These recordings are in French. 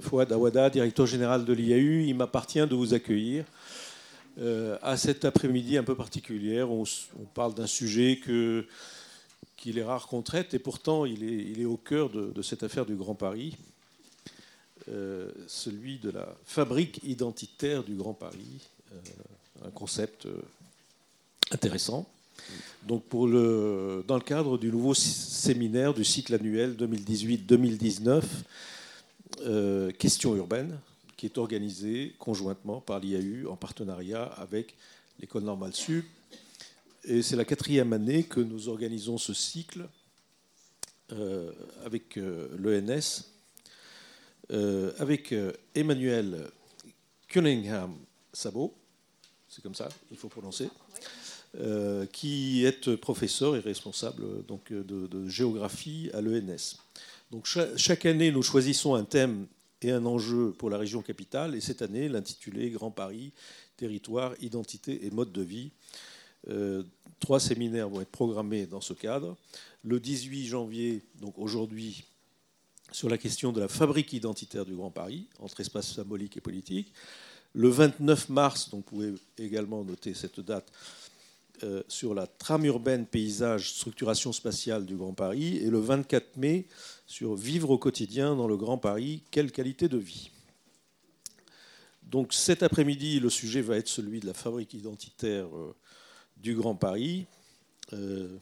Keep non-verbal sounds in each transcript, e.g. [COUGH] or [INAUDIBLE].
Fouad Awada, directeur général de l'IAU, il m'appartient de vous accueillir à cet après-midi un peu particulier. On, parle d'un sujet qu'il est rare qu'on traite et pourtant il est, au cœur de, cette affaire du Grand Paris, celui de la fabrique identitaire du Grand Paris, un concept intéressant. Donc dans le cadre du nouveau séminaire du cycle annuel 2018-2019, euh, Questions urbaines, qui est organisé conjointement par l'IAU en partenariat avec l'École normale sup. Et c'est la quatrième année que nous organisons ce cycle euh, avec euh, l'ENS, avec Emmanuel Cunningham-Sabot, c'est comme ça, il faut prononcer, qui est professeur et responsable donc, de, géographie à l'ENS. Donc, chaque, année, nous choisissons un thème et un enjeu pour la région capitale, et cette année, l'intitulé Grand Paris, territoire, identité et mode de vie. Euh, trois séminaires vont être programmés dans ce cadre. Le 18 janvier, donc aujourd'hui, sur la question de la fabrique identitaire du Grand Paris, entre espace symbolique et politique. Le 29 mars, donc vous pouvez également noter cette date, euh, sur la trame urbaine, paysage, structuration spatiale du Grand Paris, et le 24 mai sur vivre au quotidien dans le Grand Paris, quelle qualité de vie. Donc cet après-midi, le sujet va être celui de la fabrique identitaire euh, du Grand Paris. Euh,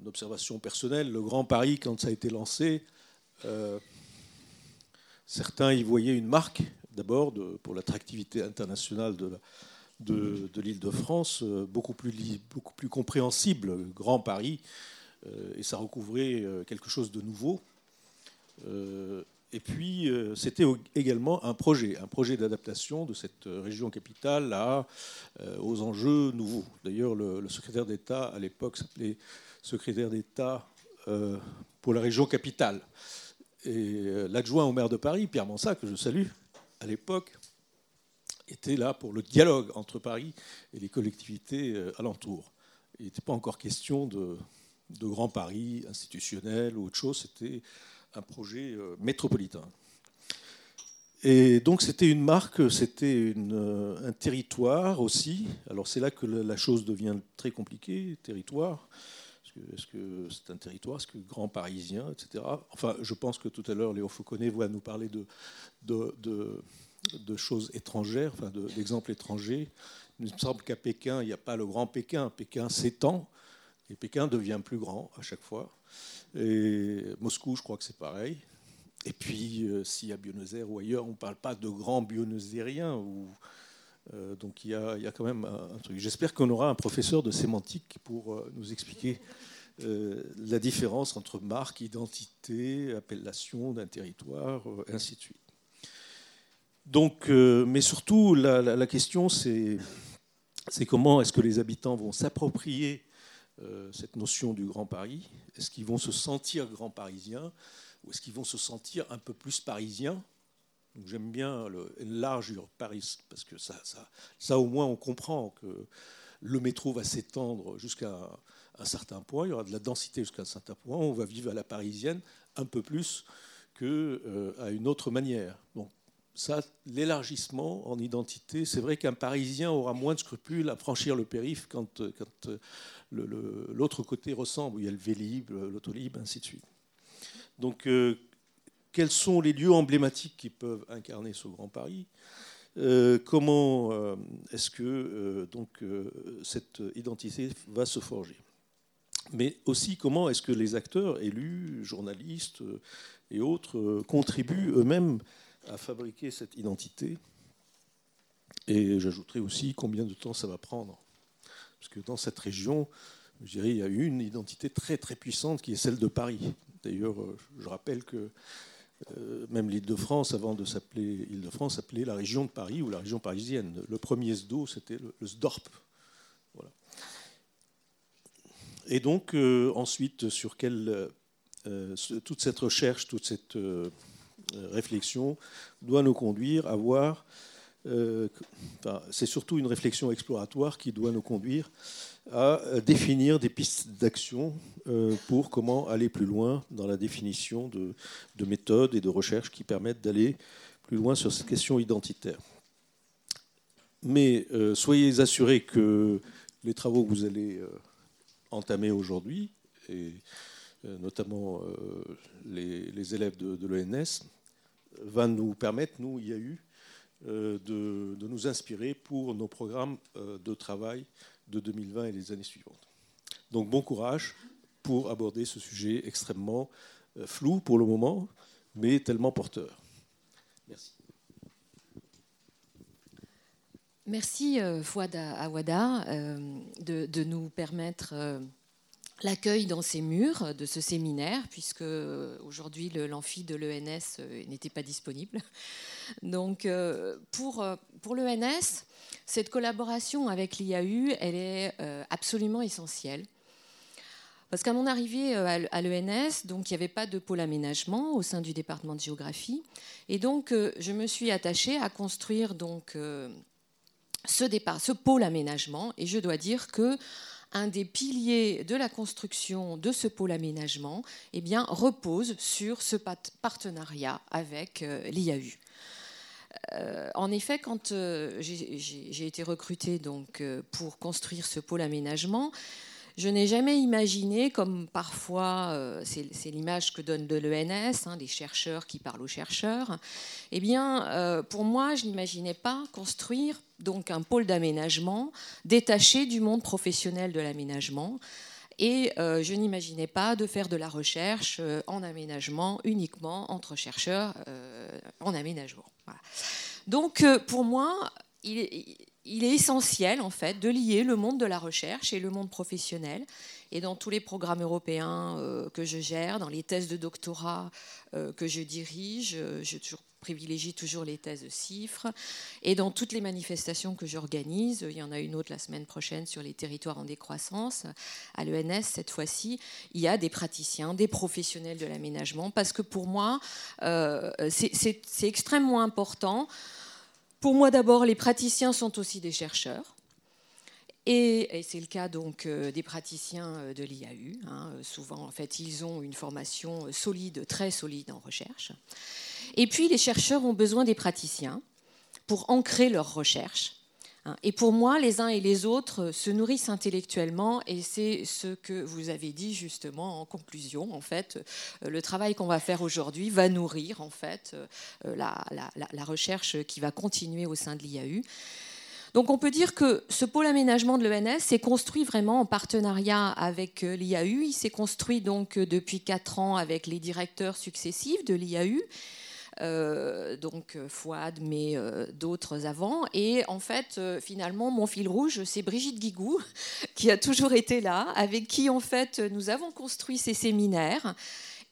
une observation personnelle, le Grand Paris, quand ça a été lancé, certains y voyaient une marque, d'abord, pour l'attractivité internationale de l'île de France, euh, beaucoup plus, compréhensible, Grand Paris, euh, et ça recouvrait euh, quelque chose de nouveau. Et puis, c'était également un projet, un projet d'adaptation de cette région capitale à, aux enjeux nouveaux. D'ailleurs, le, secrétaire d'État, à l'époque, s'appelait secrétaire d'État pour la région capitale. Et l'adjoint au maire de Paris, Pierre Mansat, que je salue, à l'époque, était là pour le dialogue entre Paris et les collectivités euh, alentours. Il n'était pas encore question de, de, Grand Paris institutionnel ou autre chose, c'était un projet euh, métropolitain. Et donc c'était une marque, c'était euh, un territoire aussi. Alors c'est là que la chose devient très compliquée, territoire. Est-ce que c'est un territoire? Est-ce que grand parisien, etc. Enfin, je pense que tout à l'heure, Léo Fauconnet va nous parler de, choses étrangères, d'exemples étrangers. Il me semble qu'à Pékin, il n'y a pas le grand Pékin. Pékin s'étend et Pékin devient plus grand à chaque fois. Et Moscou, je crois que c'est pareil. Et puis, euh, y a Buenos Aires ou ailleurs, on ne parle pas de grands Buenos Ou, euh, donc il y, a, quand même un, truc. J'espère qu'on aura un professeur de sémantique pour euh, nous expliquer la différence entre marque, identité, appellation d'un territoire, ainsi de suite. Donc, euh, mais surtout, la, question, c'est comment est-ce que les habitants vont s'approprier euh, cette notion du Grand Paris Est-ce qu'ils vont se sentir grands parisiens ou est-ce qu'ils vont se sentir un peu plus parisiens? J'aime bien le large Paris parce que ça, ça, au moins, on comprend que le métro va s'étendre jusqu'à un certain point, il y aura de la densité jusqu'à un certain point, on va vivre à la parisienne un peu plus qu'à euh, une autre manière. Ça, l'élargissement en identité, c'est vrai qu'un Parisien aura moins de scrupules à franchir le périph' quand, quand l'autre côté ressemble, il y a le Vélib, l'autolib, ainsi de suite. Donc, euh, quels sont les lieux emblématiques qui peuvent incarner ce Grand Paris? Euh, Comment euh, est-ce que donc, cette identité va se forger? Mais aussi comment est-ce que les acteurs, élus, journalistes et autres, contribuent eux-mêmes à fabriquer cette identité. Et j'ajouterai aussi combien de temps ça va prendre. Parce que dans cette région, je dirais, il y a une identité très très puissante qui est celle de Paris. D'ailleurs, euh, je rappelle que euh, même l'Île-de-France, avant de s'appeler Île-de-France, s'appelait la région de Paris ou la région parisienne. Le premier SDO, c'était le, SDORP. Et donc, euh, ensuite, sur quelle, toute cette recherche, toute cette réflexion doit nous conduire à voir c'est surtout une réflexion exploratoire qui doit nous conduire à définir des pistes d'action pour comment aller plus loin dans la définition de, de méthodes et de recherches qui permettent d'aller plus loin sur cette question identitaire. Mais soyez assurés que les travaux que vous allez entamer aujourd'hui, et notamment les, élèves de l'ENS, va nous permettre, nous, IAU, euh, de, de, nous inspirer pour nos programmes euh, de travail de 2020 et les années suivantes. Donc bon courage pour aborder ce sujet extrêmement euh, flou pour le moment, mais tellement porteur. Merci. Merci Fouad Awada de, de, nous permettre l'accueil dans ces murs de ce séminaire, puisque aujourd'hui l'amphi de l'ENS euh, n'était pas disponible. [LAUGHS] Donc euh, pour, euh, pour l'ENS, cette collaboration avec l'IAU, elle est absolument essentielle. Parce qu'à mon arrivée à l'ENS, donc il n'y avait pas de pôle aménagement au sein du département de géographie, et donc je me suis attachée à construire donc ce, départ, ce pôle aménagement, et je dois dire que un des piliers de la construction de ce pôle aménagement eh repose sur ce partenariat avec euh, l'IAU. Euh, en effet, quand euh, j'ai été recrutée donc, pour construire ce pôle aménagement, je n'ai jamais imaginé, comme parfois c'est l'image que donne de l'ENS, hein, des chercheurs qui parlent aux chercheurs, eh bien, pour moi, je n'imaginais pas construire donc un pôle d'aménagement détaché du monde professionnel de l'aménagement. Et euh, je n'imaginais pas de faire de la recherche euh, en aménagement uniquement entre chercheurs euh, en aménagement. Donc pour moi, il est, essentiel en fait de lier le monde de la recherche et le monde professionnel. Et dans tous les programmes européens que je gère, dans les thèses de doctorat que je dirige, je toujours privilégie toujours les thèses de chiffres. Et dans toutes les manifestations que j'organise, il y en a une autre la semaine prochaine sur les territoires en décroissance, à l'ENS cette fois-ci, il y a des praticiens, des professionnels de l'aménagement, parce que pour moi, euh, c'est extrêmement important. Pour moi d'abord, les praticiens sont aussi des chercheurs. Et, c'est le cas donc euh, des praticiens euh, de l'IAU. Hein. Souvent, en fait, ils ont une formation solide, très solide en recherche. Et puis, les chercheurs ont besoin des praticiens pour ancrer leurs recherches. Hein. Et pour moi, les uns et les autres se nourrissent intellectuellement, et c'est ce que vous avez dit justement en conclusion. En fait, euh, le travail qu'on va faire aujourd'hui va nourrir en fait euh, la, la, recherche qui va continuer au sein de l'IAU. Donc on peut dire que ce pôle aménagement de l'ENS s'est construit vraiment en partenariat avec euh, l'IAU. Il s'est construit donc depuis quatre ans avec les directeurs successifs de l'IAU donc euh, Fouad, mais euh, d'autres avant. Et en fait, finalement, mon fil rouge, c'est Brigitte Guigou, [LAUGHS] qui a toujours été là, avec qui en fait nous avons construit ces séminaires.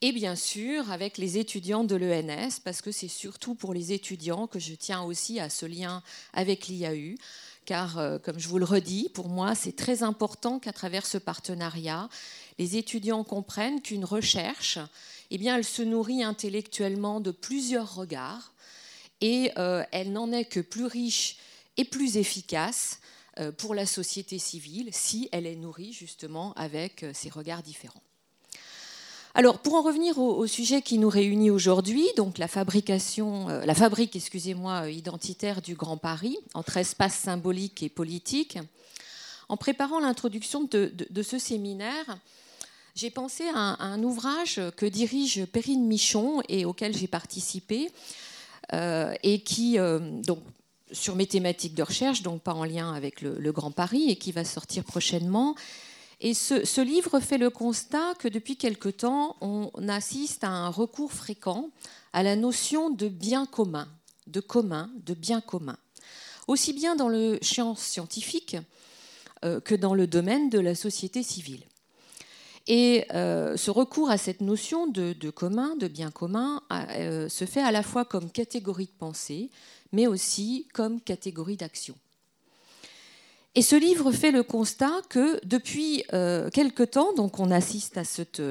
Et bien sûr, avec les étudiants de l'ENS, parce que c'est surtout pour les étudiants que je tiens aussi à ce lien avec l'IAU car, comme je vous le redis, pour moi, c'est très important qu'à travers ce partenariat, les étudiants comprennent qu'une recherche, eh elle se nourrit intellectuellement de plusieurs regards et euh, elle n'en est que plus riche et plus efficace euh, pour la société civile si elle est nourrie justement avec euh, ces regards différents. Alors, pour en revenir au, sujet qui nous réunit aujourd'hui, donc la fabrication, la fabrique, excusez-moi, identitaire du Grand Paris entre espace symbolique et politique, en préparant l'introduction de, ce séminaire, j'ai pensé à un, ouvrage que dirige Perrine Michon et auquel j'ai participé, euh, et qui, euh, donc, sur mes thématiques de recherche, donc pas en lien avec le, Grand Paris, et qui va sortir prochainement. Et ce, livre fait le constat que depuis quelque temps, on assiste à un recours fréquent à la notion de bien commun, de commun, de bien commun, aussi bien dans le champ scientifique euh, que dans le domaine de la société civile. Et euh, ce recours à cette notion de, commun, de bien commun, euh, se fait à la fois comme catégorie de pensée, mais aussi comme catégorie d'action. Et ce livre fait le constat que depuis euh, quelque temps, donc on assiste à cette,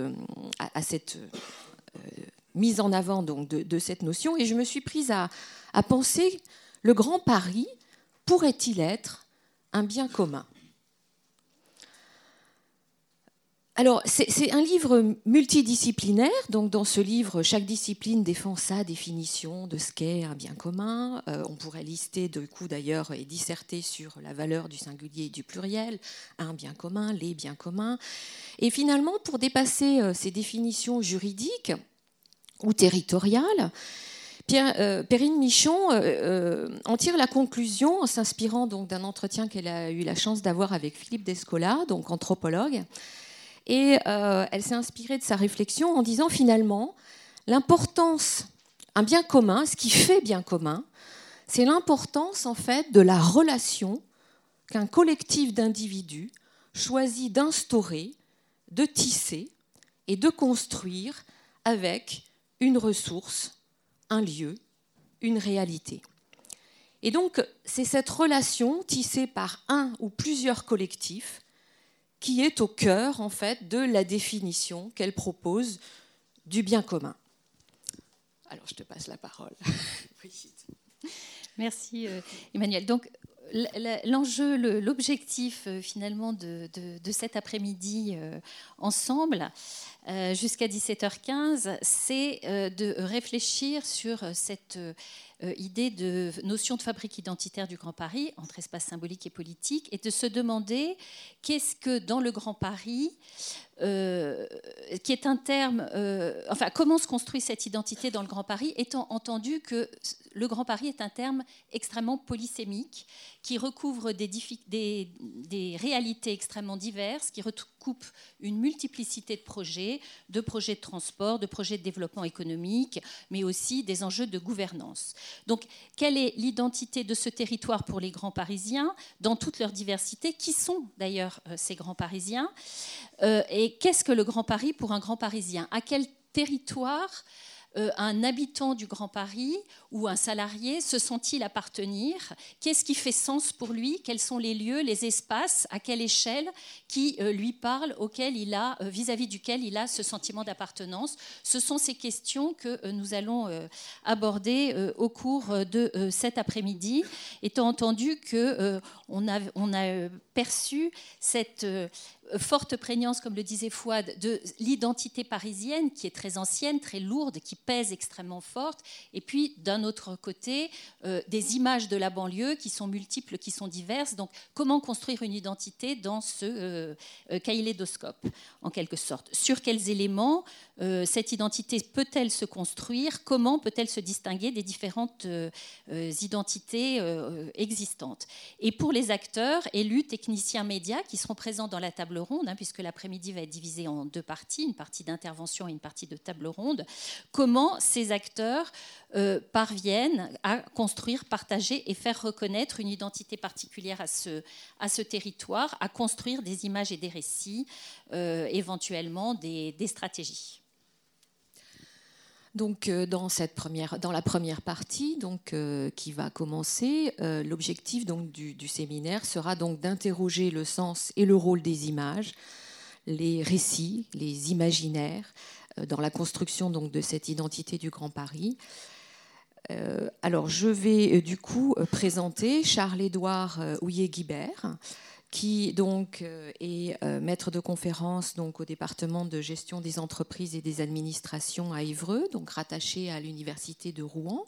mise en avant de, cette notion, et je me suis prise à, à penser le Grand Paris pourrait-il être un bien commun? Alors, c'est un livre multidisciplinaire. Donc, dans ce livre, chaque discipline défend sa définition de ce qu'est un bien commun. Euh, on pourrait lister, de coup d'ailleurs, et disserter sur la valeur du singulier et du pluriel, un bien commun, les biens communs. Et finalement, pour dépasser euh, ces définitions juridiques ou territoriales, euh, Perrine Michon en tire la conclusion en s'inspirant donc d'un entretien qu'elle a eu la chance d'avoir avec Philippe Descola, donc anthropologue, et euh, elle s'est inspirée de sa réflexion en disant finalement, l'importance, un bien commun, ce qui fait bien commun, c'est l'importance en fait de la relation qu'un collectif d'individus choisit d'instaurer, de tisser et de construire avec une ressource, un lieu, une réalité. Et donc, c'est cette relation tissée par un ou plusieurs collectifs qui est au cœur en fait de la définition qu'elle propose du bien commun. Alors je te passe la parole. [LAUGHS] Merci euh, Emmanuel. Donc l'enjeu, l'objectif euh, finalement de, cet après-midi euh, ensemble, jusqu'à 17h15, c'est de réfléchir sur cette euh, idée de notion de fabrique identitaire du Grand Paris entre espace symbolique et politique et de se demander qu'est-ce que dans le Grand Paris, euh, qui est un terme, euh, enfin comment se construit cette identité dans le Grand Paris, étant entendu que le Grand Paris est un terme extrêmement polysémique qui recouvre des, des, des réalités extrêmement diverses, qui recoupe une multiplicité de projets, de projets de transport, de projets de développement économique, mais aussi des enjeux de gouvernance. Donc, quelle est l'identité de ce territoire pour les grands Parisiens dans toute leur diversité? Qui sont d'ailleurs euh, ces grands Parisiens? Euh, Et qu'est-ce que le Grand Paris pour un grand Parisien? À quel territoire euh, un habitant du Grand Paris ou un salarié se sent-il appartenir? Qu'est-ce qui fait sens pour lui? Quels sont les lieux, les espaces, à quelle échelle? Qui euh, lui parlent, il a, euh, vis-à-vis duquel il a ce sentiment d'appartenance? Ce sont ces questions que nous allons aborder au cours de cet après-midi, étant entendu que on a, on a perçu cette forte prégnance, comme le disait Fouad, de l'identité parisienne qui est très ancienne, très lourde, qui pèse extrêmement forte, et puis d'un autre côté, euh, des images de la banlieue qui sont multiples, qui sont diverses. Donc, comment construire une identité dans ce euh, euh kaléidoscope, en quelque sorte? Sur quels éléments euh, cette identité peut-elle se construire? Comment peut-elle se distinguer des différentes identités existantes? Et pour les acteurs, élus, techniciens, médias, qui seront présents dans la table ronde, hein, puisque l'après-midi va être divisé en deux parties, une partie d'intervention et une partie de table ronde, comment ces acteurs euh, parviennent à construire, partager et faire reconnaître une identité particulière à ce, territoire, à construire des images et des récits, euh, éventuellement des stratégies. Donc, euh, dans, cette première, dans la première partie, donc, qui va commencer, l'objectif donc, du, séminaire sera donc d'interroger le sens et le rôle des images, les récits, les imaginaires, dans la construction donc, de cette identité du Grand Paris. alors, je vais du coup présenter Charles-Édouard Houillet-Guibert qui donc euh, est euh, maître de conférence donc au département de gestion des entreprises et des administrations à Évreux, donc rattaché à l'université de Rouen,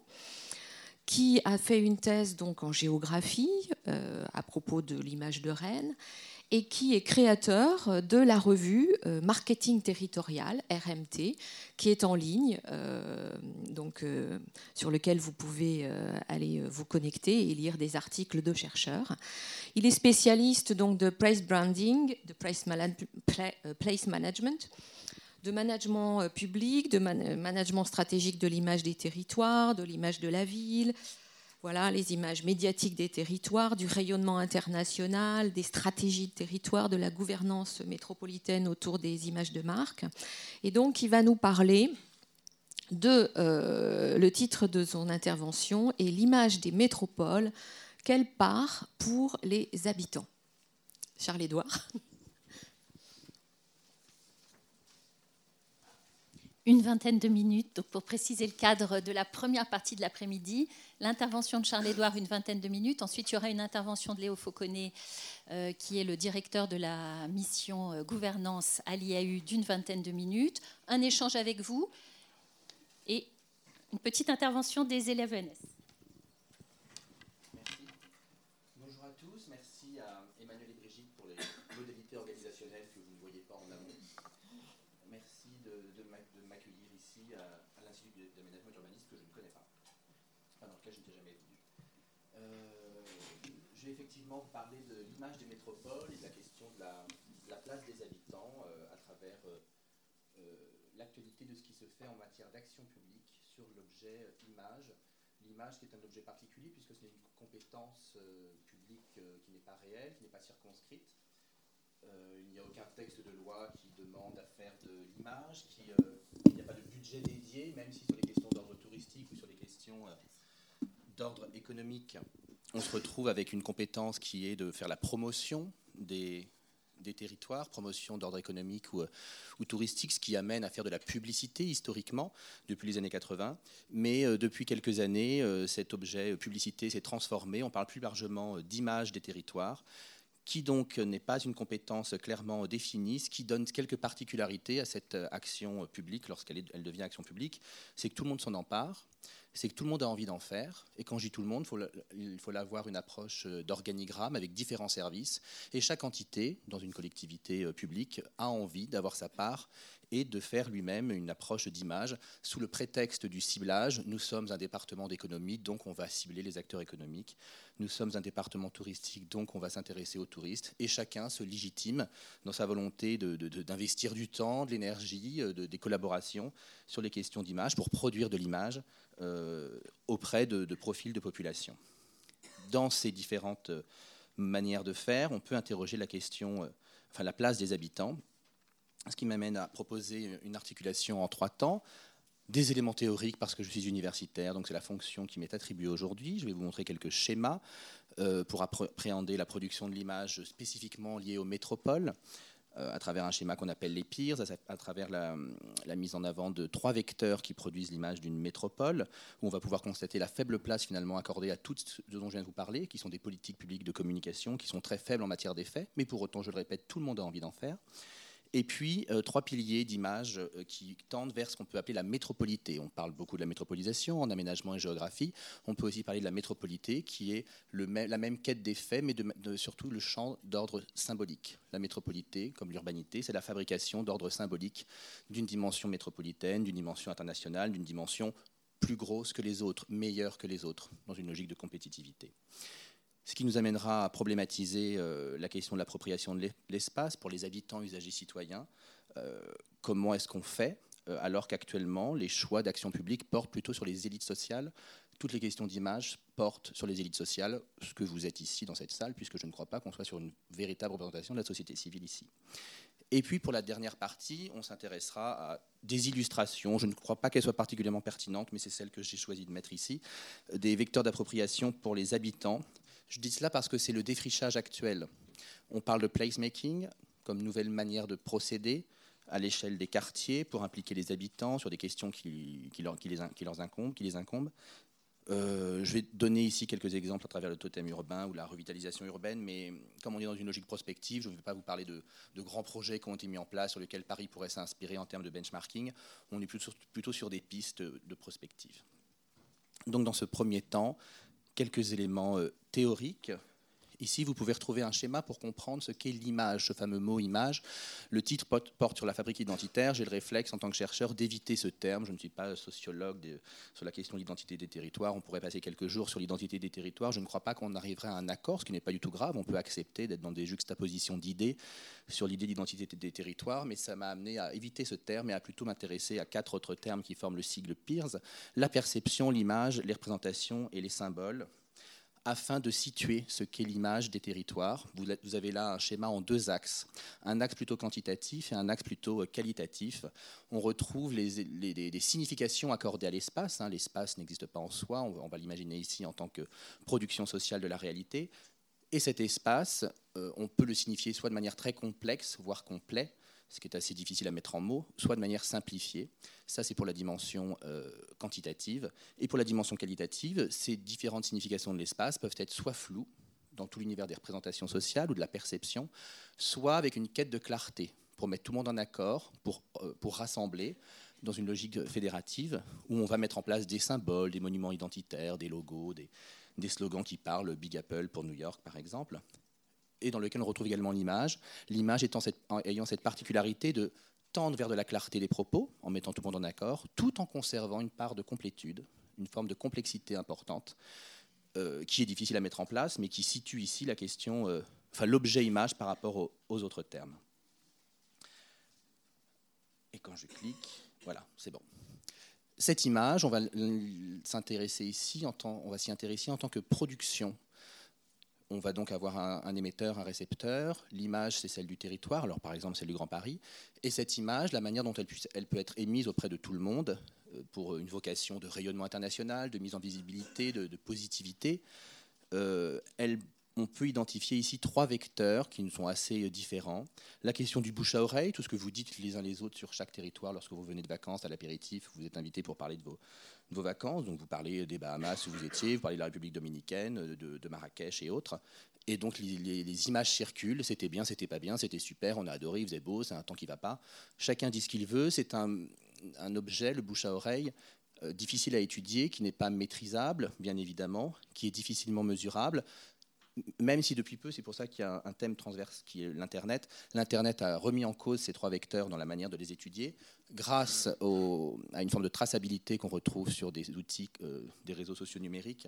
qui a fait une thèse donc en géographie euh, à propos de l'image de Rennes et qui est créateur de la revue euh, Marketing Territorial, RMT, qui est en ligne, euh, donc, euh, sur lequel vous pouvez aller vous connecter et lire des articles de chercheurs. Il est spécialiste donc, de price branding, de price, place management, de management public, de management stratégique de l'image des territoires, de l'image de la ville, voilà, les images médiatiques des territoires, du rayonnement international, des stratégies de territoire, de la gouvernance métropolitaine autour des images de marque. Et donc, il va nous parler de euh, le titre de son intervention et l'image des métropoles, quelle part pour les habitants. Charles-Édouard. Une vingtaine de minutes. Donc pour préciser le cadre de la première partie de l'après-midi, l'intervention de Charles-Édouard, une vingtaine de minutes. Ensuite, il y aura une intervention de Léo Fauconnet, euh, qui est le directeur de la mission euh, gouvernance à l'IAU, d'une vingtaine de minutes. Un échange avec vous et une petite intervention des élèves Effectivement parler de l'image des métropoles et de la question de la, place des habitants euh, à travers euh, euh, l'actualité de ce qui se fait en matière d'action publique sur l'objet image. L'image qui est un objet particulier puisque c'est une compétence publique qui n'est pas réelle, qui n'est pas circonscrite. il n'y a aucun texte de loi qui demande à faire de l'image, il n'y a pas de budget dédié, même si sur les questions d'ordre touristique ou sur les questions d'ordre économique, on se retrouve avec une compétence qui est de faire la promotion des, territoires, promotion d'ordre économique ou, touristique, ce qui amène à faire de la publicité historiquement depuis les années 80. Mais euh, depuis quelques années, euh, cet objet euh, publicité s'est transformé. On parle plus largement d'image des territoires qui donc n'est pas une compétence clairement définie, ce qui donne quelques particularités à cette action publique lorsqu'elle devient action publique, c'est que tout le monde s'en empare, c'est que tout le monde a envie d'en faire. Et quand je tout le monde, il faut avoir une approche euh, d'organigramme avec différents services. Et chaque entité, dans une collectivité euh, publique, a envie d'avoir sa part et de faire lui-même une approche d'image. Sous le prétexte du ciblage, nous sommes un département d'économie, donc on va cibler les acteurs économiques. Nous sommes un département touristique, donc on va s'intéresser aux touristes. Et chacun se légitime dans sa volonté d'investir du temps, de l'énergie, euh, des collaborations sur les questions d'image pour produire de l'image euh, auprès de, profils de population. Dans ces différentes euh, manières de faire, on peut interroger la question, enfin la place des habitants, ce qui m'amène à proposer une articulation en trois temps. Des éléments théoriques parce que je suis universitaire, donc c'est la fonction qui m'est attribuée aujourd'hui. Je vais vous montrer quelques schémas pour appréhender la production de l'image spécifiquement liée aux métropoles. Euh, à travers un schéma qu'on appelle les pires, à, travers la, mise en avant de trois vecteurs qui produisent l'image d'une métropole, où on va pouvoir constater la faible place finalement accordée à tout ce dont je viens de vous parler, qui sont des politiques publiques de communication qui sont très faibles en matière d'effets, mais pour autant, je le répète, tout le monde a envie d'en faire. Et puis, euh, trois piliers d'image euh, qui tendent vers ce qu'on peut appeler la métropolité. On parle beaucoup de la métropolisation en aménagement et géographie. On peut aussi parler de la métropolité, qui est la même quête des faits, mais de, surtout le champ d'ordre symbolique. La métropolité, comme l'urbanité, c'est la fabrication d'ordre symbolique d'une dimension métropolitaine, d'une dimension internationale, d'une dimension plus grosse que les autres, meilleure que les autres, dans une logique de compétitivité ce qui nous amènera à problématiser euh, la question de l'appropriation de l'espace pour les habitants, usagers, citoyens. Euh, comment est-ce qu'on fait euh, alors qu'actuellement les choix d'action publique portent plutôt sur les élites sociales? Toutes les questions d'image portent sur les élites sociales, ce que vous êtes ici dans cette salle, puisque je ne crois pas qu'on soit sur une véritable représentation de la société civile ici. Et puis pour la dernière partie, on s'intéressera à des illustrations. Je ne crois pas qu'elles soient particulièrement pertinentes, mais c'est celles que j'ai choisi de mettre ici. Des vecteurs d'appropriation pour les habitants je dis cela parce que c'est le défrichage actuel. On parle de placemaking comme nouvelle manière de procéder à l'échelle des quartiers pour impliquer les habitants sur des questions qui, leur, les, incombent. Euh, je vais donner ici quelques exemples à travers le totem urbain ou la revitalisation urbaine, mais comme on est dans une logique prospective, je ne vais pas vous parler de, grands projets qui ont été mis en place sur lesquels Paris pourrait s'inspirer en termes de benchmarking. On est plutôt sur des pistes de prospective. Donc dans ce premier temps, quelques éléments euh, théoriques. Ici, vous pouvez retrouver un schéma pour comprendre ce qu'est l'image, ce fameux mot image. Le titre porte sur la fabrique identitaire. J'ai le réflexe, en tant que chercheur, d'éviter ce terme. Je ne suis pas sociologue sur la question de l'identité des territoires. On pourrait passer quelques jours sur l'identité des territoires. Je ne crois pas qu'on arriverait à un accord, ce qui n'est pas du tout grave. On peut accepter d'être dans des juxtapositions d'idées sur l'idée d'identité des territoires, mais ça m'a amené à éviter ce terme et à plutôt m'intéresser à quatre autres termes qui forment le sigle PIRS la perception, l'image, les représentations et les symboles afin de situer ce qu'est l'image des territoires. Vous avez là un schéma en deux axes, un axe plutôt quantitatif et un axe plutôt euh, qualitatif. On retrouve les, significations accordées à l'espace. Hein. L'espace n'existe pas en soi, on va, l'imaginer ici en tant que production sociale de la réalité. Et cet espace, euh, on peut le signifier soit de manière très complexe, voire complet, ce qui est assez difficile à mettre en mots, soit de manière simplifiée. Ça, c'est pour la dimension euh, quantitative. Et pour la dimension qualitative, ces différentes significations de l'espace peuvent être soit floues, dans tout l'univers des représentations sociales ou de la perception, soit avec une quête de clarté, pour mettre tout le monde en accord, pour, euh, pour rassembler dans une logique fédérative, où on va mettre en place des symboles, des monuments identitaires, des logos, des, des slogans qui parlent, Big Apple pour New York par exemple, et dans lequel on retrouve également l'image, l'image ayant cette particularité de tendre vers de la clarté des propos, en mettant tout le monde en accord, tout en conservant une part de complétude, une forme de complexité importante, euh, qui est difficile à mettre en place, mais qui situe ici euh, l'objet image par rapport aux, autres termes. Et quand je clique, voilà, c'est bon. Cette image, on va on va s'y intéresser en tant que production on va donc avoir un, émetteur, un récepteur. L'image, c'est celle du territoire, alors par exemple celle du Grand Paris. Et cette image, la manière dont elle, peut être émise auprès de tout le monde, euh, pour une vocation de rayonnement international, de mise en visibilité, de, positivité, euh, on peut identifier ici trois vecteurs qui sont assez différents. La question du bouche à oreille, tout ce que vous dites les uns les autres sur chaque territoire lorsque vous venez de vacances à l'apéritif, vous êtes invité pour parler de vos, vos vacances. Donc vous parlez des Bahamas où vous étiez, vous parlez de la République dominicaine, de, Marrakech et autres. Et donc les, images circulent, c'était bien, c'était pas bien, c'était super, on a adoré, il faisait beau, c'est un temps qui va pas. Chacun dit ce qu'il veut, c'est un, objet, le bouche à oreille, euh, difficile à étudier, qui n'est pas maîtrisable, bien évidemment, qui est difficilement mesurable, même si depuis peu, c'est pour ça qu'il y a un thème transverse qui est l'Internet, l'Internet a remis en cause ces trois vecteurs dans la manière de les étudier, grâce à une forme de traçabilité qu'on retrouve sur des outils euh, des réseaux sociaux numériques.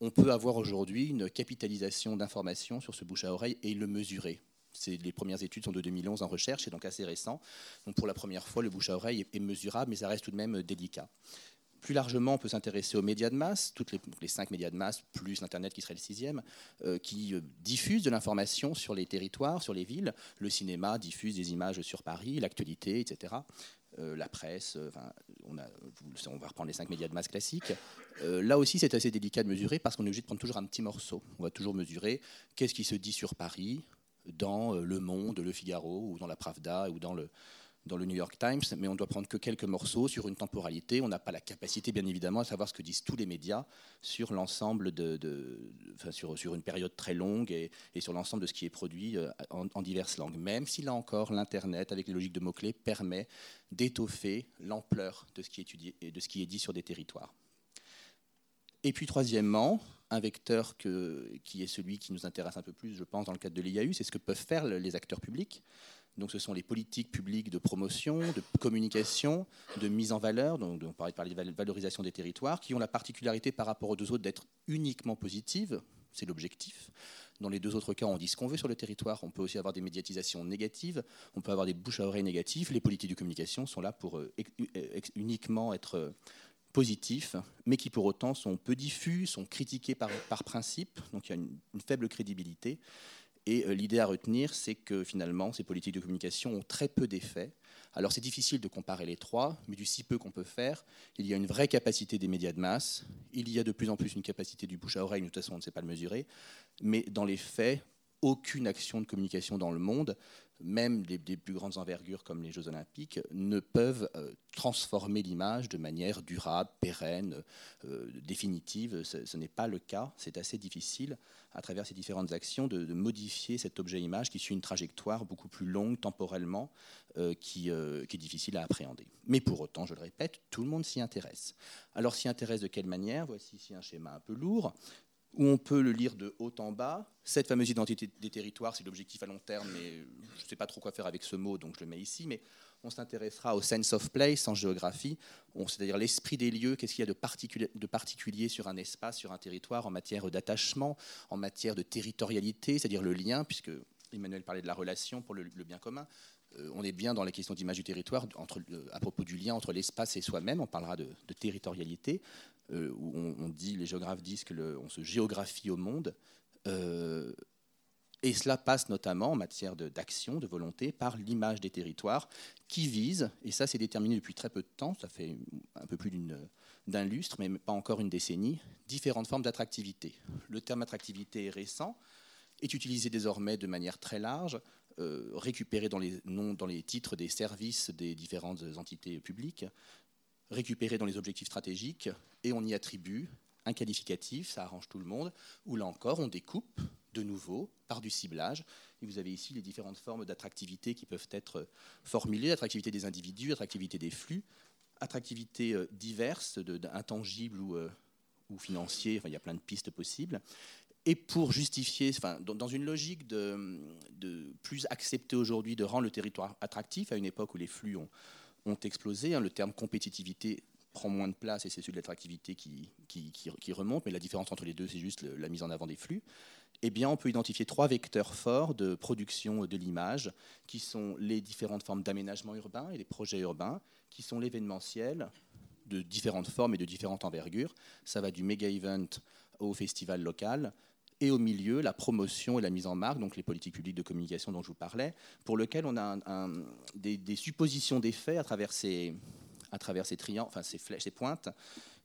On peut avoir aujourd'hui une capitalisation d'informations sur ce bouche à oreille et le mesurer. Les premières études sont de 2011 en recherche, c'est donc assez récent. Donc pour la première fois, le bouche à oreille est mesurable, mais ça reste tout de même délicat. Plus largement, on peut s'intéresser aux médias de masse, toutes les, cinq médias de masse, plus l'Internet qui serait le sixième, euh, qui euh, diffusent de l'information sur les territoires, sur les villes. Le cinéma diffuse des images sur Paris, l'actualité, etc. Euh, la presse, on, on, va reprendre les cinq médias de masse classiques. là aussi, c'est assez délicat de mesurer parce qu'on est obligé de prendre toujours un petit morceau. On va toujours mesurer qu'est-ce qui se dit sur Paris dans Le Monde, Le Figaro, ou dans la Pravda, ou dans le, dans le New York Times, mais on doit prendre que quelques morceaux sur une temporalité. On n'a pas la capacité, bien évidemment, à savoir ce que disent tous les médias sur l'ensemble de, enfin, sur, une période très longue et, sur l'ensemble de ce qui est produit euh, en, diverses langues. Même si là encore, l'Internet, avec les logiques de mots-clés, permet d'étoffer l'ampleur de ce qui est étudié et de ce qui est dit sur des territoires. Et puis troisièmement, un vecteur qui est celui qui nous intéresse un peu plus, je pense, dans le cadre de l'IAU, c'est ce que peuvent faire les acteurs publics. Donc ce sont les politiques publiques de promotion, de communication, de mise en valeur, donc on parlait de valorisation des territoires, qui ont la particularité par rapport aux deux autres d'être uniquement positives, c'est l'objectif. Dans les deux autres cas, on dit ce qu'on veut sur le territoire. On peut aussi avoir des médiatisations négatives, on peut avoir des bouches à oreilles négatives. Les politiques de communication sont là pour euh, uniquement être euh, positifs, mais qui pour autant sont peu diffus, sont critiqués par, principe, donc il y a une faible crédibilité. Et euh, l'idée à retenir, c'est que finalement, ces politiques de communication ont très peu d'effets. Alors c'est difficile de comparer les trois, mais du si peu qu'on peut faire, il y a une vraie capacité des médias de masse, il y a de plus en plus une capacité du bouche à oreille, de toute façon on ne sait pas le mesurer, mais dans les faits, aucune action de communication dans le monde même des, plus grandes envergures comme les Jeux olympiques, ne peuvent euh, transformer l'image de manière durable, pérenne, euh, définitive. Ce, n'est pas le cas. C'est assez difficile, à travers ces différentes actions, de, modifier cet objet-image qui suit une trajectoire beaucoup plus longue temporellement, euh, qui, qui, est difficile à appréhender. Mais pour autant, je le répète, tout le monde s'y intéresse. Alors s'y intéresse de quelle manière? Voici ici un schéma un peu lourd où on peut le lire de haut en bas. Cette fameuse identité des territoires, c'est l'objectif à long terme, mais je ne sais pas trop quoi faire avec ce mot, donc je le mets ici. Mais on s'intéressera au sense of place en géographie, c'est-à-dire l'esprit des lieux, qu'est-ce qu'il y a de particulier, sur un espace, sur un territoire, en matière d'attachement, en matière de territorialité, c'est-à-dire le lien, puisque Emmanuel parlait de la relation pour le, bien commun. Euh, on est bien dans la question d'image du territoire, entre, à propos du lien entre l'espace et soi-même, on parlera de territorialité. Euh, où on, dit, les géographes disent qu'on se géographie au monde. Euh, et cela passe notamment en matière d'action, de, volonté, par l'image des territoires qui vise, et ça c'est déterminé depuis très peu de temps, ça fait un peu plus d'un lustre, mais pas encore une décennie, différentes formes d'attractivité. Le terme attractivité est récent, est utilisé désormais de manière très large. récupérer dans les noms, dans les titres des services des différentes entités publiques, récupérer dans les objectifs stratégiques, et on y attribue un qualificatif, ça arrange tout le monde, où là encore on découpe de nouveau par du ciblage. Et vous avez ici les différentes formes d'attractivité qui peuvent être formulées, attractivité des individus, attractivité des flux, attractivité euh, diverses, intangibles ou, euh, ou financiers, enfin, il y a plein de pistes possibles. Et pour justifier, enfin, dans une logique de, de plus accepter aujourd'hui de rendre le territoire attractif, à une époque où les flux ont, ont explosé, hein, le terme compétitivité prend moins de place et c'est celui de l'attractivité qui, qui, remonte, mais la différence entre les deux, c'est juste la mise en avant des flux. Eh bien, on peut identifier trois vecteurs forts de production de l'image, qui sont les différentes formes d'aménagement urbain et les projets urbains, qui sont l'événementiel de différentes formes et de différentes envergures. Ça va du méga event au festival local, et au milieu la promotion et la mise en marque, donc les politiques publiques de communication dont je vous parlais, pour lequel on a des, des, suppositions d'effets à travers ces, à travers ces flèches, ces pointes,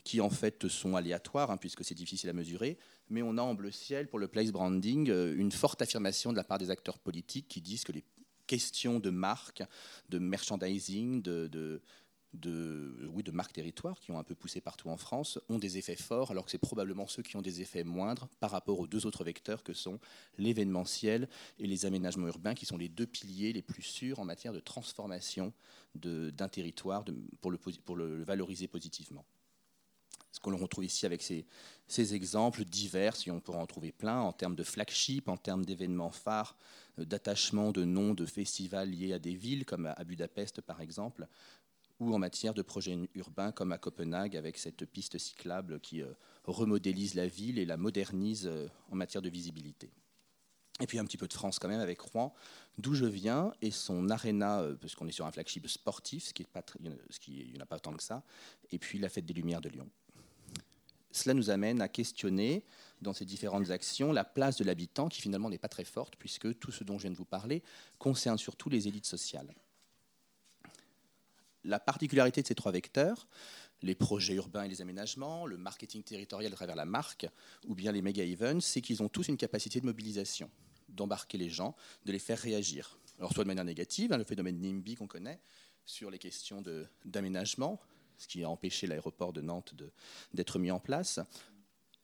qui en fait sont aléatoires, hein, puisque c'est difficile à mesurer, mais on a en bleu ciel pour le place branding euh, une forte affirmation de la part des acteurs politiques qui disent que les questions de marque, de merchandising, de de, oui, de marques territoires qui ont un peu poussé partout en France ont des effets forts, alors que c'est probablement ceux qui ont des effets moindres par rapport aux deux autres vecteurs que sont l'événementiel et les aménagements urbains, qui sont les deux piliers les plus sûrs en matière de transformation d'un territoire pour, le, valoriser positivement. Ce qu'on retrouve ici avec ces, ces, exemples divers, et on pourra en trouver plein, en termes de flagship, en termes d'événements phares, euh, d'attachement de noms de festivals liés à des villes, comme à Budapest par exemple, ou en matière de projets urbains, comme à Copenhague, avec cette piste cyclable qui euh, remodélise la ville et la modernise euh, en matière de visibilité. Et puis un petit peu de France quand même avec Rouen, d'où je viens, et son aréna, euh, parce qu'on est sur un flagship sportif, ce qui n'y en a pas tant que ça, et puis la fête des Lumières de Lyon. Cela nous amène à questionner, dans ces différentes actions, la place de l'habitant, qui finalement n'est pas très forte, puisque tout ce dont je viens de vous parler concerne surtout les élites sociales. La particularité de ces trois vecteurs, les projets urbains et les aménagements, le marketing territorial à travers la marque, ou bien les méga events, c'est qu'ils ont tous une capacité de mobilisation d'embarquer les gens, de les faire réagir. Alors soit de manière négative, hein, le phénomène NIMBY qu'on connaît, sur les questions d'aménagement, ce qui a empêché l'aéroport de Nantes d'être mis en place,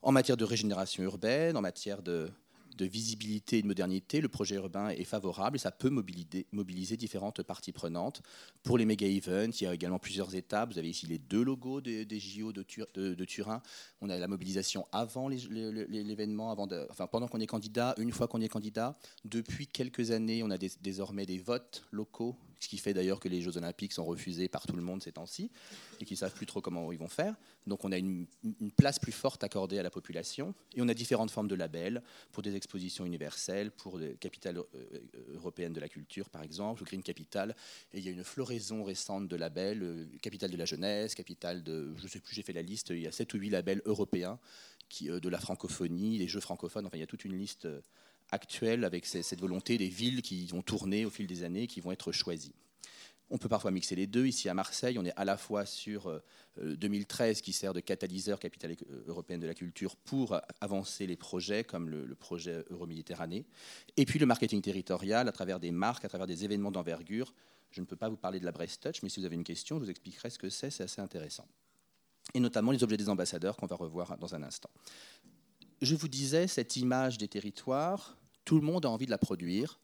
en matière de régénération urbaine, en matière de, de visibilité et de modernité, le projet urbain est favorable et ça peut mobiliser, mobiliser différentes parties prenantes. Pour les méga events, il y a également plusieurs étapes. Vous avez ici les deux logos des, JO de, de, Turin. On a la mobilisation avant l'événement, avant enfin, pendant qu'on est candidat, une fois qu'on est candidat. Depuis quelques années, on a désormais des votes locaux ce qui fait d'ailleurs que les Jeux Olympiques sont refusés par tout le monde ces temps-ci et qu'ils ne savent plus trop comment ils vont faire. Donc on a une, place plus forte accordée à la population et on a différentes formes de labels pour des expositions universelles, pour des capitales euh, euh, européennes de la culture par exemple, Green Capital. Et il y a une floraison récente de labels, euh, capitale de la jeunesse, capitale de, je ne sais plus, j'ai fait la liste, il y a 7 ou 8 labels européens qui, de la francophonie, les jeux francophones, enfin il y a toute une liste actuelle avec cette volonté des villes qui vont tourner au fil des années, qui vont être choisies. On peut parfois mixer les deux. Ici à Marseille, on est à la fois sur 2013 euh, qui sert de catalyseur capitale euh, européenne de la culture pour avancer les projets comme le, projet Euroméditerranée, et puis le marketing territorial à travers des marques, à travers des événements d'envergure. Je ne peux pas vous parler de la Brest Touch, mais si vous avez une question, je vous expliquerai ce que c'est, c'est assez intéressant. Et notamment les objets des ambassadeurs qu'on va revoir dans un instant. Je vous disais, cette image des territoires, tout le monde a envie de la produire.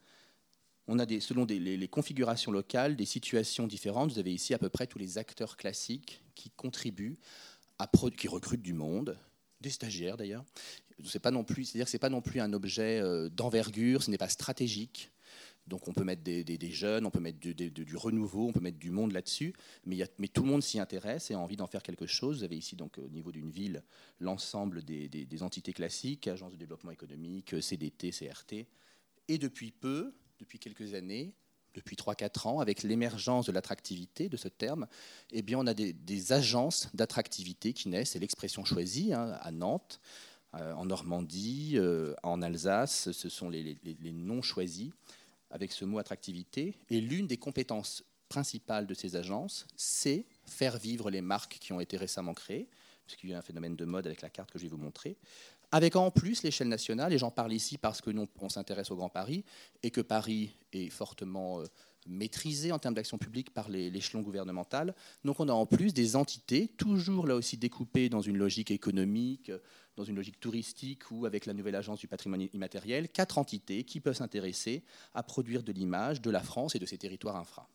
On a selon les, configurations locales des situations différentes. Vous avez ici à peu près tous les acteurs classiques qui contribuent, qui recrutent du monde, des stagiaires d'ailleurs. C'est pas non plus, c'est-à-dire c'est pas non plus un objet euh, d'envergure, ce n'est pas stratégique. Donc on peut mettre des, jeunes, on peut mettre du, renouveau, on peut mettre du monde là-dessus, mais, tout le monde s'y intéresse et a envie d'en faire quelque chose. Vous avez ici donc au niveau d'une ville l'ensemble des, entités classiques, agences de développement économique, CDT, CRT, et depuis peu, depuis quelques années, depuis 3-4 ans, avec l'émergence de l'attractivité de ce terme, eh bien, on a des, agences d'attractivité qui naissent, c'est l'expression choisie hein, à Nantes, euh, en Normandie, euh, en Alsace, ce sont les noms choisis avec ce mot attractivité. Et l'une des compétences principales de ces agences, c'est faire vivre les marques qui ont été récemment créées, puisqu'il y a un phénomène de mode avec la carte que je vais vous montrer, avec en plus l'échelle nationale, et j'en parle ici parce que nous, on s'intéresse au Grand Paris, et que Paris est fortement euh, maîtrisé en termes d'action publique par l'échelon gouvernemental. Donc on a en plus des entités, toujours là aussi découpées dans une logique économique, dans une logique touristique ou avec la nouvelle agence du patrimoine immatériel, quatre entités qui peuvent s'intéresser à produire de l'image de la France et de ses territoires infra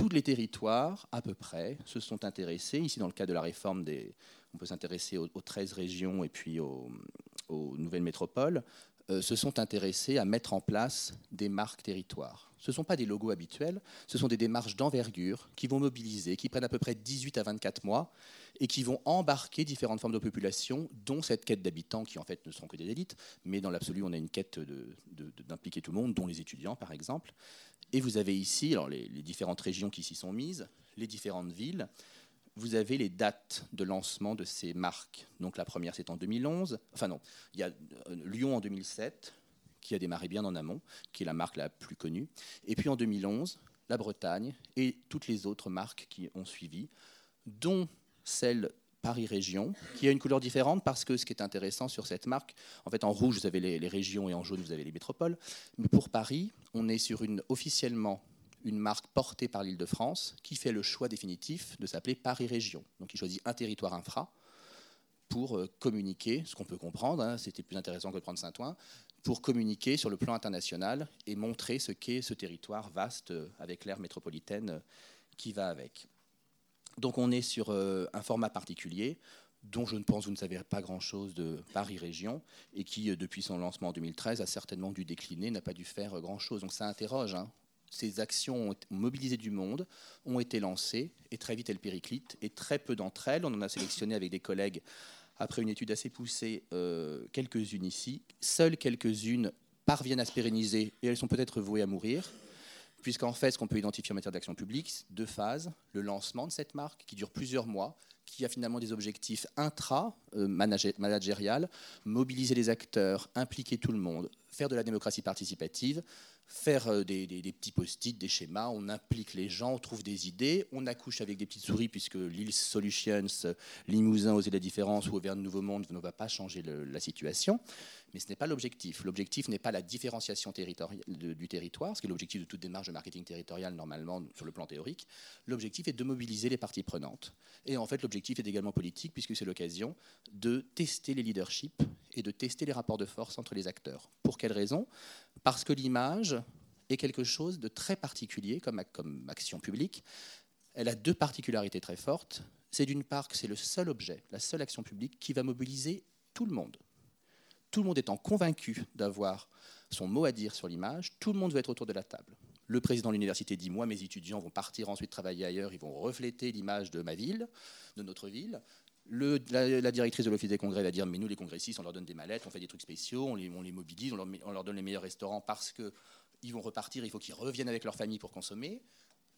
tous les territoires, à peu près, se sont intéressés. Ici, dans le cas de la réforme, des, on peut s'intéresser aux, 13 régions et puis aux, nouvelles métropoles, se sont intéressés à mettre en place des marques territoires. Ce ne sont pas des logos habituels, ce sont des démarches d'envergure qui vont mobiliser, qui prennent à peu près 18 à 24 mois et qui vont embarquer différentes formes de population, dont cette quête d'habitants qui en fait ne sont que des élites, mais dans l'absolu on a une quête d'impliquer tout le monde, dont les étudiants par exemple. Et vous avez ici alors les, différentes régions qui s'y sont mises, les différentes villes. Vous avez les dates de lancement de ces marques. Donc la première, c'est en 2011. Enfin non, il y a euh, Lyon en 2007, qui a démarré bien en amont, qui est la marque la plus connue. Et puis en 2011, la Bretagne et toutes les autres marques qui ont suivi, dont celle Paris Région, qui a une couleur différente parce que ce qui est intéressant sur cette marque, en fait en rouge vous avez les, régions et en jaune vous avez les métropoles, mais pour Paris, on est sur une officiellement une marque portée par l'Île-de-France qui fait le choix définitif de s'appeler Paris Région. Donc il choisit un territoire infra pour euh, communiquer, ce qu'on peut comprendre, hein, c'était plus intéressant que de prendre Saint-Ouen, pour communiquer sur le plan international et montrer ce qu'est ce territoire vaste euh, avec l'ère métropolitaine euh, qui va avec. Donc on est sur un format particulier dont je ne pense vous ne savez pas grand-chose de Paris Région et qui, depuis son lancement en 2013, a certainement dû décliner, n'a pas dû faire grand-chose. Donc ça interroge. Hein. Ces actions ont mobilisé du monde, ont été lancées, et très vite elles périclitent. Et très peu d'entre elles, on en a sélectionné avec des collègues, après une étude assez poussée, quelques-unes ici. Seules quelques-unes parviennent à se pérenniser, et elles sont peut-être vouées à mourir puisqu'en fait, ce qu'on peut identifier en matière d'action publique, deux phases. Le lancement de cette marque, qui dure plusieurs mois, qui a finalement des objectifs intra-managérial, mobiliser les acteurs, impliquer tout le monde, faire de la démocratie participative, faire euh, des, petits post-it, des schémas, on implique les gens, on trouve des idées, on accouche avec des petites souris, puisque l'île Solutions, Limousin, Oser la différence ou Auvergne Nouveau Monde ne va pas changer la situation. Mais ce n'est pas l'objectif. L'objectif n'est pas la différenciation du territoire, ce qui est l'objectif de toute démarche de marketing territorial normalement sur le plan théorique. L'objectif est de mobiliser les parties prenantes. Et en fait, l'objectif est également politique, puisque c'est l'occasion de tester les leaderships et de tester les rapports de force entre les acteurs. Pour quelle raison? Parce que l'image est quelque chose de très particulier comme, comme action publique. Elle a deux particularités très fortes. C'est d'une part que c'est le seul objet, la seule action publique qui va mobiliser tout le monde. Tout le monde étant convaincu d'avoir son mot à dire sur l'image, tout le monde veut être autour de la table. Le président de l'université dit Moi, mes étudiants vont partir ensuite travailler ailleurs, ils vont refléter l'image de ma ville, de notre ville la, directrice de l'Office des congrès va dire Mais nous, les congressistes, on leur donne des mallettes, on fait des trucs spéciaux, on les, mobilise, on leur, donne les meilleurs restaurants parce qu'ils vont repartir, il faut qu'ils reviennent avec leur famille pour consommer.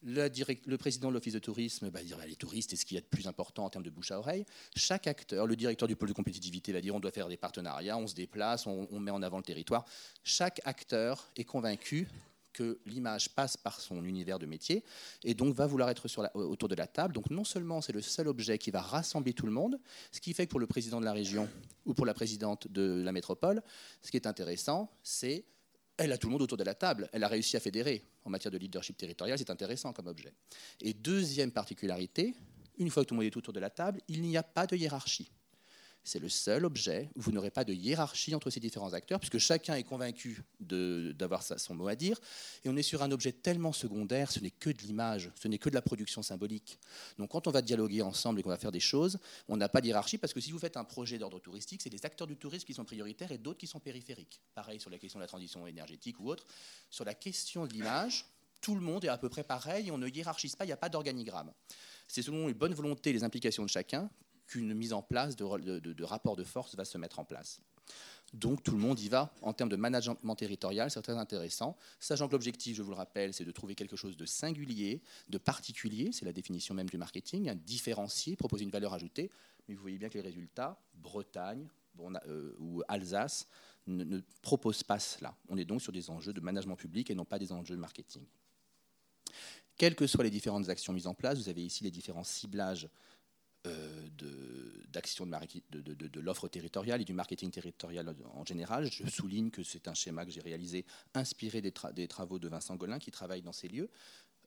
Le président de l'Office de tourisme va dire bah, Les touristes, c'est ce qu'il y a de plus important en termes de bouche à oreille. Chaque acteur, le directeur du pôle de compétitivité va dire On doit faire des partenariats, on se déplace, on met en avant le territoire. Chaque acteur est convaincu que l'image passe par son univers de métier et donc va vouloir être autour de la table. Donc non seulement c'est le seul objet qui va rassembler tout le monde, ce qui fait que pour le président de la région ou pour la présidente de la métropole, ce qui est intéressant, c'est elle a tout le monde autour de la table. Elle a réussi à fédérer en matière de leadership territorial. C'est intéressant comme objet. Et deuxième particularité, une fois que tout le monde est autour de la table, il n'y a pas de hiérarchie. C'est le seul objet où vous n'aurez pas de hiérarchie entre ces différents acteurs, puisque chacun est convaincu d'avoir son mot à dire. Et on est sur un objet tellement secondaire, ce n'est que de l'image, ce n'est que de la production symbolique. Donc quand on va dialoguer ensemble et qu'on va faire des choses, on n'a pas de hiérarchie, parce que si vous faites un projet d'ordre touristique, c'est des acteurs du tourisme qui sont prioritaires et d'autres qui sont périphériques. Pareil sur la question de la transition énergétique ou autre. Sur la question de l'image, tout le monde est à peu près pareil, on ne hiérarchise pas, il n'y a pas d'organigramme. C'est selon les bonnes volontés les implications de chacun qu'une mise en place de, de, rapport de force va se mettre en place. Donc tout le monde y va. En termes de management territorial, c'est très intéressant. Sachant que l'objectif, je vous le rappelle, c'est de trouver quelque chose de singulier, de particulier, c'est la définition même du marketing, un différencier, proposer une valeur ajoutée. Mais vous voyez bien que les résultats, Bretagne euh, ou Alsace, ne, ne proposent pas cela. On est donc sur des enjeux de management public et non pas des enjeux de marketing. Quelles que soient les différentes actions mises en place, vous avez ici les différents ciblages d'action de, de, l'offre territoriale et du marketing territorial en général. Je souligne que c'est un schéma que j'ai réalisé inspiré des, travaux de Vincent Golin qui travaille dans ces lieux.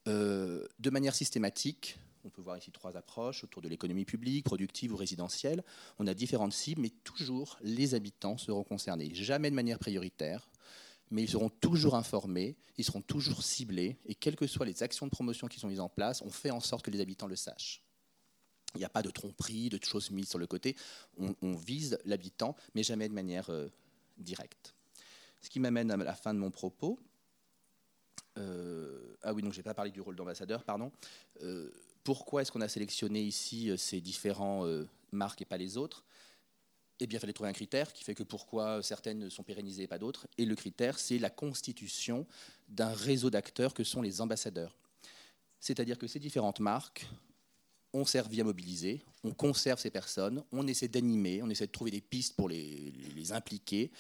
de manière systématique, on peut voir ici trois approches autour de l'économie publique, productive ou résidentielle. On a différentes cibles, mais toujours les habitants seront concernés. Jamais de manière prioritaire, mais ils seront toujours informés, ils seront toujours ciblés, et quelles que soient les actions de promotion qui sont mises en place, on fait en sorte que les habitants le sachent. Il n'y a pas de tromperie, de choses mises sur le côté. On, vise l'habitant, mais jamais de manière euh, directe. Ce qui m'amène à la fin de mon propos. Euh, ah oui, donc je n'ai pas parlé du rôle d'ambassadeur, pardon. Euh, pourquoi est-ce qu'on a sélectionné ici ces différents marques et pas les autres? Eh bien, il fallait trouver un critère qui fait que pourquoi certaines sont pérennisées et pas d'autres. Et le critère, c'est la constitution d'un réseau d'acteurs que sont les ambassadeurs. C'est-à-dire que ces différentes marques on servi à mobiliser, on conserve ces personnes, on essaie d'animer, on essaie de trouver des pistes pour les, impliquer,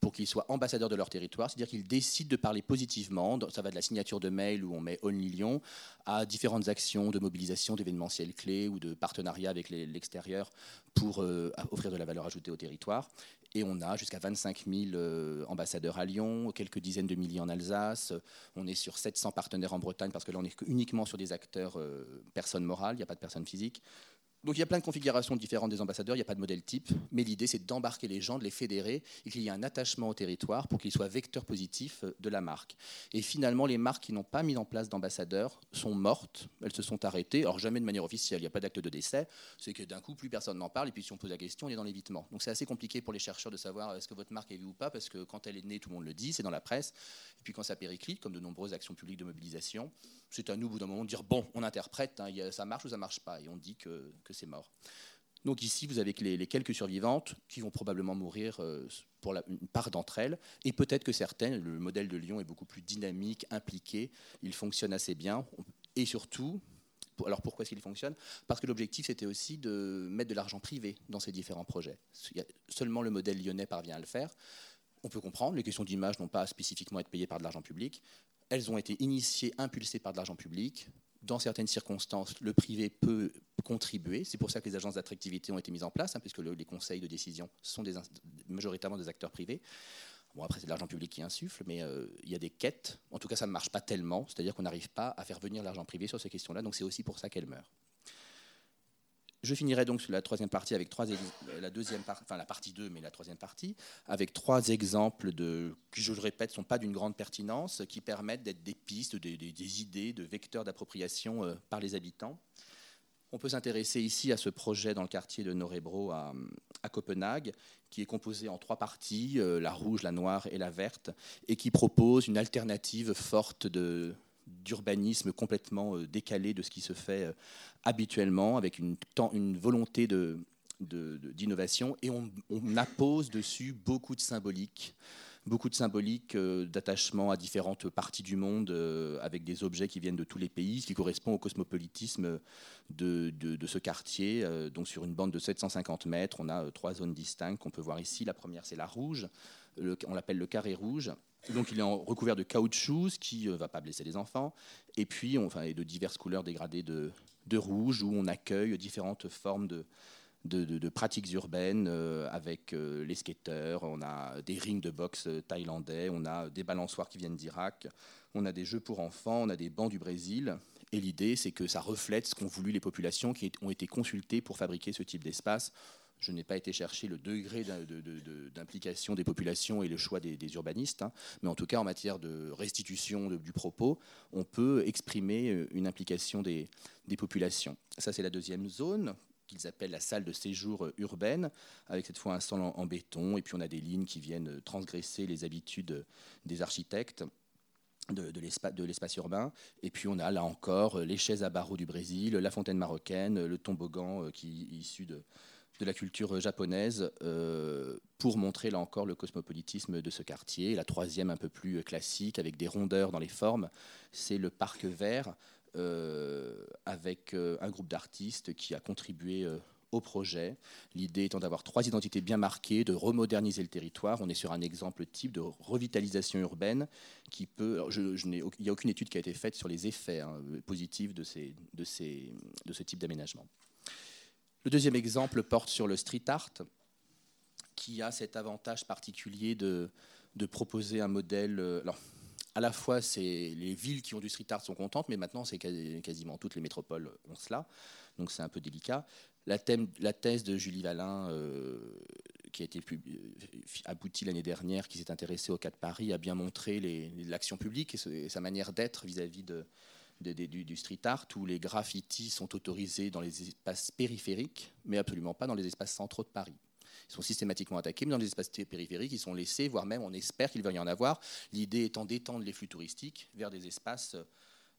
pour qu'ils soient ambassadeurs de leur territoire, c'est-à-dire qu'ils décident de parler positivement, ça va de la signature de mail où on met Only Lyon, à différentes actions de mobilisation d'événementiels clés ou de partenariat avec l'extérieur pour euh, offrir de la valeur ajoutée au territoire. Et on a jusqu'à 25 000 euh, ambassadeurs à Lyon, quelques dizaines de milliers en Alsace. On est sur 700 partenaires en Bretagne parce que là, on est uniquement sur des acteurs euh, personnes morales, il n'y a pas de personnes physiques. Donc il y a plein de configurations différentes des ambassadeurs, il n'y a pas de modèle type, mais l'idée c'est d'embarquer les gens, de les fédérer et qu'il y ait un attachement au territoire pour qu'ils soient vecteurs positifs euh, de la marque. Et finalement, les marques qui n'ont pas mis en place d'ambassadeurs sont mortes, elles se sont arrêtées, alors jamais de manière officielle, il n'y a pas d'acte de décès, c'est que d'un coup plus personne n'en parle et puis si on pose la question, on est dans l'évitement. Donc c'est assez compliqué pour les chercheurs de savoir est-ce que votre marque est vue ou pas, parce que quand elle est née, tout le monde le dit, c'est dans la presse, et puis quand ça périclite, comme de nombreuses actions publiques de mobilisation, c'est à nous, au bout d'un moment, de dire bon, on interprète, hein, ça marche ou ça marche pas, et on dit que, c'est mort. Donc ici, vous avez les, quelques survivantes qui vont probablement mourir euh, pour une part d'entre elles, et peut-être que certaines, le modèle de Lyon est beaucoup plus dynamique, impliqué, il fonctionne assez bien, et surtout, alors pourquoi est-ce qu'il fonctionne? Parce que l'objectif, c'était aussi de mettre de l'argent privé dans ces différents projets. Seulement le modèle lyonnais parvient à le faire. On peut comprendre, les questions d'image n'ont pas spécifiquement à être payées par de l'argent public, elles ont été initiées, impulsées par de l'argent public. Dans certaines circonstances, le privé peut contribuer. C'est pour ça que les agences d'attractivité ont été mises en place, hein, puisque les conseils de décision sont majoritairement des acteurs privés. Bon, après, c'est de l'argent public qui insuffle, mais euh, il y a des quêtes. En tout cas, ça ne marche pas tellement, c'est-à-dire qu'on n'arrive pas à faire venir l'argent privé sur ces questions-là, donc c'est aussi pour ça qu'elles meurent. Je finirai donc sur la troisième partie avec trois la deuxième enfin la partie 2, mais la troisième partie, avec trois exemples de, qui, je le répète, sont pas d'une grande pertinence, qui permettent d'être des pistes, des, idées, de vecteurs d'appropriation euh, par les habitants. On peut s'intéresser ici à ce projet dans le quartier de Norebro à, Copenhague, qui est composé en trois parties, euh, la rouge, la noire et la verte, et qui propose une alternative forte de, d'urbanisme complètement euh, décalé de ce qui se fait euh, habituellement, avec une, volonté d'innovation, et on, appose dessus beaucoup de symbolique, beaucoup de symbolique euh, d'attachement à différentes parties du monde, avec des objets qui viennent de tous les pays, ce qui correspond au cosmopolitisme de ce quartier. donc sur une bande de 750 mètres, on a trois zones distinctes qu'on peut voir ici. La première, c'est la rouge, on l'appelle le carré rouge. Donc il est recouvert de caoutchouc, ce qui ne euh, va pas blesser les enfants. Et puis, enfin, et de diverses couleurs dégradées de, rouge, où on accueille différentes formes de, de, pratiques urbaines euh, avec euh, les skateurs, on a des rings de boxe thaïlandais, on a des balançoires qui viennent d'Irak, on a des jeux pour enfants, on a des bancs du Brésil. Et l'idée, c'est que ça reflète ce qu'ont voulu les populations qui ont été consultées pour fabriquer ce type d'espace je n'ai pas été chercher le degré d'implication des populations et le choix des, urbanistes, hein. mais en tout cas en matière de restitution du propos, on peut exprimer euh, une implication des, populations. Ça, c'est la deuxième zone qu'ils appellent la salle de séjour urbaine, avec cette fois un sol en, béton, et puis on a des lignes qui viennent transgresser les habitudes des architectes de, l'espace urbain. Et puis on a là encore les chaises à barreaux du Brésil, la fontaine marocaine, le toboggan euh, qui est issu de, de la culture japonaise euh, pour montrer là encore le cosmopolitisme de ce quartier. La troisième, un peu plus classique, avec des rondeurs dans les formes, c'est le parc vert, euh, avec euh, un groupe d'artistes qui a contribué au projet. L'idée étant d'avoir trois identités bien marquées, de remoderniser le territoire. On est sur un exemple type de revitalisation urbaine qui peut. Je, il n'y a aucune étude qui a été faite sur les effets hein, positifs de, ces, de, ces, de ce type d'aménagement. Le deuxième exemple porte sur le street art, qui a cet avantage particulier de, proposer un modèle. Alors, à la fois, les villes qui ont du street art sont contentes, mais maintenant, c'est quasiment toutes les métropoles ont cela, donc c'est un peu délicat. La, thèse de Julie Valin, euh, qui a été aboutie l'année dernière, qui s'est intéressée au cas de Paris, a bien montré l'action publique et, sa manière d'être vis-à-vis de, du, street art, où les graffitis sont autorisés dans les espaces périphériques, mais absolument pas dans les espaces centraux de Paris. Ils sont systématiquement attaqués, mais dans les espaces périphériques, ils sont laissés, voire même on espère qu'il va y en avoir. L'idée étant d'étendre les flux touristiques vers des espaces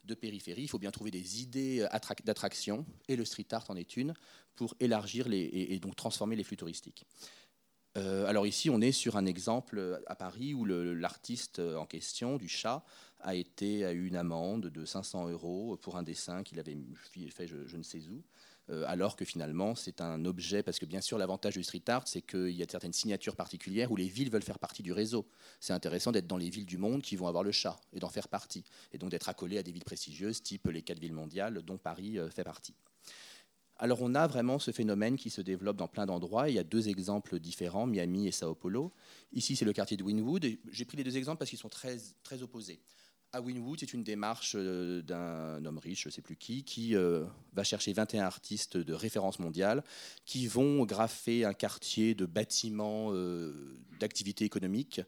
de périphérie. Il faut bien trouver des idées d'attraction, et le street art en est une, pour élargir et, donc transformer les flux touristiques. Euh, alors ici, on est sur un exemple à Paris où l'artiste en question, du chat, a été à eu une amende de 500 euros pour un dessin qu'il avait fait je, ne sais où. Euh, alors que finalement c'est un objet, parce que bien sûr l'avantage du street art, c'est qu'il y a certaines signatures particulières où les villes veulent faire partie du réseau. C'est intéressant d'être dans les villes du monde qui vont avoir le chat et d'en faire partie, et donc d'être accolé à des villes prestigieuses, type les quatre villes mondiales dont Paris euh, fait partie. Alors on a vraiment ce phénomène qui se développe dans plein d'endroits. Il y a deux exemples différents, Miami et Sao Paulo. Ici c'est le quartier de Wynwood. J'ai pris les deux exemples parce qu'ils sont très, très opposés Winwood, c'est une démarche euh, d'un homme riche, je ne sais plus qui, qui euh, va chercher 21 artistes de référence mondiale qui vont graffer un quartier de bâtiments euh, d'activité économique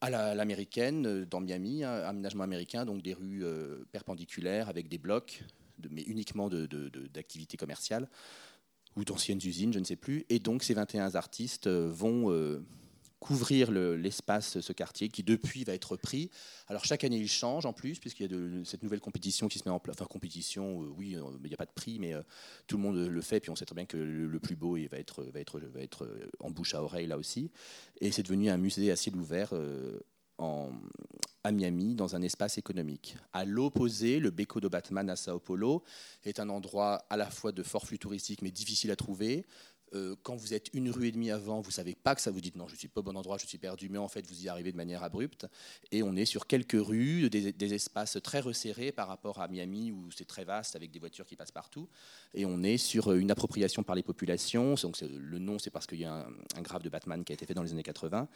à l'américaine, dans Miami, un aménagement américain, donc des rues perpendiculaires avec des blocs, mais uniquement d'activité de, commerciale ou d'anciennes usines, je ne sais plus. Et donc ces 21 artistes vont couvrir l'espace, ce quartier, qui depuis va être pris. Alors chaque année, il change en plus, puisqu'il y a cette nouvelle compétition qui se met en place. Enfin, compétition, euh, oui, euh, il n'y a pas de prix, mais euh, tout le monde le fait, puis on sait très bien que le, plus beau il va, être, va, être, va être en bouche à oreille là aussi. Et c'est devenu un musée à ciel ouvert. À Miami, dans un espace économique. À l'opposé, le Beco de Batman à Sao Paulo est un endroit à la fois de fort flux touristique, mais difficile à trouver, euh, quand vous êtes une rue et demie avant, vous savez pas que ça vous dit non, je suis pas au bon endroit, je suis perdu, mais en fait vous y arrivez de manière abrupte. Et on est sur quelques rues, des, espaces très resserrés par rapport à Miami où c'est très vaste avec des voitures qui passent partout. Et on est sur une appropriation par les populations. Donc le nom, c'est parce qu'il y a un, graphe de Batman qui a été fait dans les années 80.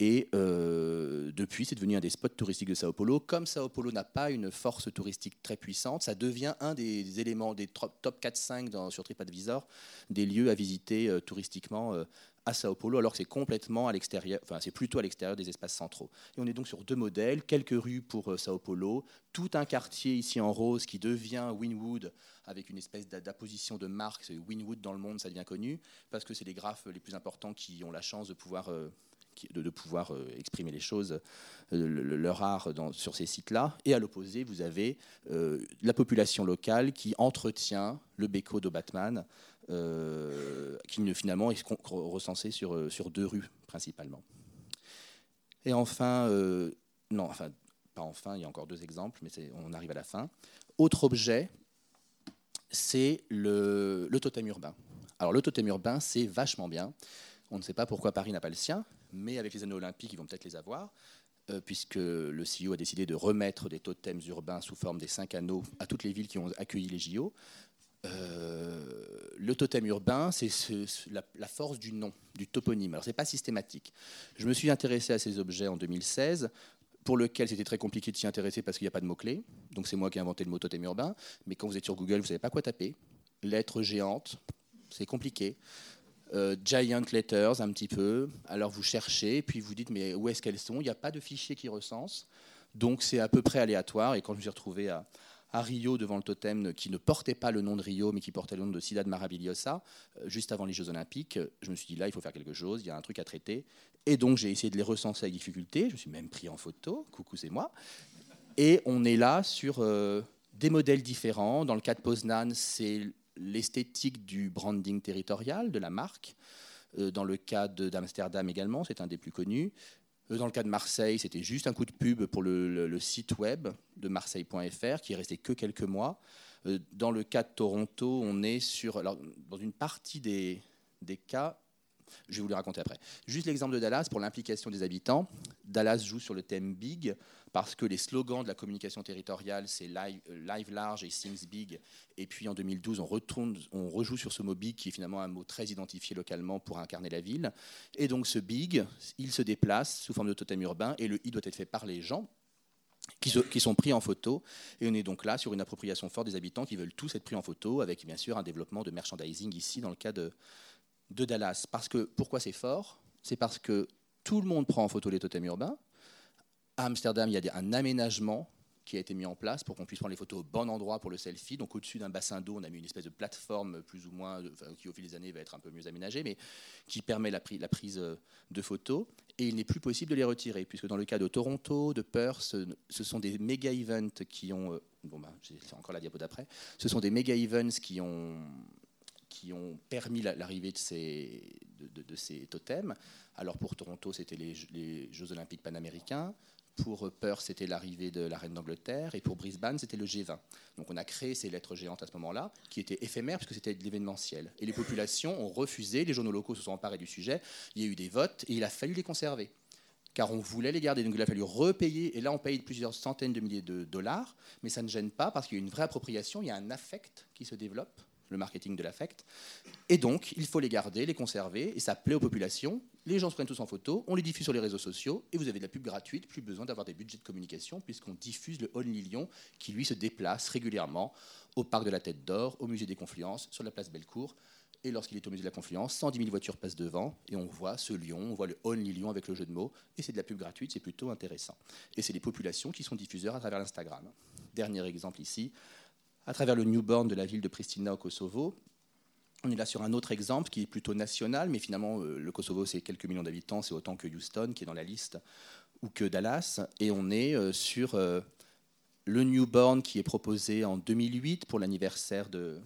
Et euh, depuis, c'est devenu un des spots touristiques de Sao Paulo. Comme Sao Paulo n'a pas une force touristique très puissante, ça devient un des éléments des top 4-5 sur TripAdvisor des lieux à visiter euh, touristiquement euh, à Sao Paulo, alors que c'est complètement à l'extérieur, enfin c'est plutôt à l'extérieur des espaces centraux. Et on est donc sur deux modèles, quelques rues pour euh, Sao Paulo, tout un quartier ici en rose qui devient Winwood avec une espèce d'apposition de marque. Winwood dans le monde, ça devient connu parce que c'est les graphes les plus importants qui ont la chance de pouvoir de, pouvoir exprimer les choses, leur art sur ces sites-là. Et à l'opposé, vous avez la population locale qui entretient le Beko de Batman euh, qui finalement est recensé sur, euh, sur deux rues principalement. Et enfin, euh, non, enfin, pas enfin, il y a encore deux exemples, mais on arrive à la fin. Autre objet, c'est le, le, totem urbain. Alors le totem urbain, c'est vachement bien. On ne sait pas pourquoi Paris n'a pas le sien, mais avec les anneaux olympiques, ils vont peut-être les avoir, puisque le CEO a décidé de remettre des totems urbains sous forme des cinq anneaux à toutes les villes qui ont accueilli les JO. Euh, le totem urbain, c'est la, force du nom, du toponyme. Alors, ce n'est pas systématique. Je me suis intéressé à ces objets en 2016, pour lequel c'était très compliqué de s'y intéresser parce qu'il n'y a pas de mots-clés. Donc, c'est moi qui ai inventé le mot totem urbain. Mais quand vous êtes sur Google, vous ne savez pas quoi taper. Lettres géantes, c'est compliqué. Euh, giant letters, un petit peu. Alors, vous cherchez, puis vous dites, mais où est-ce qu'elles sont? Il n'y a pas de fichier qui recense. Donc, c'est à peu près aléatoire. Et quand je me suis retrouvé à à Rio devant le totem qui ne portait pas le nom de Rio, mais qui portait le nom de Ciudad Maravillosa, euh, juste avant les Jeux Olympiques. Je me suis dit là, il faut faire quelque chose, il y a un truc à traiter. Et donc j'ai essayé de les recenser avec difficulté. Je me suis même pris en photo. Coucou, c'est moi. Et on est là sur euh, des modèles différents. Dans le cas de Poznan, c'est l'esthétique du branding territorial de la marque. Euh, dans le cas d'Amsterdam également, c'est un des plus connus. Dans le cas de Marseille, c'était juste un coup de pub pour le, site web de marseille.fr qui est resté que quelques mois. Euh, dans le cas de Toronto, on est sur, dans une partie des, des cas, Je vais vous le raconter après. Juste l'exemple de Dallas pour l'implication des habitants. Dallas joue sur le thème big parce que les slogans de la communication territoriale, c'est live, live, large et things big. Et puis en 2012, on, retourne, on rejoue sur ce mot big qui est finalement un mot très identifié localement pour incarner la ville. Et donc ce big, il se déplace sous forme de totem urbain et le i doit être fait par les gens qui, sont pris en photo. Et on est donc là sur une appropriation forte des habitants qui veulent tous être pris en photo, avec bien sûr un développement de merchandising ici dans le cas de, de Dallas. Parce que pourquoi c'est fort? C'est parce que tout le monde prend en photo les totems urbains. À Amsterdam, il y a un aménagement qui a été mis en place pour qu'on puisse prendre les photos au bon endroit pour le selfie. Donc au-dessus d'un bassin d'eau, on a mis une espèce de plateforme plus ou moins, qui au fil des années va être un peu mieux aménagée, mais qui permet la, la prise euh, de photos. Et il n'est plus possible de les retirer, puisque dans le cas de Toronto, de Perth, ce sont des méga events qui ont... Euh, bon, ben, j'ai encore la diapo d'après. Ce sont des méga events qui ont qui ont permis l'arrivée de ces, totems. Alors pour Toronto, c'était les, les, Jeux olympiques panaméricains. Pour Perth, c'était l'arrivée de la reine d'Angleterre. Et pour Brisbane, c'était le G20. Donc on a créé ces lettres géantes à ce moment-là, qui étaient éphémères puisque c'était de l'événementiel. Et les populations ont refusé, les journaux locaux se sont emparés du sujet, il y a eu des votes et il a fallu les conserver. Car on voulait les garder, donc il a fallu repayer. Et là, on paye plusieurs centaines de milliers de dollars, mais ça ne gêne pas parce qu'il y a une vraie appropriation, il y a un affect qui se développe le marketing de l'affect. Et donc, il faut les garder, les conserver, et ça plaît aux populations. Les gens se prennent tous en photo, on les diffuse sur les réseaux sociaux, et vous avez de la pub gratuite, plus besoin d'avoir des budgets de communication, puisqu'on diffuse le Only Lyon, qui lui se déplace régulièrement au parc de la Tête d'Or, au musée des Confluences, sur la place Bellecour. Et lorsqu'il est au musée de la Confluence, 110 000 voitures passent devant, et on voit ce lion, on voit le Only Lyon avec le jeu de mots, et c'est de la pub gratuite, c'est plutôt intéressant. Et c'est les populations qui sont diffuseurs à travers l'Instagram. Dernier exemple ici, à travers le newborn de la ville de Pristina au Kosovo. On est là sur un autre exemple qui est plutôt national, mais finalement, euh, le Kosovo, c'est quelques millions d'habitants, c'est autant que Houston, qui est dans la liste, ou que Dallas. Et on est euh, sur euh, le newborn qui est proposé en 2008 pour l'anniversaire de,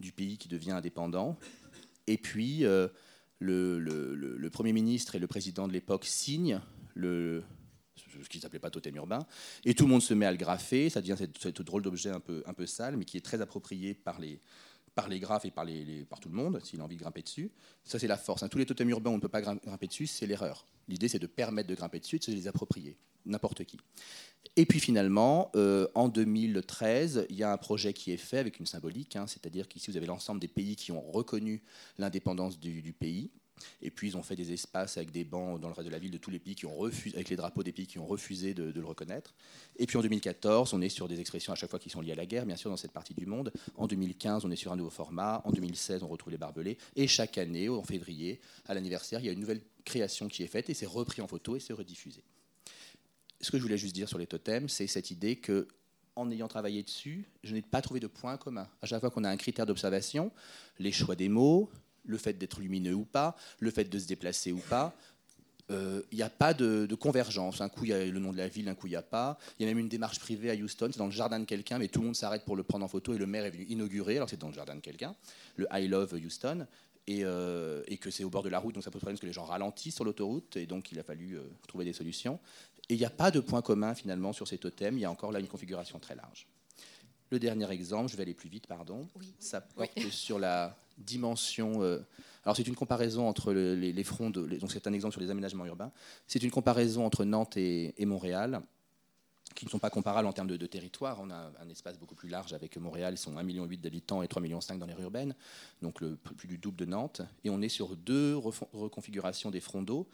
du pays qui devient indépendant. Et puis, le, le, Premier ministre et le président de l'époque signent le, ce qui s'appelait pas totem urbain, et tout le monde se met à le graffer, ça devient cette, drôle d'objet un peu, sale, mais qui est très approprié par les, graphes et par, tout le monde, s'il a envie de grimper dessus. Ça, c'est la force. Hein. Tous les totems urbains, on ne peut pas grimper dessus, c'est l'erreur. L'idée, c'est de permettre de grimper dessus, de se les approprier, n'importe qui. Et puis finalement, euh, en 2013, il y a un projet qui est fait avec une symbolique, hein, c'est-à-dire qu'ici, vous avez l'ensemble des pays qui ont reconnu l'indépendance du pays. Et puis ils ont fait des espaces avec des bancs dans le reste de la ville de tous les pays qui ont refusé, avec les drapeaux des pays qui ont refusé de, le reconnaître. Et puis en 2014, on est sur des expressions à chaque fois qui sont liées à la guerre, bien sûr, dans cette partie du monde. En 2015, on est sur un nouveau format. En 2016, on retrouve les barbelés. Et chaque année, en février, à l'anniversaire, il y a une nouvelle création qui est faite et c'est repris en photo et c'est rediffusé. Ce que je voulais juste dire sur les totems, c'est cette idée que en ayant travaillé dessus, je n'ai pas trouvé de point commun. À chaque fois qu'on a un critère d'observation, les choix des mots, le fait d'être lumineux ou pas, le fait de se déplacer ou pas. Il euh, n'y a pas de, convergence. Un coup, il y a le nom de la ville, un coup, il n'y a pas. Il y a même une démarche privée à Houston, c'est dans le jardin de quelqu'un, mais tout le monde s'arrête pour le prendre en photo et le maire est venu inaugurer, alors c'est dans le jardin de quelqu'un, le I Love Houston, et, euh, que c'est au bord de la route, donc ça pose problème parce que les gens ralentissent sur l'autoroute, et donc il a fallu euh, trouver des solutions. Et il n'y a pas de point commun finalement sur ces totems, il y a encore là une configuration très large. Le dernier exemple, je vais aller plus vite, pardon, ça porte sur la dimension. Euh, alors c'est une comparaison entre les, fronts, de, donc c'est un exemple sur les aménagements urbains. C'est une comparaison entre Nantes et, Montréal, qui ne sont pas comparables en termes de, territoire. On a un espace beaucoup plus large avec Montréal, ils sont 1,8 million d'habitants et 3,5 millions dans l'aire urbaine, donc plus du double de Nantes. Et on est sur deux reconfigurations des fronts d'eau,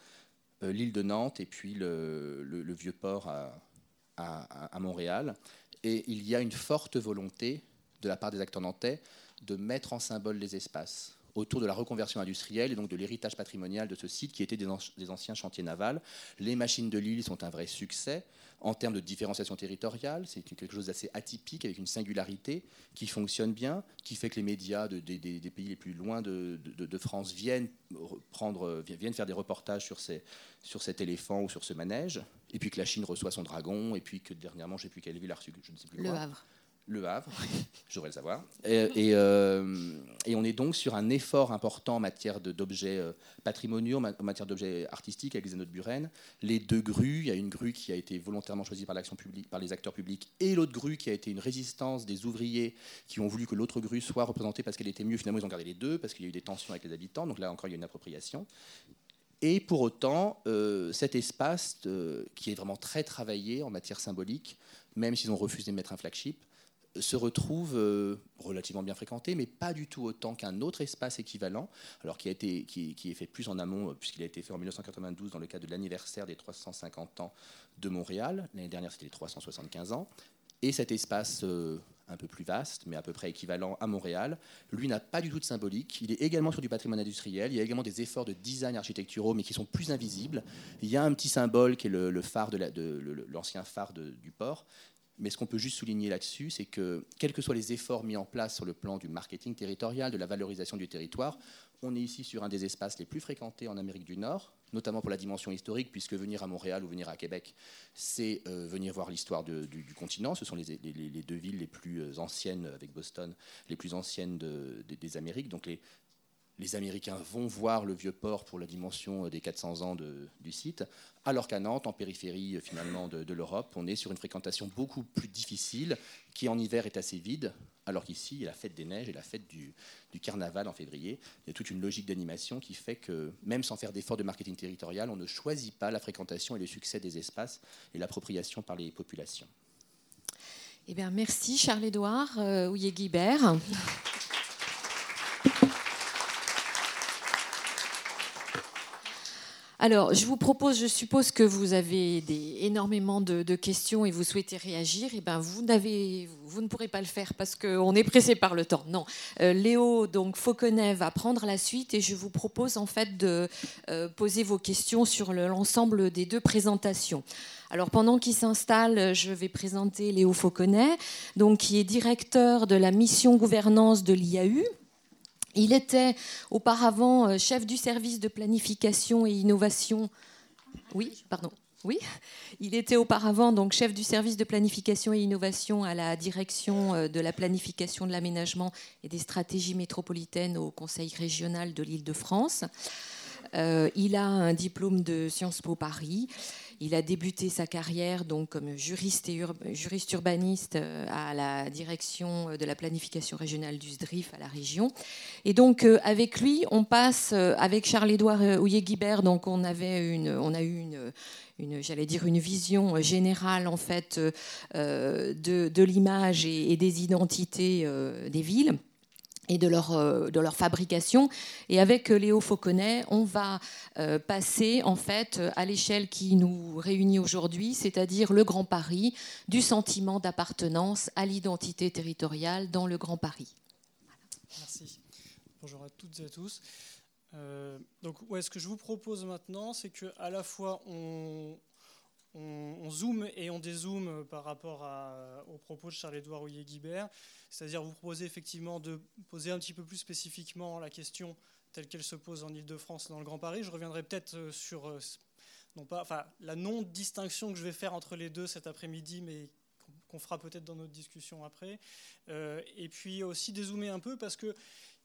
euh, l'île de Nantes et puis le, vieux port à Montréal. Et il y a une forte volonté de la part des acteurs nantais de mettre en symbole les espaces autour de la reconversion industrielle et donc de l'héritage patrimonial de ce site qui était des, anciens chantiers navals. Les machines de l'île sont un vrai succès en termes de différenciation territoriale. C'est quelque chose d'assez atypique avec une singularité qui fonctionne bien, qui fait que les médias des pays les plus loin de, France viennent, prendre, viennent faire des reportages sur, ces, sur cet éléphant ou sur ce manège, et puis que la Chine reçoit son dragon, et puis que dernièrement, je ne sais plus quelle ville a reçu, je ne sais plus Le Havre. Le Havre, je devrais le savoir. Et, euh, et, on est donc sur un effort important en matière d'objets euh, patrimoniaux, en matière d'objets artistiques avec les anneaux de Buren. Les deux grues, il y a une grue qui a été volontairement choisie par l'action publique, par les acteurs publics, et l'autre grue qui a été une résistance des ouvriers qui ont voulu que l'autre grue soit représentée parce qu'elle était mieux. Finalement, ils ont gardé les deux parce qu'il y a eu des tensions avec les habitants. Donc là encore, il y a une appropriation. Et pour autant, euh, cet espace qui est vraiment très travaillé en matière symbolique, même s'ils ont refusé de mettre un flagship, se retrouve euh, relativement bien fréquenté, mais pas du tout autant qu'un autre espace équivalent, alors qui, a été, qui, est fait plus en amont, euh, puisqu'il a été fait en 1992 dans le cadre de l'anniversaire des 350 ans de Montréal. L'année dernière, c'était les 375 ans. Et cet espace euh, un peu plus vaste, mais à peu près équivalent à Montréal, lui n'a pas du tout de symbolique. Il est également sur du patrimoine industriel. Il y a également des efforts de design architecturaux, mais qui sont plus invisibles. Il y a un petit symbole qui est le, phare de l'ancien phare du port, mais ce qu'on peut juste souligner là-dessus, c'est que quels que soient les efforts mis en place sur le plan du marketing territorial, de la valorisation du territoire, on est ici sur un des espaces les plus fréquentés en Amérique du Nord, notamment pour la dimension historique, puisque venir à Montréal ou venir à Québec, c'est euh, venir voir l'histoire du, continent. Ce sont les, deux villes les plus euh, anciennes, avec Boston, les plus anciennes des Amériques. Donc les, les Américains vont voir le vieux port pour la dimension des 400 ans du site, alors qu'à Nantes, en périphérie finalement de, l'Europe, on est sur une fréquentation beaucoup plus difficile, qui en hiver est assez vide, alors qu'ici, il y a la fête des neiges et la fête du, carnaval en février. Il y a toute une logique d'animation qui fait que, même sans faire d'efforts de marketing territorial, on ne choisit pas la fréquentation et le succès des espaces et l'appropriation par les populations. Eh bien, merci Charles-Édouard euh, Houillet-Guibert. [LAUGHS] Alors, je vous propose, je suppose que vous avez énormément de, questions et vous souhaitez réagir. Et eh ben, vous, vous ne pourrez pas le faire parce qu'on est pressé par le temps. Non, euh, Léo donc Fauconnet va prendre la suite et je vous propose en fait de euh, poser vos questions sur l'ensemble des deux présentations. Alors pendant qu'il s'installe, je vais présenter Léo Fauconnet, donc qui est directeur de la mission gouvernance de l'IAU, il était auparavant euh, chef du service de planification et innovation. Oui, pardon. Oui, il était auparavant donc chef du service de planification et innovation à la direction euh, de la planification de l'aménagement et des stratégies métropolitaines au Conseil régional de l'Île-de-France. Euh, il a un diplôme de Sciences Po Paris. Il a débuté sa carrière donc comme juriste, et juriste urbaniste euh, à la direction de la planification régionale du SDRIF à la région. Et donc euh, avec lui, on passe euh, avec Charles-Édouard Houillet-Guibert, donc on avait une, on a eu une j'allais dire une vision générale en fait de, l'image et, des identités des villes et de leur, euh, de leur fabrication. Et avec euh, Léo Fauconnet, on va euh, passer en fait à l'échelle qui nous réunit aujourd'hui, c'est-à-dire le Grand Paris, du sentiment d'appartenance à l'identité territoriale dans le Grand Paris. Merci. Bonjour à toutes et à tous. donc, ce que je vous propose maintenant, c'est que à la fois on, on, zoome et on dézoome par rapport à, aux propos de Charles-Édouard Houillet-Guibert. C'est-à-dire vous proposer effectivement de poser un petit peu plus spécifiquement la question telle qu'elle se pose en Ile-de-France dans le Grand Paris. Je reviendrai peut-être euh, sur euh, non pas, enfin, la non-distinction que je vais faire entre les deux cet après-midi, mais qu'on fera peut-être dans notre discussion après. Euh, et puis aussi dézoomer un peu parce que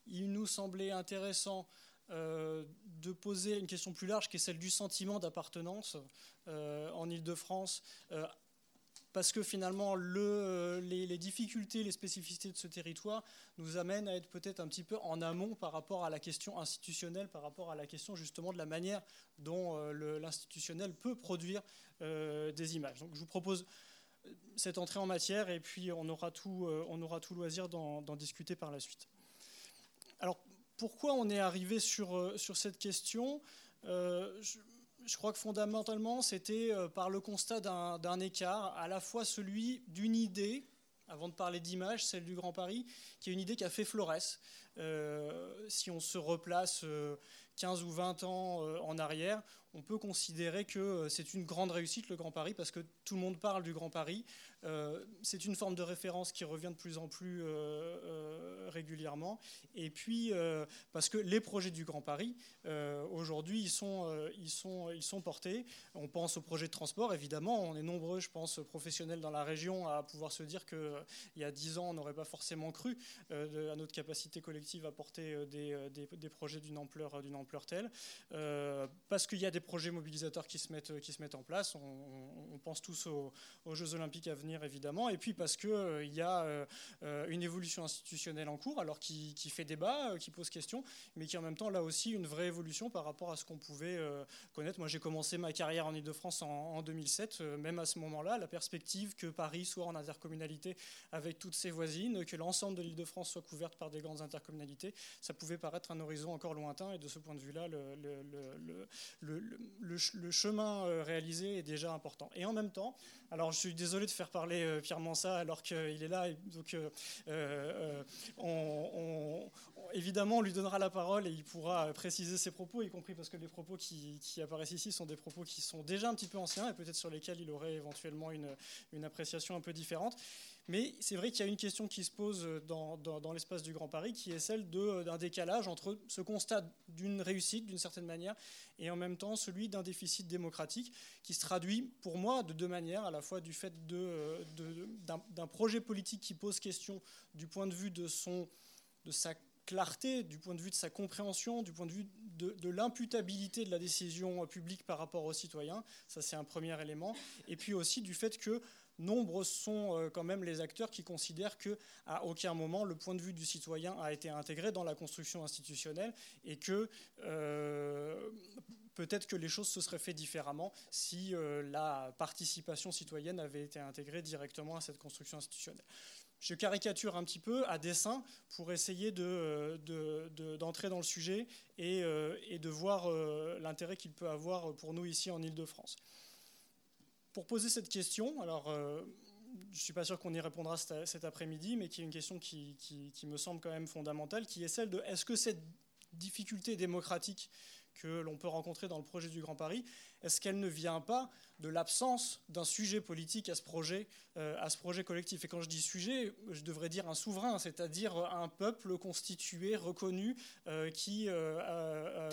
il nous semblait intéressant de poser une question plus large qui est celle du sentiment d'appartenance en Ile-de-France parce que finalement le, les, difficultés, les spécificités de ce territoire nous amènent à être peut-être un petit peu en amont par rapport à la question institutionnelle, par rapport à la question justement de la manière dont euh, l'institutionnel peut produire euh, des images. Donc je vous propose cette entrée en matière et puis on aura tout, euh, on aura tout loisir d'en discuter par la suite. Alors pourquoi on est arrivé sur, sur cette question je crois que fondamentalement, c'était euh, par le constat d'un écart, à la fois celui d'une idée, avant de parler d'image, celle du Grand Paris, qui est une idée qui a fait Flores. Euh, si on se replace 15 euh, ou 20 ans en arrière, on peut considérer que c'est une grande réussite le Grand Paris parce que tout le monde parle du Grand Paris. C'est une forme de référence qui revient de plus en plus régulièrement. Et puis parce que les projets du Grand Paris, aujourd'hui, ils sont, portés. On pense aux projets de transport, évidemment. On est nombreux, je pense, professionnels dans la région à pouvoir se dire qu'il y a dix ans, on n'aurait pas forcément cru à notre capacité collective à porter des, projets d'une ampleur, telle. parce qu'il y a des projets mobilisateurs qui se mettent en place. On, pense tous aux, Jeux Olympiques à venir, évidemment. Et puis parce qu'il euh, y a euh, euh, une évolution institutionnelle en cours, alors qui, fait débat, qui pose question, mais qui en même temps, là aussi, une vraie évolution par rapport à ce qu'on pouvait connaître. Moi, j'ai commencé ma carrière en Ile-de-France en, 2007. même à ce moment-là, la perspective que Paris soit en intercommunalité avec toutes ses voisines, que l'ensemble de l'Île-de-France soit couverte par des grandes intercommunalités, ça pouvait paraître un horizon encore lointain. Et de ce point de vue-là, le, le, chemin euh, réalisé est déjà important. Et en même temps, alors je suis désolé de faire parler euh, Pierre Mansa alors qu'il est là, donc euh, on, évidemment on lui donnera la parole et il pourra préciser ses propos, y compris parce que les propos qui, apparaissent ici sont des propos qui sont déjà un petit peu anciens et peut-être sur lesquels il aurait éventuellement une appréciation un peu différente. Mais c'est vrai qu'il y a une question qui se pose dans, l'espace du Grand Paris, qui est celle d'un décalage entre ce constat d'une réussite, d'une certaine manière, et en même temps celui d'un déficit démocratique, qui se traduit pour moi de deux manières, à la fois du fait d'un projet politique qui pose question du point de vue de sa clarté, du point de vue de sa compréhension, du point de vue de, de l'imputabilité de la décision publique par rapport aux citoyens, ça c'est un premier élément, et puis aussi du fait que nombreux sont euh, quand même les acteurs qui considèrent qu'à aucun moment le point de vue du citoyen a été intégré dans la construction institutionnelle et que euh, peut-être que les choses se seraient fait différemment si euh, la participation citoyenne avait été intégrée directement à cette construction institutionnelle. Je caricature un petit peu à dessein pour essayer d'entrer dans le sujet et, et de voir l'intérêt qu'il peut avoir pour nous ici en Ile-de-France pour poser cette question, alors euh, je ne suis pas sûr qu'on y répondra cet après-midi, mais qui est une question qui, me semble quand même fondamentale, qui est celle de est-ce que cette difficulté démocratique que l'on peut rencontrer dans le projet du Grand Paris, est-ce qu'elle ne vient pas de l'absence d'un sujet politique à ce projet, euh, à ce projet collectif? Et quand je dis sujet, je devrais dire un souverain, c'est-à-dire un peuple constitué, reconnu, euh, qui euh,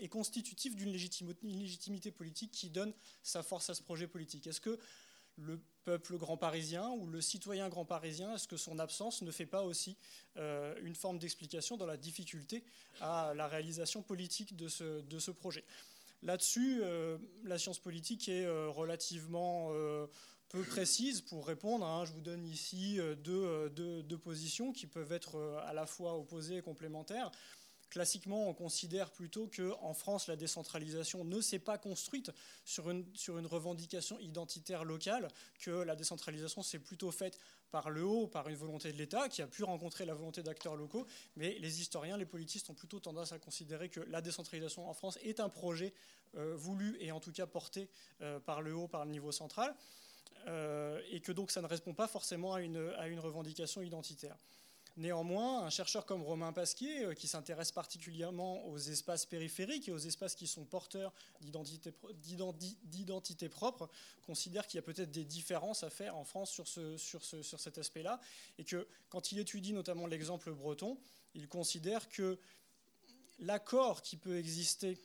est constitutif d'une légitimité politique qui donne sa force à ce projet politique. Est-ce que le peuple grand parisien ou le citoyen grand parisien, est-ce que son absence ne fait pas aussi une forme d'explication dans la difficulté à la réalisation politique de ce, projet? Là-dessus, euh, la science politique est euh, relativement euh, peu précise pour répondre. Hein. Je vous donne ici deux, positions qui peuvent être à la fois opposées et complémentaires. Classiquement, on considère plutôt qu'en France, la décentralisation ne s'est pas construite sur une, revendication identitaire locale, que la décentralisation s'est plutôt faite par le haut, par une volonté de l'État, qui a pu rencontrer la volonté d'acteurs locaux. Mais les historiens, les politistes ont plutôt tendance à considérer que la décentralisation en France est un projet euh, voulu et en tout cas porté euh, par le haut, par le niveau central, euh, et que donc ça ne répond pas forcément à une revendication identitaire. Néanmoins, un chercheur comme Romain Pasquier, euh, qui s'intéresse particulièrement aux espaces périphériques et aux espaces qui sont porteurs d'identité propre, considère qu'il y a peut-être des différences à faire en France sur, ce, sur, ce, sur cet aspect-là, et que quand il étudie notamment l'exemple breton, il considère que l'accord qui peut exister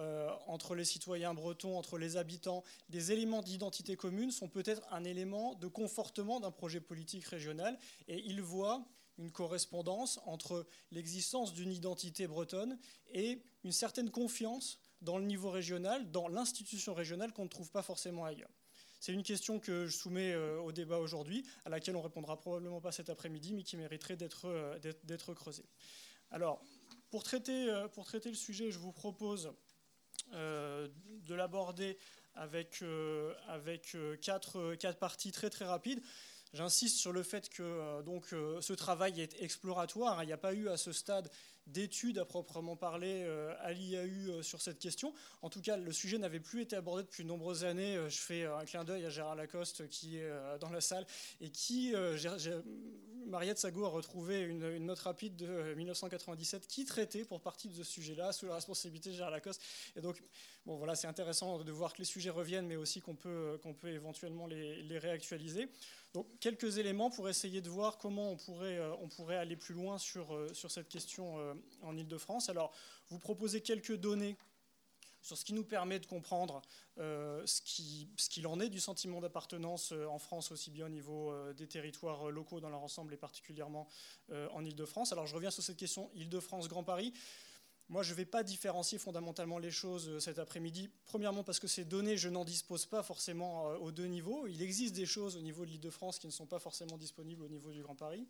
euh, entre les citoyens bretons, entre les habitants, des éléments d'identité commune sont peut-être un élément de confortement d'un projet politique régional. Et il voit une correspondance entre l'existence d'une identité bretonne et une certaine confiance dans le niveau régional, dans l'institution régionale qu'on ne trouve pas forcément ailleurs. C'est une question que je soumets euh, au débat aujourd'hui, à laquelle on répondra probablement pas cet après-midi, mais qui mériterait d'être euh, creusée. Alors, pour traiter, euh, pour traiter le sujet, je vous propose de l'aborder avec, avec quatre, quatre parties très très rapides. J'insiste sur le fait que euh, donc, euh, ce travail est exploratoire. Il n'y a pas eu à ce stade d'études à proprement parler euh, à l'IAU sur cette question. En tout cas, le sujet n'avait plus été abordé depuis de nombreuses années. Je fais un clin d'œil à Gérard Lacoste qui est dans la salle et qui Mariette Sago a retrouvé une, note rapide de 1997 qui traitait pour partie de ce sujet-là sous la responsabilité de Gérard Lacoste. Et donc, bon, voilà, c'est intéressant de voir que les sujets reviennent, mais aussi qu'on peut, qu'on peut éventuellement les, réactualiser. Donc, quelques éléments pour essayer de voir comment on pourrait, euh, aller plus loin sur, euh, cette question euh, en Ile-de-France. Alors, vous proposez quelques données sur ce qui nous permet de comprendre ce qu'il en est du sentiment d'appartenance en France, aussi bien au niveau des territoires locaux dans leur ensemble et particulièrement en Ile-de-France. Alors je reviens sur cette question Ile-de-France-Grand Paris. Moi, je ne vais pas différencier fondamentalement les choses cet après-midi. Premièrement, parce que ces données, je n'en dispose pas forcément aux deux niveaux. Il existe des choses au niveau de l'Île-de-France qui ne sont pas forcément disponibles au niveau du Grand Paris.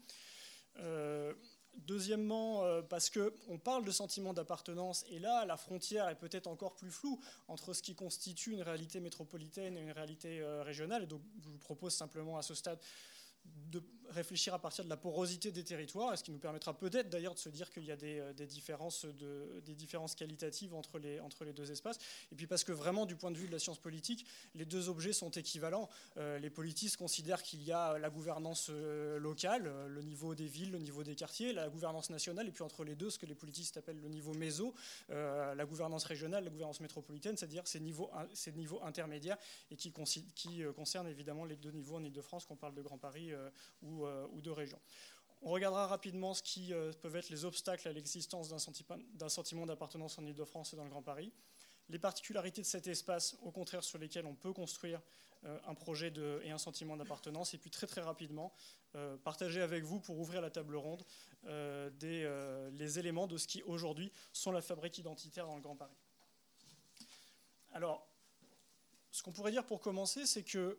Deuxièmement, euh, parce qu'on parle de sentiment d'appartenance, et là, la frontière est peut-être encore plus floue entre ce qui constitue une réalité métropolitaine et une réalité euh, régionale. Et donc, je vous propose simplement à ce stade de réfléchir à partir de la porosité des territoires, ce qui nous permettra peut-être d'ailleurs de se dire qu'il y a des, euh, différences de, des différences qualitatives entre les, entre les deux espaces. Et puis parce que vraiment, du point de vue de la science politique, les deux objets sont équivalents. Euh, les politistes considèrent qu'il y a la gouvernance euh, locale, le niveau des villes, le niveau des quartiers, la gouvernance nationale, et puis entre les deux, ce que les politistes appellent le niveau méso, la gouvernance régionale, la gouvernance métropolitaine, c'est-à-dire ces niveaux, ces niveaux intermédiaires, et qui, qui concernent évidemment les deux niveaux en Ile-de-France, qu'on parle de Grand Paris ou, ou de région. On regardera rapidement ce qui euh, peuvent être les obstacles à l'existence d'un sentiment d'appartenance en Ile-de-France et dans le Grand Paris, les particularités de cet espace, au contraire, sur lesquelles on peut construire euh, un projet et un sentiment d'appartenance, et puis très très rapidement, euh, partager avec vous, pour ouvrir la table ronde, des, les éléments de ce qui aujourd'hui sont la fabrique identitaire dans le Grand Paris. Alors, ce qu'on pourrait dire pour commencer, c'est que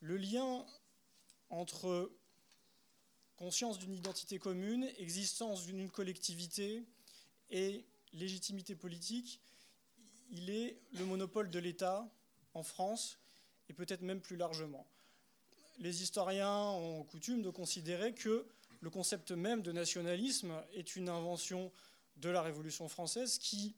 le lien entre conscience d'une identité commune, existence d'une collectivité et légitimité politique, il est le monopole de l'État en France et peut-être même plus largement. Les historiens ont coutume de considérer que le concept même de nationalisme est une invention de la Révolution française qui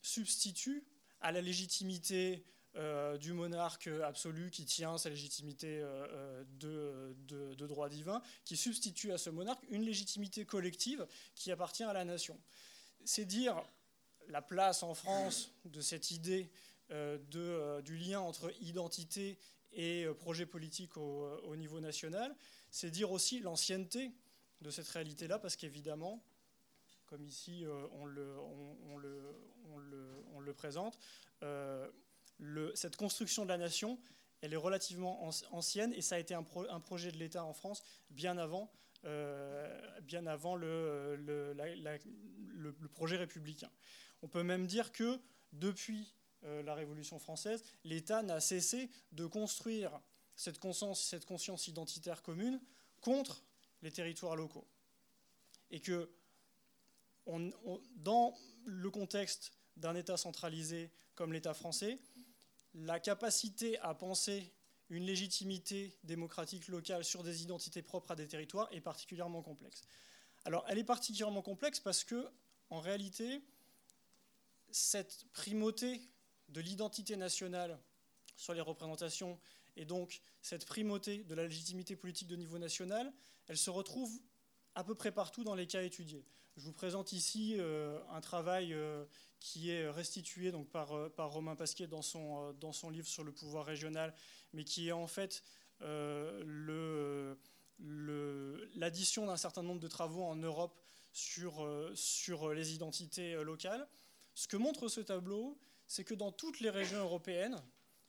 substitue à la légitimité euh, du monarque absolu qui tient sa légitimité euh, euh, de, droit divin, qui substitue à ce monarque une légitimité collective qui appartient à la nation. C'est dire la place en France de cette idée de, du lien entre identité et projet politique au, niveau national, c'est dire aussi l'ancienneté de cette réalité-là, parce qu'évidemment, comme ici on, le, présente, cette construction de la nation, elle est relativement ancienne et ça a été un, projet de l'État en France bien avant, euh, bien avant le, projet républicain. On peut même dire que depuis euh, la Révolution française, l'État n'a cessé de construire cette conscience identitaire commune contre les territoires locaux. Et que dans le contexte d'un État centralisé comme l'État français, la capacité à penser une légitimité démocratique locale sur des identités propres à des territoires est particulièrement complexe. Alors, elle est particulièrement complexe parce que, en réalité, cette primauté de l'identité nationale sur les représentations et donc cette primauté de la légitimité politique de niveau national, elle se retrouve à peu près partout dans les cas étudiés. Je vous présente ici euh, un travail euh, qui est restitué euh, par Romain Pasquier dans son, dans son livre sur le pouvoir régional, mais qui est en fait l'addition d'un certain nombre de travaux en Europe sur, les identités locales. Ce que montre ce tableau, c'est que dans toutes les régions européennes,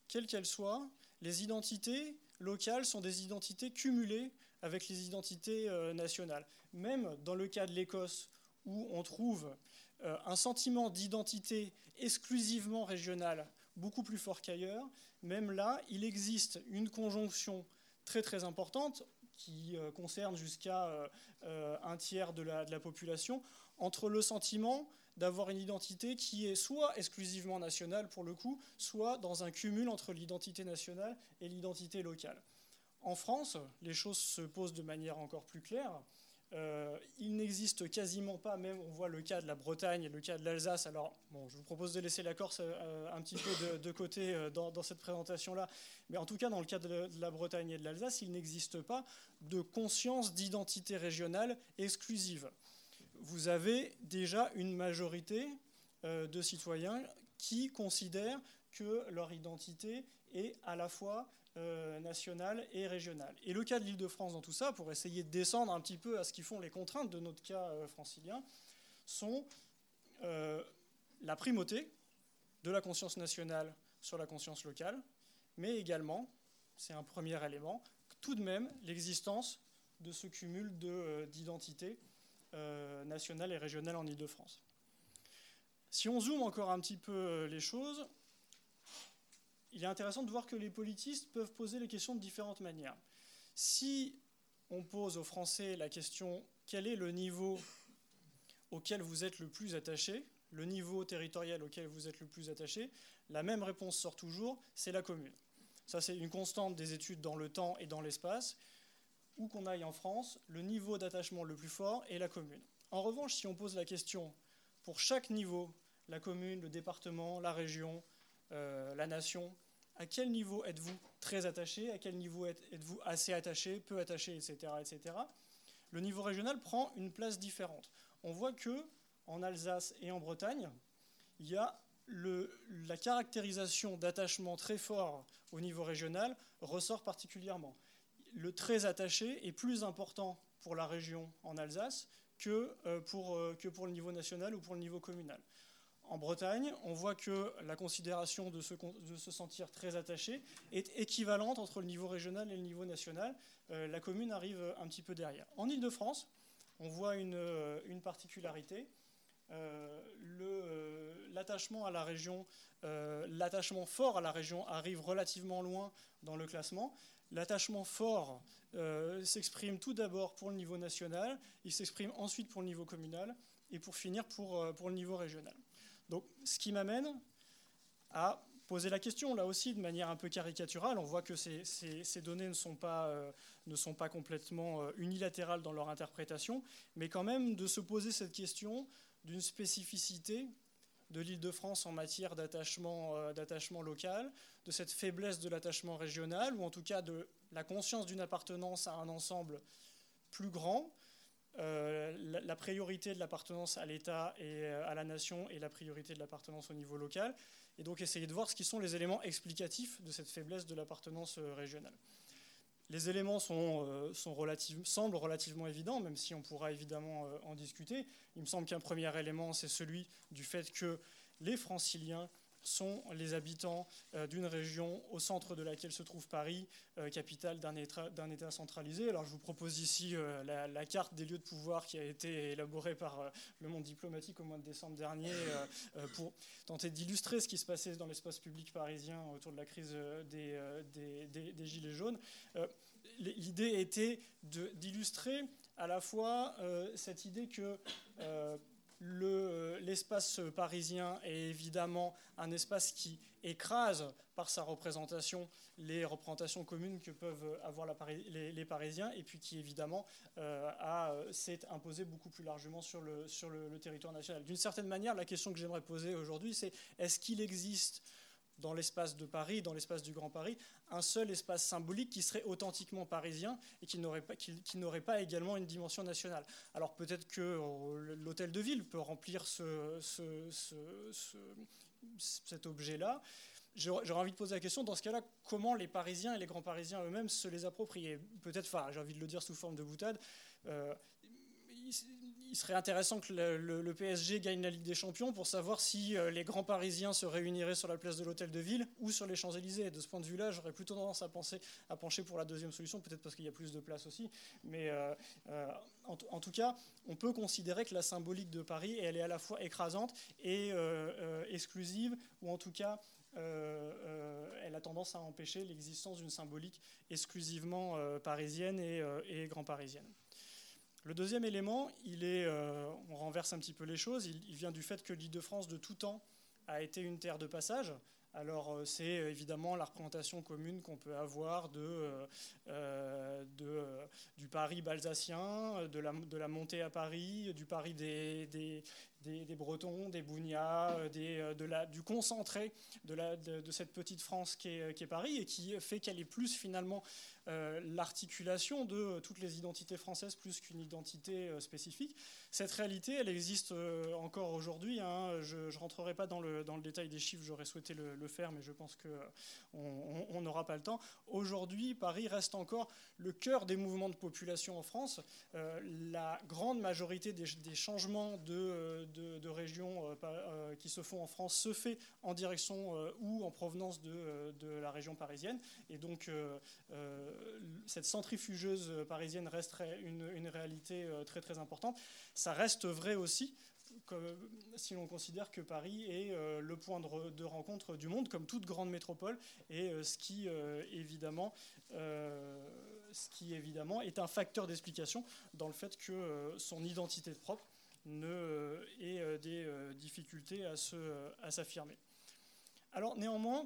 quelles qu'elles soient, les identités locales sont des identités cumulées avec les identités nationales. Même dans le cas de l'Écosse, où on trouve euh, un sentiment d'identité exclusivement régionale beaucoup plus fort qu'ailleurs, même là, il existe une conjonction très très importante qui euh, concerne jusqu'à euh, un tiers de la, de la, population, entre le sentiment d'avoir une identité qui est soit exclusivement nationale pour le coup, soit dans un cumul entre l'identité nationale et l'identité locale. En France, les choses se posent de manière encore plus claire. Euh, il n'existe quasiment pas, même on voit le cas de la Bretagne et le cas de l'Alsace. Alors, bon, je vous propose de laisser la Corse euh, un petit peu de, côté euh, dans, cette présentation-là. Mais en tout cas, dans le cas de, la Bretagne et de l'Alsace, il n'existe pas de conscience d'identité régionale exclusive. Vous avez déjà une majorité de citoyens qui considèrent que leur identité est à la fois euh, nationale et régionale. Et le cas de l'Île-de-France dans tout ça, pour essayer de descendre un petit peu à ce qui font les contraintes de notre cas euh, francilien, sont euh, la primauté de la conscience nationale sur la conscience locale, mais également, c'est un premier élément, tout de même l'existence de ce cumul d'identités nationales et régionales en Île-de-France. Si on zoome encore un petit peu les choses, il est intéressant de voir que les politistes peuvent poser les questions de différentes manières. Si on pose aux Français la question quel est le niveau auquel vous êtes le plus attaché, le niveau territorial auquel vous êtes le plus attaché, la même réponse sort toujours, c'est la commune. Ça, c'est une constante des études dans le temps et dans l'espace. Où qu'on aille en France, le niveau d'attachement le plus fort est la commune. En revanche, si on pose la question pour chaque niveau, la commune, le département, la région, euh, la nation, à quel niveau êtes-vous très attaché, à quel niveau êtes-vous assez attaché, peu attaché, etc., etc. Le niveau régional prend une place différente. On voit que en Alsace et en Bretagne, il y a la caractérisation d'attachement très fort au niveau régional ressort particulièrement. Le très attaché est plus important pour la région en Alsace que euh, euh, que pour le niveau national ou pour le niveau communal. En Bretagne, on voit que la considération de se, sentir très attaché est équivalente entre le niveau régional et le niveau national. Euh, la commune arrive un petit peu derrière. En Ile-de-France, on voit une, euh, particularité. Euh, l'attachement à la région, l'attachement fort à la région arrive relativement loin dans le classement. L'attachement fort s'exprime tout d'abord pour le niveau national, il s'exprime ensuite pour le niveau communal et pour finir pour, pour le niveau régional. Donc, ce qui m'amène à poser la question, là aussi, de manière un peu caricaturale. On voit que ces, données ne sont, pas, euh, complètement euh, unilatérales dans leur interprétation, mais quand même de se poser cette question d'une spécificité de l'Île-de-France en matière d'attachement euh, local, de cette faiblesse de l'attachement régional, ou en tout cas de la conscience d'une appartenance à un ensemble plus grand, euh, la, priorité de l'appartenance à l'État et euh, à la nation et la priorité de l'appartenance au niveau local, et donc essayer de voir ce qui sont les éléments explicatifs de cette faiblesse de l'appartenance euh, régionale. Les éléments semblent relativement évidents, même si on pourra évidemment en discuter. Il me semble qu'un premier élément, c'est celui du fait que les franciliens sont les habitants euh, d'une région au centre de laquelle se trouve Paris, euh, capitale d'un État, centralisé. Alors je vous propose ici euh, la, carte des lieux de pouvoir qui a été élaborée par le monde diplomatique au mois de décembre dernier pour tenter d'illustrer ce qui se passait dans l'espace public parisien autour de la crise des, Gilets jaunes. L'idée était d'illustrer à la fois cette idée que l'espace parisien est évidemment un espace qui écrase par sa représentation les représentations communes que peuvent avoir les, Parisiens et puis qui évidemment euh, s'est imposé beaucoup plus largement sur le, sur le territoire national. D'une certaine manière, la question que j'aimerais poser aujourd'hui, c'est est-ce qu'il existe dans l'espace de Paris, dans l'espace du Grand Paris, un seul espace symbolique qui serait authentiquement parisien et qui n'aurait pas, qui, pas, également une dimension nationale. Alors peut-être que euh, l'hôtel de ville peut remplir ce, cet objet-là. J'aurais envie de poser la question, dans ce cas-là, comment les Parisiens et les grands Parisiens eux-mêmes se les approprient? Peut-être, j'ai envie de le dire sous forme de boutade, euh, il serait intéressant que le, PSG gagne la Ligue des Champions pour savoir si euh, les grands Parisiens se réuniraient sur la place de l'Hôtel de Ville ou sur les Champs-Élysées. De ce point de vue-là, j'aurais plutôt tendance à, penser, à pencher pour la deuxième solution, peut-être parce qu'il y a plus de place aussi. Mais euh, euh, en, tout cas, on peut considérer que la symbolique de Paris, elle est à la fois écrasante et exclusive, ou en tout cas, elle a tendance à empêcher l'existence d'une symbolique exclusivement parisienne et, et grand parisienne. Le deuxième élément, euh, on renverse un petit peu les choses, il, vient du fait que l'Île-de-France de tout temps a été une terre de passage. Alors euh, c'est évidemment la représentation commune qu'on peut avoir de, euh, du Paris balsacien, de la, de montée à Paris, du Paris des, Bretons, des euh, euh, de la, du concentré de, de, cette petite France qui est, Paris et qui fait qu'elle est plus finalement euh, l'articulation de toutes les identités françaises plus qu'une identité spécifique. Cette réalité, elle existe encore aujourd'hui. Hein. Je ne rentrerai pas dans le, détail des chiffres, j'aurais souhaité le, faire, mais je pense qu'on n'aura pas le temps. Aujourd'hui, Paris reste encore le cœur des mouvements de population en France. la grande majorité des, changements de euh, euh, qui se font en France se fait en direction euh, ou en provenance de, la région parisienne. Et donc, cette centrifugeuse parisienne resterait une, réalité très très importante. Ça reste vrai aussi si l'on considère que Paris est le point de, rencontre du monde, comme toute grande métropole, et ce, qui, évidemment, ce qui évidemment est un facteur d'explication dans le fait que son identité propre ne, euh, ait euh, des euh, difficultés à s'affirmer. Alors néanmoins,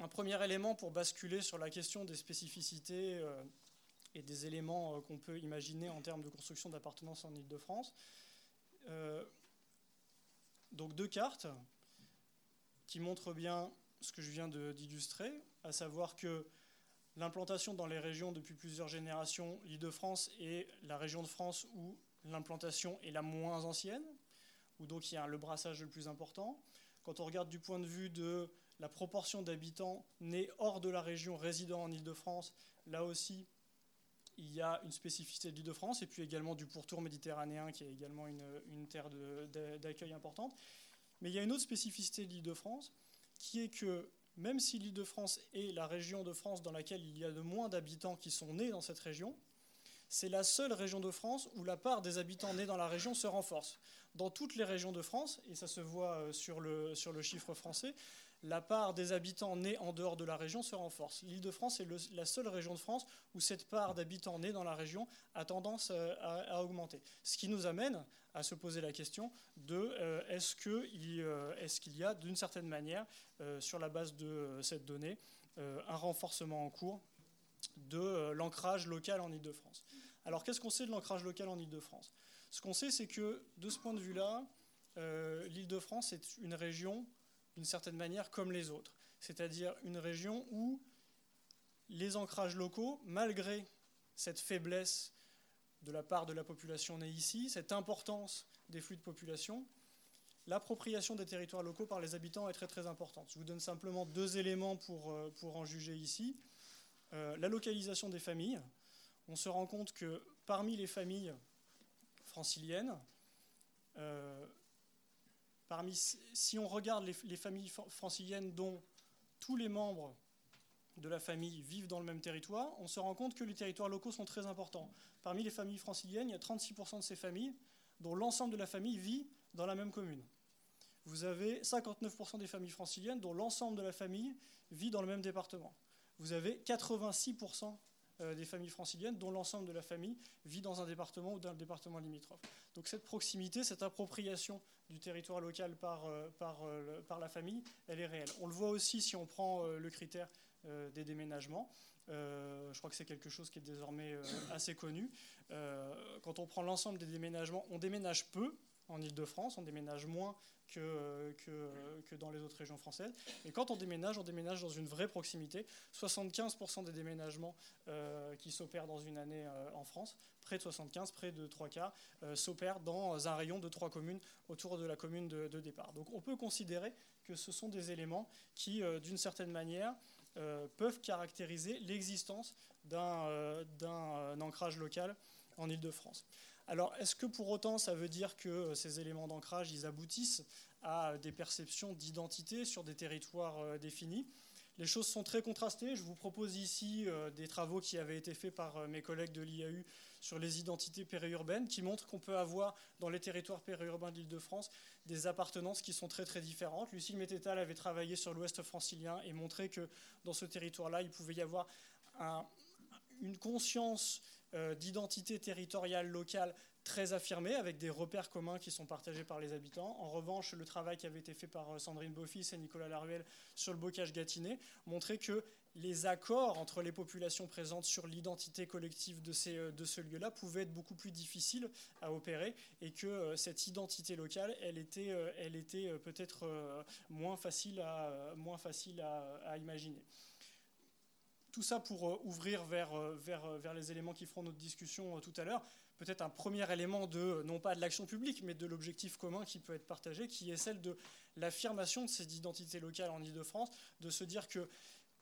un premier élément pour basculer sur la question des spécificités et des éléments qu'on peut imaginer en termes de construction d'appartenance en Ile-de-France. donc deux cartes qui montrent bien ce que je viens d'illustrer, à savoir que l'implantation dans les régions depuis plusieurs générations, l'Île-de-France est la région de France où l'implantation est la moins ancienne, où donc il y a le brassage le plus important. Quand on regarde du point de vue de la proportion d'habitants nés hors de la région résidant en Ile-de-France, là aussi, il y a une spécificité de l'Île-de-France, et puis également du pourtour méditerranéen, qui est également une, terre d'accueil importante. Mais il y a une autre spécificité de l'Île-de-France, qui est que même si l'Île-de-France est la région de France dans laquelle il y a de moins d'habitants qui sont nés dans cette région, c'est la seule région de France où la part des habitants nés dans la région se renforce. Dans toutes les régions de France, et ça se voit euh, sur le, sur le chiffre français, la part des habitants nés en dehors de la région se renforce. L'Île-de-France est la seule région de France où cette part d'habitants nés dans la région a tendance euh, à, augmenter. Ce qui nous amène à se poser la question de euh, est-ce qu'il y a d'une certaine manière, sur la base de cette donnée, un renforcement en cours de l'ancrage local en Île-de-France? Alors qu'est-ce qu'on sait de l'ancrage local en Ile-de-France Ce qu'on sait, c'est que de ce point de vue-là, euh, l'Île-de-France est une région, d'une certaine manière, comme les autres. C'est-à-dire une région où les ancrages locaux, malgré cette faiblesse de la part de la population née ici, cette importance des flux de population, l'appropriation des territoires locaux par les habitants est très très importante. Je vous donne simplement deux éléments pour, euh, pour en juger ici. Euh, la localisation des familles, on se rend compte que parmi les familles franciliennes, euh, parmi, si on regarde les, familles franciliennes dont tous les membres de la famille vivent dans le même territoire, on se rend compte que les territoires locaux sont très importants. Parmi les familles franciliennes, il y a 36% de ces familles dont l'ensemble de la famille vit dans la même commune. Vous avez 59% des familles franciliennes dont l'ensemble de la famille vit dans le même département. Vous avez 86% euh, des familles franciliennes dont l'ensemble de la famille vit dans un département ou dans un département limitrophe. Donc cette proximité, cette appropriation du territoire local par, euh, euh, par la famille, elle est réelle. On le voit aussi si on prend le critère des déménagements. je crois que c'est quelque chose qui est désormais assez connu. quand on prend l'ensemble des déménagements, on déménage peu en Ile-de-France, on déménage moins que, que, dans les autres régions françaises. Et quand on déménage, on déménage dans une vraie proximité. 75% des déménagements euh, qui s'opèrent dans une année euh, en France, près de 75, près de 3 quarts, euh, s'opèrent dans un rayon de trois communes autour de la commune de, de, départ. Donc on peut considérer que ce sont des éléments qui, d'une certaine manière, peuvent caractériser l'existence d'un ancrage local en Ile-de-France. Alors, est-ce que pour autant, ça veut dire que euh, ces éléments d'ancrage, ils aboutissent à des perceptions d'identité sur des territoires euh, définis? Les choses sont très contrastées. Je vous propose ici euh, des travaux qui avaient été faits par mes collègues de l'IAU sur les identités périurbaines, qui montrent qu'on peut avoir dans les territoires périurbains de l'Île-de-France des appartenances qui sont très très différentes. Lucille Mététal avait travaillé sur l'Ouest francilien et montré que dans ce territoire-là, il pouvait y avoir une conscience euh, d'identité territoriale locale très affirmée, avec des repères communs qui sont partagés par les habitants. En revanche, le travail qui avait été fait par euh, Sandrine Beaufils et Nicolas Laruelle sur le bocage gâtinais montrait qu'il les accords entre les populations présentes sur l'identité collective de, ces, de ce lieu-là pouvaient être beaucoup plus difficiles à opérer et que cette identité locale, elle était, elle était peut-être moins facile, à, moins facile à, imaginer. Tout ça pour ouvrir vers, vers, vers les éléments qui feront notre discussion tout à l'heure peut-être un premier élément de, non pas de l'action publique, mais de l'objectif commun qui peut être partagé, qui est celle de l'affirmation de cette identité locale en Ile-de-France, de se dire que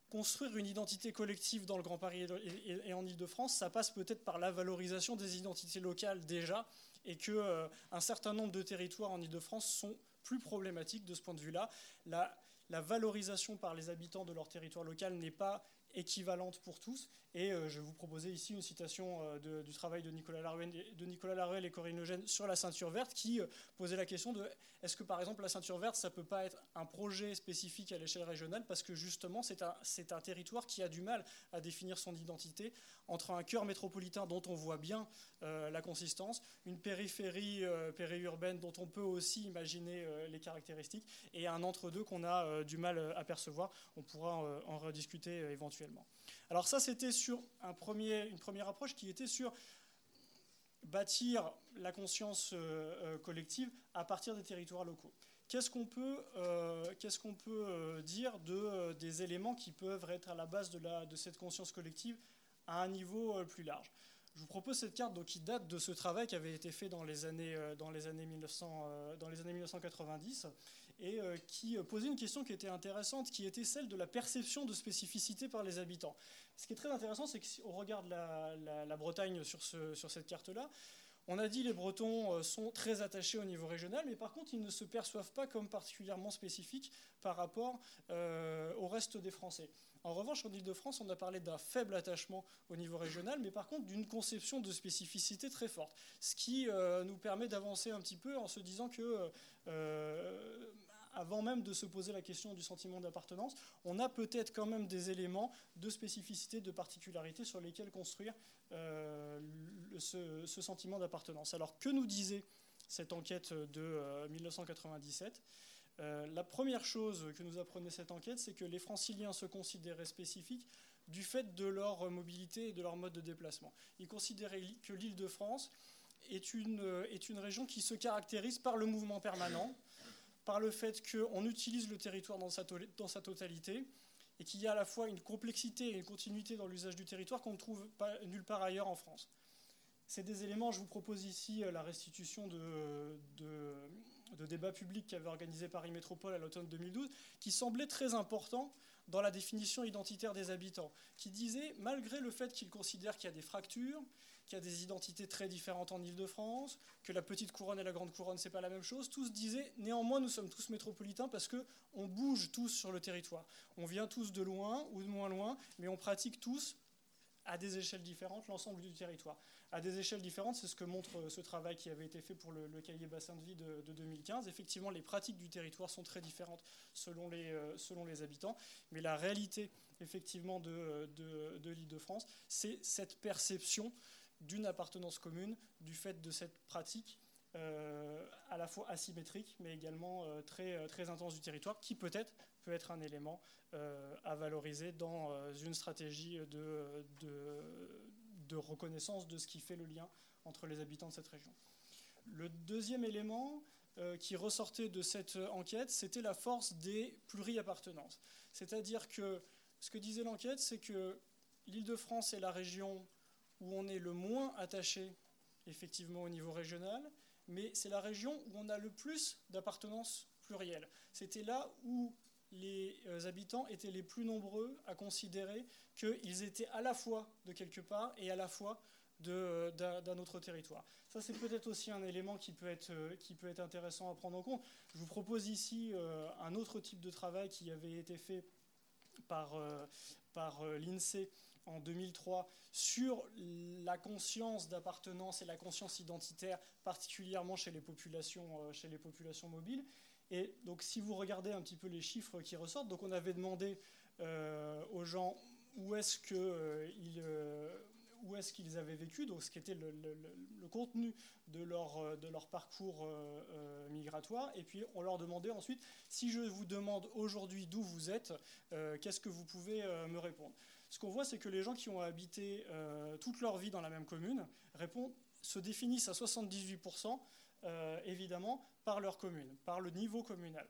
construire une identité collective dans le Grand Paris et en Ile-de-France, ça passe peut-être par la valorisation des identités locales déjà, et qu'un euh, certain nombre de territoires en Ile-de-France sont plus problématiques de ce point de vue-là. La valorisation par les habitants de leur territoire local n'est pas équivalente pour tous. Et euh, je vais vous proposer ici une citation euh, du travail de Nicolas, Laruelle, et Corinne sur la ceinture verte qui euh, posait la question de est-ce que par exemple la ceinture verte, ça ne peut pas être un projet spécifique à l'échelle régionale parce que justement c'est un, un, territoire qui a du mal à définir son identité entre un cœur métropolitain dont on voit bien la consistance, une périphérie périurbaine dont on peut aussi imaginer les caractéristiques et un entre-deux qu'on a du mal à percevoir. On pourra en rediscuter éventuellement. Alors ça, c'était sur une première approche qui était sur bâtir la conscience euh, euh, collective à partir des territoires locaux. Qu'est-ce qu'on peut, euh, dire de, des éléments qui peuvent être à la base de, cette conscience collective à un niveau plus large? Je vous propose cette carte qui date de ce travail qui avait été fait dans les années, dans les années, 1900, dans les années 1990 et euh, qui euh, posait une question qui était intéressante, qui était celle de la perception de spécificité par les habitants. Ce qui est très intéressant, c'est qu'on regarde la, Bretagne sur cette carte-là, on a dit les Bretons euh, sont très attachés au niveau régional, mais par contre, ils ne se perçoivent pas comme particulièrement spécifiques par rapport au reste des Français. En revanche, en Ile-de-France, on a parlé d'un faible attachement au niveau régional, mais par contre d'une conception de spécificité très forte. Ce qui nous permet d'avancer un petit peu en se disant que avant même de se poser la question du sentiment d'appartenance, on a peut-être quand même des éléments de spécificité, de particularité sur lesquels construire euh, ce, sentiment d'appartenance. Alors que nous disait cette enquête de 1997 euh, euh, La première chose que nous apprenait cette enquête, c'est que les franciliens se considéraient spécifiques du fait de leur mobilité et de leur mode de déplacement. Ils considéraient que l'île de France est une, est une région qui se caractérise par le mouvement permanent, par le fait qu'on utilise le territoire dans sa, totalité et qu'il y a à la fois une complexité et une continuité dans l'usage du territoire qu'on ne trouve nulle part ailleurs en France. C'est des éléments, je vous propose ici euh, la restitution de, de, débats publics qu'avait organisé Paris Métropole à l'automne 2012, qui semblaient très importants dans la définition identitaire des habitants, qui disaient, malgré le fait qu'ils considèrent qu'il y a des fractures, qu'il y a des identités très différentes en Ile-de-France, que la petite couronne et la grande couronne, c'est pas la même chose. Tous disaient, néanmoins, nous sommes tous métropolitains parce que on bouge tous sur le territoire. On vient tous de loin ou de moins loin, mais on pratique tous à des échelles différentes l'ensemble du territoire. À des échelles différentes, c'est ce que montre euh, ce travail qui avait été fait pour le, cahier bassin de vie de, 2015. Effectivement, les pratiques du territoire sont très différentes selon les, euh, selon les habitants, mais la réalité effectivement de, de, de l'île de France, c'est cette perception d'une appartenance commune du fait de cette pratique euh, à la fois asymétrique mais également euh, très, euh, très intense du territoire qui peut-être peut être un élément à valoriser dans une stratégie de, de, reconnaissance de ce qui fait le lien entre les habitants de cette région. Le deuxième élément qui ressortait de cette enquête, c'était la force des pluriappartenances. C'est-à-dire que ce que disait l'enquête, c'est que l'Île-de-France est la région où on est le moins attaché effectivement au niveau régional, mais c'est la région où on a le plus d'appartenance plurielle. C'était là où les euh, habitants étaient les plus nombreux à considérer qu'ils étaient à la fois de quelque part et à la fois euh, d'un autre territoire. Ça, c'est peut-être aussi un élément qui peut, être, euh, intéressant à prendre en compte. Je vous propose ici un autre type de travail qui avait été fait par, par l'INSEE en 2003 sur la conscience d'appartenance et la conscience identitaire, particulièrement chez les populations, euh, chez les populations mobiles. Et donc, si vous regardez un petit peu les chiffres qui ressortent, donc on avait demandé euh, aux gens où est-ce que euh, où est-ce qu'ils avaient vécu, donc ce qui était le, contenu de leur, de leur parcours migratoire, et puis on leur demandait ensuite, si je vous demande aujourd'hui d'où vous êtes, qu'est-ce que vous pouvez me répondre Ce qu'on voit, c'est que les gens qui ont habité toute leur vie dans la même commune se définissent à 78%, évidemment, par leur commune, par le niveau communal.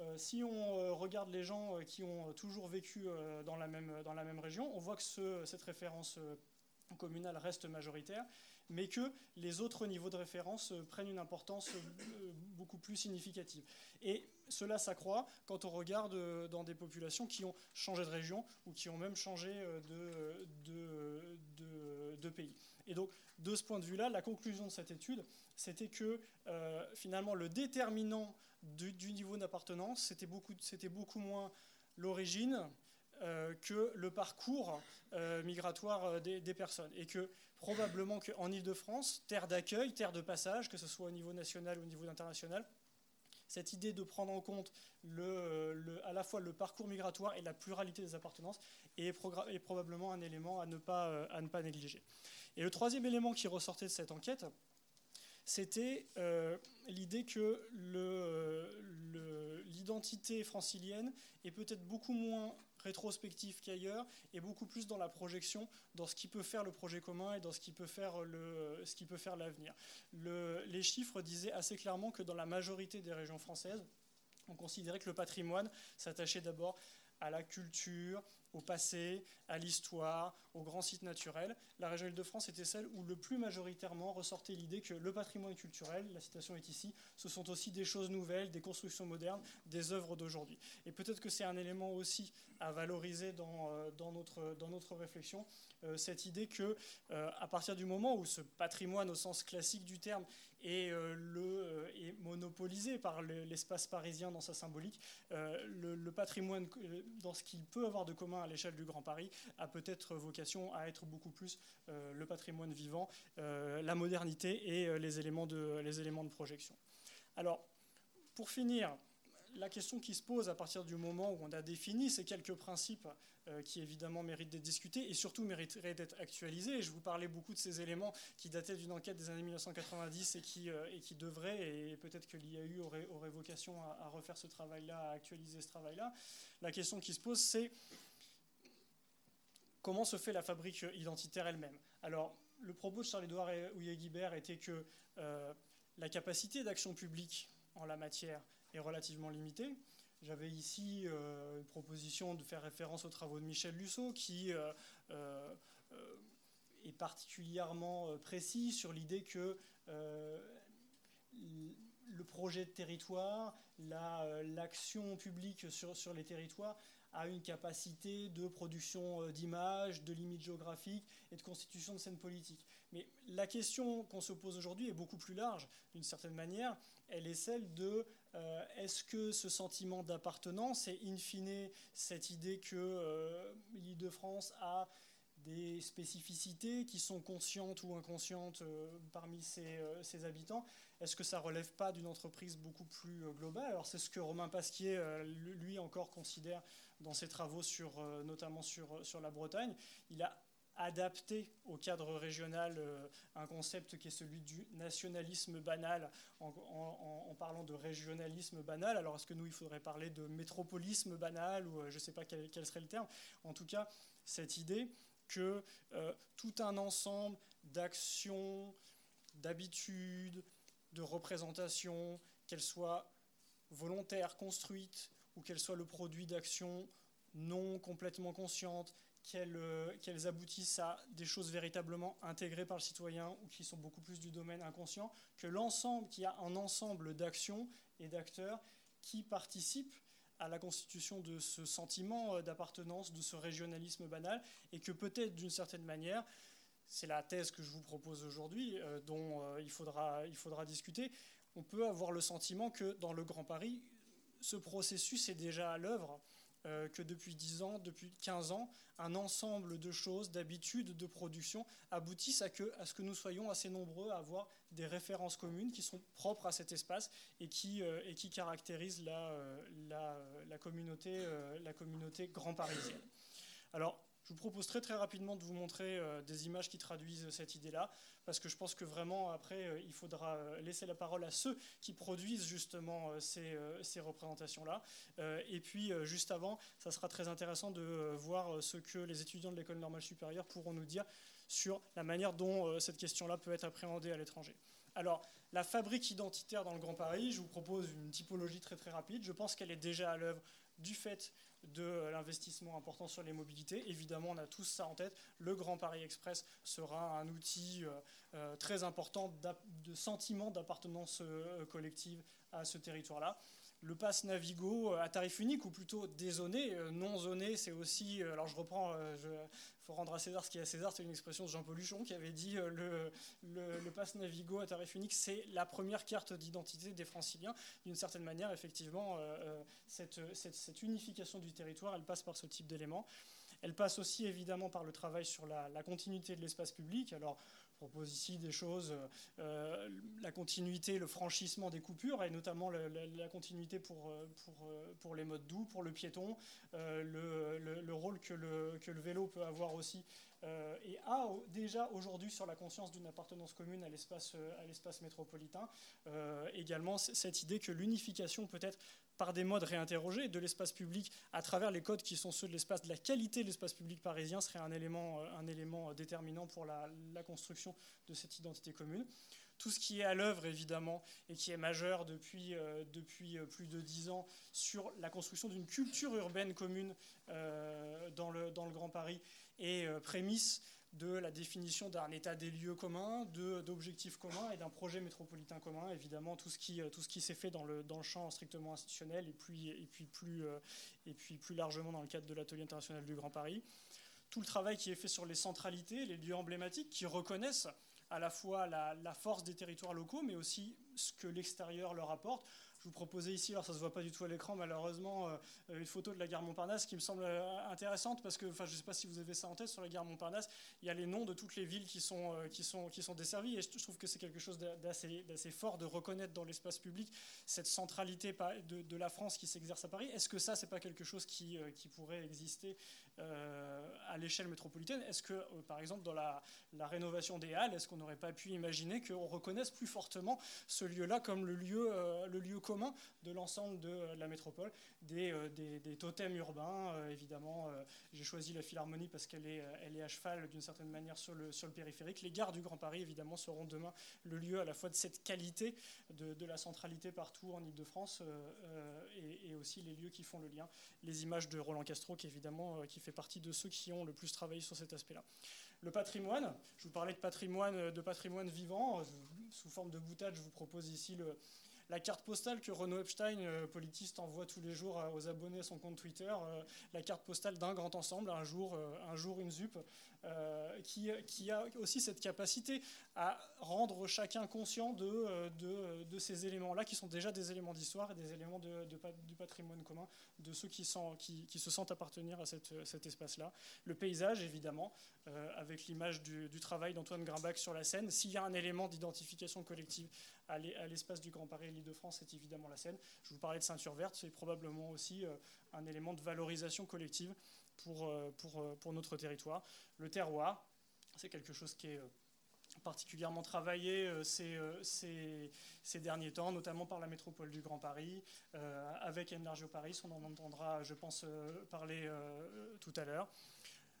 Euh, si on euh, regarde les gens euh, qui ont toujours vécu dans la même, dans la même région, on voit que cette référence communale reste majoritaire, mais que les autres niveaux de référence prennent une importance beaucoup plus significative. Et cela s'accroît quand on regarde dans des populations qui ont changé de région ou qui ont même changé de, de, de pays. Et donc, de ce point de vue-là, la conclusion de cette étude, c'était que finalement le déterminant du, niveau d'appartenance, c'était beaucoup, beaucoup, moins l'origine euh, que le parcours euh, migratoire euh, des, personnes. Et que probablement qu'en Ile-de-France, terre d'accueil, terre de passage, que ce soit au niveau national ou au niveau international, cette idée de prendre en compte le, à la fois le parcours migratoire et la pluralité des appartenances est, probablement un élément à ne, pas, à ne pas négliger. Et le troisième élément qui ressortait de cette enquête, c'était euh, l'idée que l'identité francilienne est peut-être beaucoup moins rétrospective qu'ailleurs et beaucoup plus dans la projection, dans ce qui peut faire le projet commun et dans ce qui peut faire l'avenir. les chiffres disaient assez clairement que dans la majorité des régions françaises, on considérait que le patrimoine s'attachait d'abord à la culture, au passé, à l'histoire, aux grands sites naturels. La région Île-de-France était celle où le plus majoritairement ressortait l'idée que le patrimoine culturel, la citation est ici, ce sont aussi des choses nouvelles, des constructions modernes, des œuvres d'aujourd'hui. Et peut-être que c'est un élément aussi à valoriser dans, euh, dans, notre, dans notre réflexion, euh, cette idée que euh, à partir du moment où ce patrimoine au sens classique du terme est, le, est monopolisé par l'espace parisien dans sa symbolique, le patrimoine dans ce qu'il peut avoir de commun à l'échelle du Grand Paris a peut-être vocation à être beaucoup plus euh, le patrimoine vivant, euh, la modernité et euh, les, éléments de, les éléments de projection. Alors, pour finir, la question qui se pose à partir du moment où on a défini ces quelques principes qui évidemment méritent d'être discutés et surtout mériteraient d'être actualisés. Et je vous parlais beaucoup de ces éléments qui dataient d'une enquête des années 1990 et qui, et qui devraient, et peut-être que l'IAU aurait, aurait vocation à, à refaire ce travail-là, à actualiser ce travail-là. La question qui se pose, c'est comment se fait la fabrique identitaire elle-même Alors, le propos de Charles-Édouard Houillet-Guibert était que euh, la capacité d'action publique en la matière est relativement limitée. J'avais ici euh, une proposition de faire référence aux travaux de Michel Lusso, qui euh, est particulièrement précis sur l'idée que le projet de territoire, l'action publique sur, sur les territoires a une capacité de production euh, d'images, de limites géographiques et de constitution de scènes politiques. Mais la question qu'on se pose aujourd'hui est beaucoup plus large, d'une certaine manière. Elle est celle de euh, est-ce que ce sentiment d'appartenance et in fine cette idée que euh, l'île de France a des spécificités qui sont conscientes ou inconscientes parmi ses, ses habitants, est-ce que ça relève pas d'une entreprise beaucoup plus globale? Alors c'est ce que Romain Pasquier, lui encore, considère dans ses travaux, sur, euh, notamment sur, sur la Bretagne. Il a adapté au cadre régional euh, un concept qui est celui du nationalisme banal, en, parlant de régionalisme banal. Alors est-ce que nous, il faudrait parler de métropolisme banal, ou euh, je ne sais pas quel, serait le terme? En tout cas, cette idée que tout un ensemble d'actions, d'habitudes, de représentations, qu'elles soient volontaires, construites, ou qu'elles soient le produit d'actions non complètement conscientes, euh, qu'elles aboutissent à des choses véritablement intégrées par le citoyen ou qui sont beaucoup plus du domaine inconscient, que l'ensemble, qu'il y a un ensemble d'actions et d'acteurs qui participent à la constitution de ce sentiment euh, d'appartenance, de ce régionalisme banal, et que peut-être d'une certaine manière, c'est la thèse que je vous propose aujourd'hui, euh, dont il, faudra, il faudra discuter, on peut avoir le sentiment que dans le Grand Paris, ce processus est déjà à l'œuvre, euh, que depuis 10 ans, depuis 15 ans, un ensemble de choses, d'habitudes, de production aboutissent à, ce que nous soyons assez nombreux à avoir des références communes qui sont propres à cet espace et qui, euh, et qui caractérisent la, euh, la, la, communauté, la communauté grand parisienne. Alors, Je vous propose très très rapidement de vous montrer euh, des images qui traduisent cette idée-là, parce que je pense que vraiment après, euh, il faudra euh, laisser la parole à ceux qui produisent justement ces, ces représentations-là. et puis juste avant, ça sera très intéressant de voir ce que les étudiants de l'école normale supérieure pourront nous dire sur la manière dont cette question-là peut être appréhendée à l'étranger. Alors, la fabrique identitaire dans le Grand Paris, je vous propose une typologie très très rapide. Je pense qu'elle est déjà à l'œuvre du fait de l'investissement important sur les mobilités. Évidemment, on a tous ça en tête. Le Grand Paris Express sera un outil euh, euh, très important de sentiment d'appartenance euh, collective à ce territoire-là le pass Navigo à tarif unique, ou plutôt dézoné. Non zoné, c'est aussi. Alors je reprends, il faut rendre à César ce qui est à César, c'est une expression de Jean paul Luchon qui avait dit le, le, pass Navigo à tarif unique, c'est la première carte d'identité des franciliens. D'une certaine manière, effectivement, cette, cette, unification du territoire, elle passe par ce type d'éléments. Elle passe aussi évidemment par le travail sur la, la continuité de l'espace public. Alors, propose ici des choses, euh, la continuité, le franchissement des coupures, et notamment la, continuité pour, pour, pour, les modes doux, pour le piéton, euh, le, le, rôle que le, que le, vélo peut avoir aussi, euh, et a déjà aujourd'hui sur la conscience d'une appartenance commune à l'espace métropolitain. également cette idée que l'unification peut être par des modes réinterrogés de l'espace public à travers les codes qui sont ceux de l'espace, de la qualité de l'espace public parisien serait un élément, déterminant pour la, construction de cette identité commune. Tout ce qui est à l'œuvre, évidemment, et qui est majeur depuis, euh, euh, plus de dix ans sur la construction d'une culture urbaine commune euh, dans le Grand Paris, est prémisse de la définition d'un état des lieux communs, d'objectifs communs et d'un projet métropolitain commun. Évidemment, tout ce qui, ce qui s'est fait dans le, dans le champ strictement institutionnel et puis, et, puis plus, et puis plus largement dans le cadre de l'atelier international du Grand Paris. Tout le travail qui est fait sur les centralités, les lieux emblématiques qui reconnaissent à la fois la, force des territoires locaux, mais aussi ce que l'extérieur leur apporte. Je vous proposais ici, alors ça ne se voit pas du tout à l'écran malheureusement, euh, une photo de la gare Montparnasse qui me semble euh, intéressante parce que, enfin je ne sais pas si vous avez ça en tête, sur la gare Montparnasse, il y a les noms de toutes les villes qui sont, euh, qui sont, qui sont desservies et je trouve que c'est quelque chose d'assez fort de reconnaître dans l'espace public cette centralité de, la France qui s'exerce à Paris. Est-ce que ça, c'est pas quelque chose qui pourrait exister à l'échelle métropolitaine Est-ce que, par exemple, dans la, rénovation des Halles, est-ce qu'on n'aurait pas pu imaginer qu'on reconnaisse plus fortement ce lieu-là comme le lieu, le lieu commun de l'ensemble de la métropole, des, euh, des, totems urbains. Euh, évidemment, euh, j'ai choisi la Philharmonie parce qu'elle est, elle est à cheval d'une certaine manière sur le, sur le périphérique. Les gares du Grand Paris, évidemment, seront demain le lieu à la fois de cette qualité, de, de la centralité partout en Ile-de-France et, et, aussi les lieux qui font le lien. Les images de Roland Castro, qui évidemment qui fait partie de ceux qui ont le plus travaillé sur cet aspect-là. Le patrimoine, je vous parlais de patrimoine, de patrimoine vivant, sous forme de boutade, je vous propose ici la carte postale que Renaud Epstein, euh, politiste, envoie tous les jours aux abonnés à son compte Twitter, euh, la carte postale d'un grand ensemble, un jour, euh, un jour une ZUP, qui, qui, a aussi cette capacité à rendre chacun conscient de, de, ces éléments-là, qui sont déjà des éléments d'histoire et des éléments du patrimoine commun de ceux qui, se sentent appartenir à cet espace-là. Le paysage, évidemment, avec l'image du, travail d'Antoine Grimbach sur la scène. S'il y a un élément d'identification collective à l'espace du Grand Paris de France, c'est évidemment la Seine. Je vous parlais de ceinture verte, c'est probablement aussi euh, un élément de valorisation collective pour, euh, pour, euh, pour notre territoire. Le terroir, c'est quelque chose qui est particulièrement travaillé ces, ces, ces, derniers temps, notamment par la métropole du Grand Paris, avec Enlargio Paris, on en entendra, je pense, parler tout à l'heure.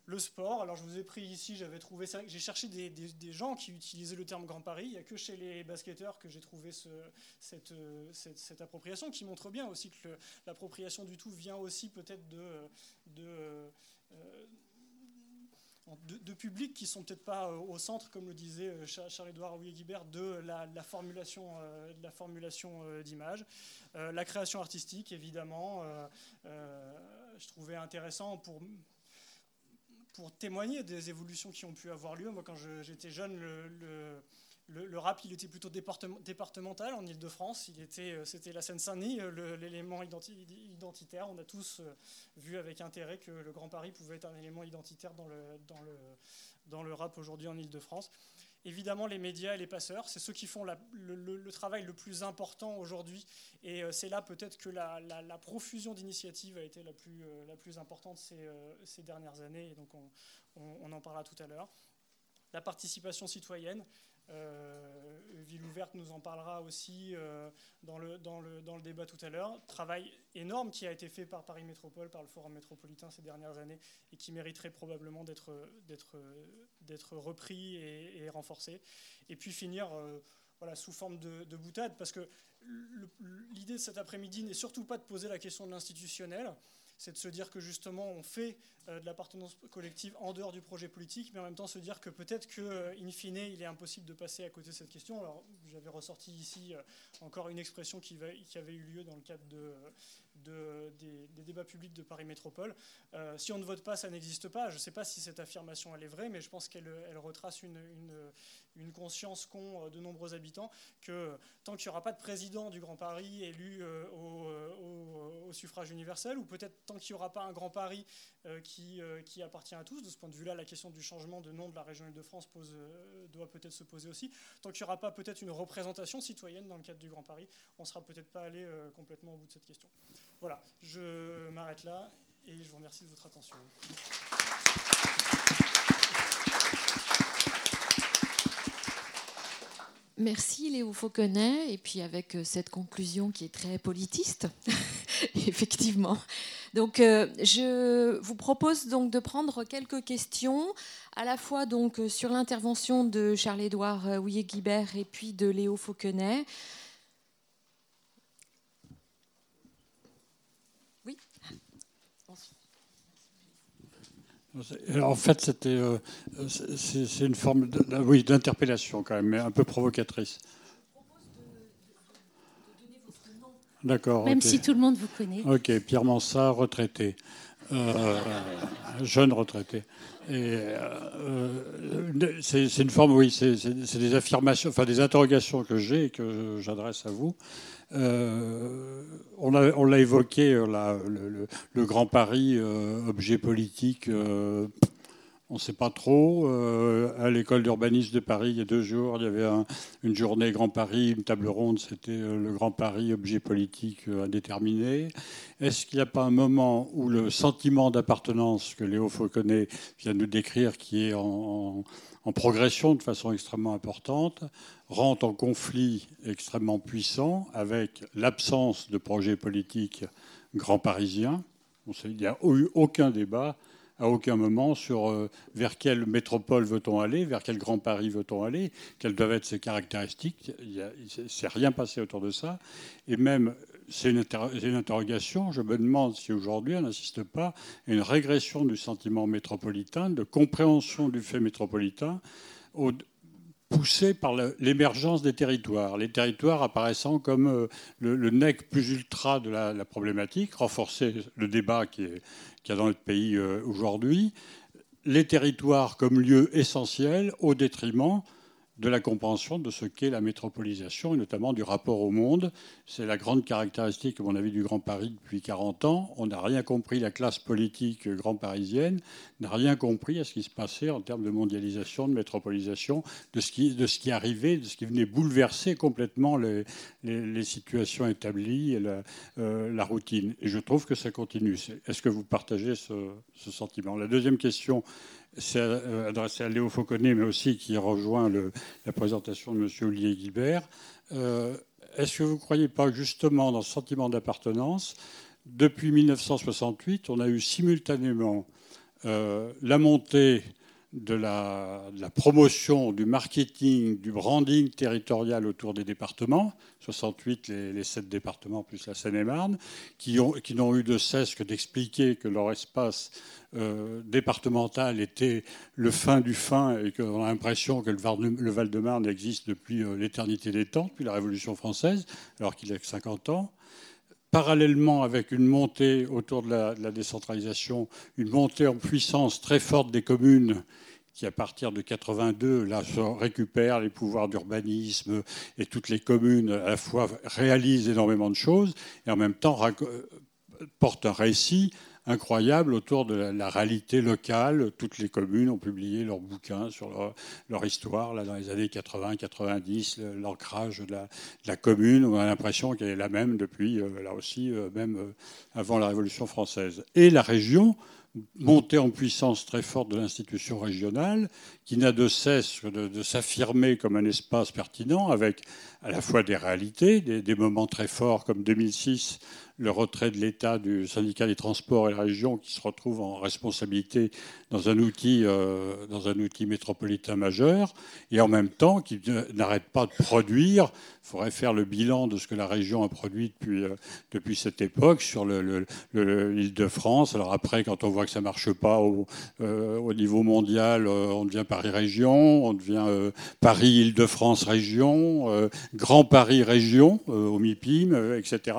Le sport, alors je vous ai pris ici, j'avais trouvé j'ai cherché des, gens qui utilisaient le terme Grand Paris, il n'y a que chez les basketteurs que j'ai trouvé cette, cette, appropriation, qui montre bien aussi que l'appropriation du tout vient aussi peut-être de, euh, publics qui sont peut-être pas euh, au centre, comme le disait euh, Charles-Édouard Houillet-Guibert, de la, formulation, de la formulation d'image. la création artistique, évidemment, je trouvais intéressant pour pour témoigner des évolutions qui ont pu avoir lieu. Moi, quand j'étais jeune, le, le, rap, il était plutôt départemental en Ile-de-France. Euh, c'était la Seine-Saint-Denis, euh, l'élément identitaire. On a tous euh, vu avec intérêt que le Grand Paris pouvait être un élément identitaire dans le, dans le, dans le rap aujourd'hui en Ile-de-France. Évidemment les médias et les passeurs. C'est ceux qui font le, travail le plus important aujourd'hui. Et c'est là peut-être que la, profusion d'initiatives a été la plus, plus importante ces, ces, dernières années. Et donc on, on en parlera tout à l'heure. La participation citoyenne, euh, Ville ouverte nous en parlera aussi euh, dans, le, dans, le, dans, le, débat tout à l'heure. Travail énorme qui a été fait par Paris Métropole, par le Forum métropolitain ces dernières années et qui mériterait probablement d'être repris et, et, renforcé. Et puis finir euh, voilà, sous forme de, de, boutade, parce que l'idée de cet après-midi n'est surtout pas de poser la question de l'institutionnel, c'est de se dire que justement on fait euh, de l'appartenance collective en dehors du projet politique, mais en même temps se dire que peut-être que, euh, in fine, il est impossible de passer à côté de cette question. Alors j'avais ressorti ici euh, encore une expression qui, avait eu lieu dans le cadre des, débats publics de Paris Métropole. si on ne vote pas, ça n'existe pas. Je ne sais pas si cette affirmation est vraie, mais je pense qu'elle retrace une, conscience qu'ont euh, de nombreux habitants que tant qu'il n'y aura pas de président du Grand Paris élu euh, euh, au, suffrage universel, ou peut-être tant qu'il n'y aura pas un Grand Paris qui, qui, appartient à tous, de ce point de vue-là, la question du changement de nom de la région Île-de-France doit peut-être se poser aussi. Tant qu'il n'y aura pas peut-être une représentation citoyenne dans le cadre du Grand Paris, on ne sera peut-être pas allé complètement au bout de cette question. Voilà, je m'arrête là et je vous remercie de votre attention. Merci Léo Fauconnet. Et puis avec euh, cette conclusion qui est très politiste, [LAUGHS] effectivement. Donc euh, je vous propose donc de prendre quelques questions, à la fois donc euh, sur l'intervention de Charles-Édouard Houillet-Guibert et puis de Léo Fauconnet. En fait, c'était, euh, c'est une forme oui, d'interpellation quand même, mais un peu provocatrice. D'accord. Même si tout le monde vous connaît. Ok, Pierre Mansart, retraité. Euh, jeune retraité. Et euh, c'est une forme, oui, c'est des affirmations, enfin des interrogations que j'ai et que j'adresse à vous. Euh, on l'a évoqué, euh, le, Grand Paris, euh, objet politique, on ne sait pas trop. à l'école d'urbanisme de Paris, il y a deux jours, il y avait une journée Grand Paris, une table ronde, c'était le Grand Paris, objet politique indéterminé. Est-ce qu'il n'y a pas un moment où le sentiment d'appartenance que Léo Fauconnet vient de nous décrire, qui est en en progression de façon extrêmement importante, rentre en conflit extrêmement puissant avec l'absence de projet politique grand parisien. Il n'y a eu aucun débat à aucun moment sur euh, vers quelle métropole veut-on aller, vers quel Grand Paris veut-on aller, quelles doivent être ses caractéristiques. Il s'est rien passé autour de ça. Et même c'est une, une, interrogation. Je me demande si aujourd'hui on n'assiste pas à une régression du sentiment métropolitain, de compréhension du fait métropolitain, au, poussé par l'émergence des territoires. Les territoires apparaissant comme euh, le, nec plus ultra de la, problématique, renforcer le débat qui est, qu'il y a dans notre pays euh, aujourd'hui. Les territoires comme lieu essentiel au détriment de la compréhension de ce qu'est la métropolisation et notamment du rapport au monde. C'est la grande caractéristique, à mon avis, du Grand Paris depuis 40 ans. On n'a rien compris, la classe politique grand parisienne n'a rien compris à ce qui se passait en termes de mondialisation, de métropolisation, de ce qui, de ce qui arrivait, de ce qui venait bouleverser complètement les, les, situations établies et la, euh, la, routine. Et je trouve que ça continue. Est-ce que vous partagez ce, ce sentiment? La deuxième question, c'est euh, adressé à Léo Fauconnet, mais aussi qui rejoint la présentation de M. Olivier Guibert. Euh, est-ce que vous ne croyez pas justement dans ce sentiment d'appartenance? Depuis 1968, on a eu simultanément euh, la montée de la, promotion, du marketing, du branding territorial autour des départements, 68 les, les 7 départements plus la Seine-et-Marne, qui, qui n'ont eu de cesse que d'expliquer que leur espace euh, départemental était le fin du fin et qu'on a l'impression que le Val-de-Marne existe depuis euh, l'éternité des temps, depuis la Révolution française, alors qu'il a que 50 ans parallèlement avec une montée autour de la, décentralisation, une montée en puissance très forte des communes qui, à partir de 82, là, récupèrent les pouvoirs d'urbanisme et toutes les communes, à la fois réalisent énormément de choses et en même temps portent un récit incroyable autour de la, réalité locale. Toutes les communes ont publié leurs bouquins sur leur, histoire là, dans les années 80-90, l'ancrage de, la, commune. On a l'impression qu'elle est la même depuis, euh, là aussi, euh, même euh, avant la Révolution française. Et la région, montée en puissance très forte de l'institution régionale, qui n'a de cesse de, s'affirmer comme un espace pertinent, avec à la fois des réalités, des moments très forts comme 2006 le retrait de l'État du syndicat des transports et la région qui se retrouve en responsabilité dans un outil, euh, dans un outil métropolitain majeur, et en même temps qui n'arrête pas de produire. Il faudrait faire le bilan de ce que la région a produit depuis, euh, depuis cette époque sur l'île le, de France. Alors après, quand on voit que ça ne marche pas au, euh, au niveau mondial, on devient Paris-Région, on devient Paris-Île-de-France région, Grand Paris région, au MIPIM, etc.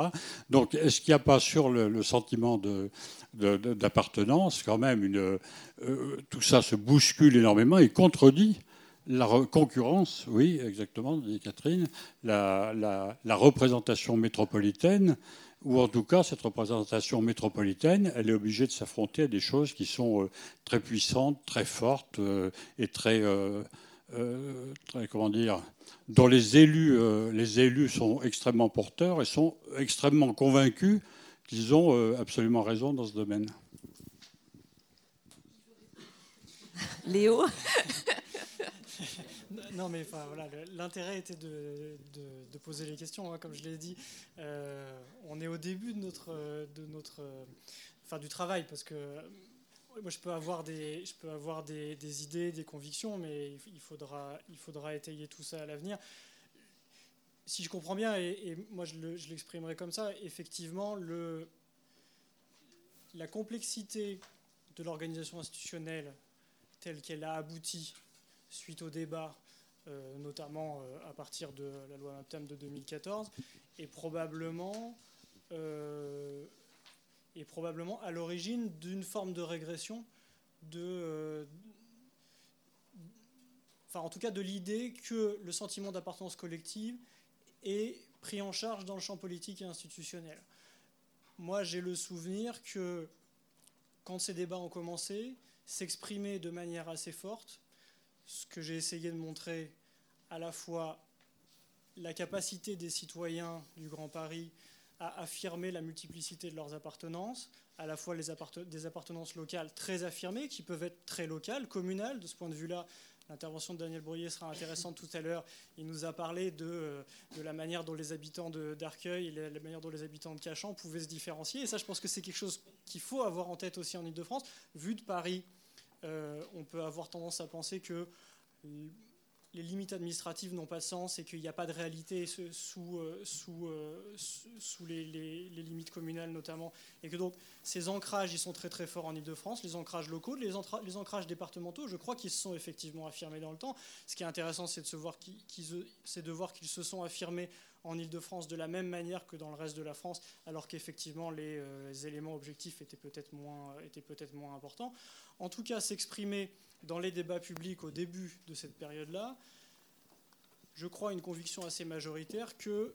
Donc est-ce qu'il n'y a pas sur le, sentiment d'appartenance, quand même, euh, tout ça se bouscule énormément et contredit la concurrence, oui, exactement, dit Catherine, la, représentation métropolitaine, ou en tout cas, cette représentation métropolitaine, elle est obligée de s'affronter à des choses qui sont euh, très puissantes, très fortes euh, et très, très, comment dire, dont les élus, euh, les élus sont extrêmement porteurs et sont extrêmement convaincus qu'ils ont euh, absolument raison dans ce domaine. Léo [LAUGHS] Non, mais enfin, voilà, l'intérêt était de, de, poser les questions. Hein, comme je l'ai dit, euh, on est au début de notre, de notre, enfin, du travail parce que moi, je peux avoir des, je peux avoir des, idées, des convictions, mais il faudra, il faudra étayer tout ça à l'avenir. Si je comprends bien, et, moi je l'exprimerai comme ça, effectivement, le, la complexité de l'organisation institutionnelle telle qu'elle a abouti suite au débat, euh, notamment euh, à partir de la loi MAPTAM de 2014, est probablement euh, est probablement à l'origine d'une forme de régression de, euh, enfin en tout cas de l'idée que le sentiment d'appartenance collective est pris en charge dans le champ politique et institutionnel. Moi, j'ai le souvenir que quand ces débats ont commencé, s'exprimer de manière assez forte, ce que j'ai essayé de montrer à la fois la capacité des citoyens du Grand Paris à affirmer la multiplicité de leurs appartenances, à la fois des appartenances locales très affirmées, qui peuvent être très locales, communales. De ce point de vue-là, l'intervention de Daniel Brouillet sera intéressante tout à l'heure. Il nous a parlé de, euh, de la manière dont les habitants d'Arcueil et la, manière dont les habitants de Cachan pouvaient se différencier. Et ça, je pense que c'est quelque chose qu'il faut avoir en tête aussi en Ile-de-France. Vu de Paris, euh, on peut avoir tendance à penser que les limites administratives n'ont pas de sens et qu'il n'y a pas de réalité sous, euh, euh, les, limites communales notamment, et que donc ces ancrages, ils sont très très forts en Ile-de-France, les ancrages locaux, les, ancrages départementaux, je crois qu'ils se sont effectivement affirmés dans le temps. Ce qui est intéressant, c'est de, voir qu'ils se sont affirmés en Ile-de-France de la même manière que dans le reste de la France, alors qu'effectivement les, euh, éléments objectifs étaient peut-être moins importants. En tout cas, s'exprimer dans les débats publics au début de cette période-là, je crois une conviction assez majoritaire que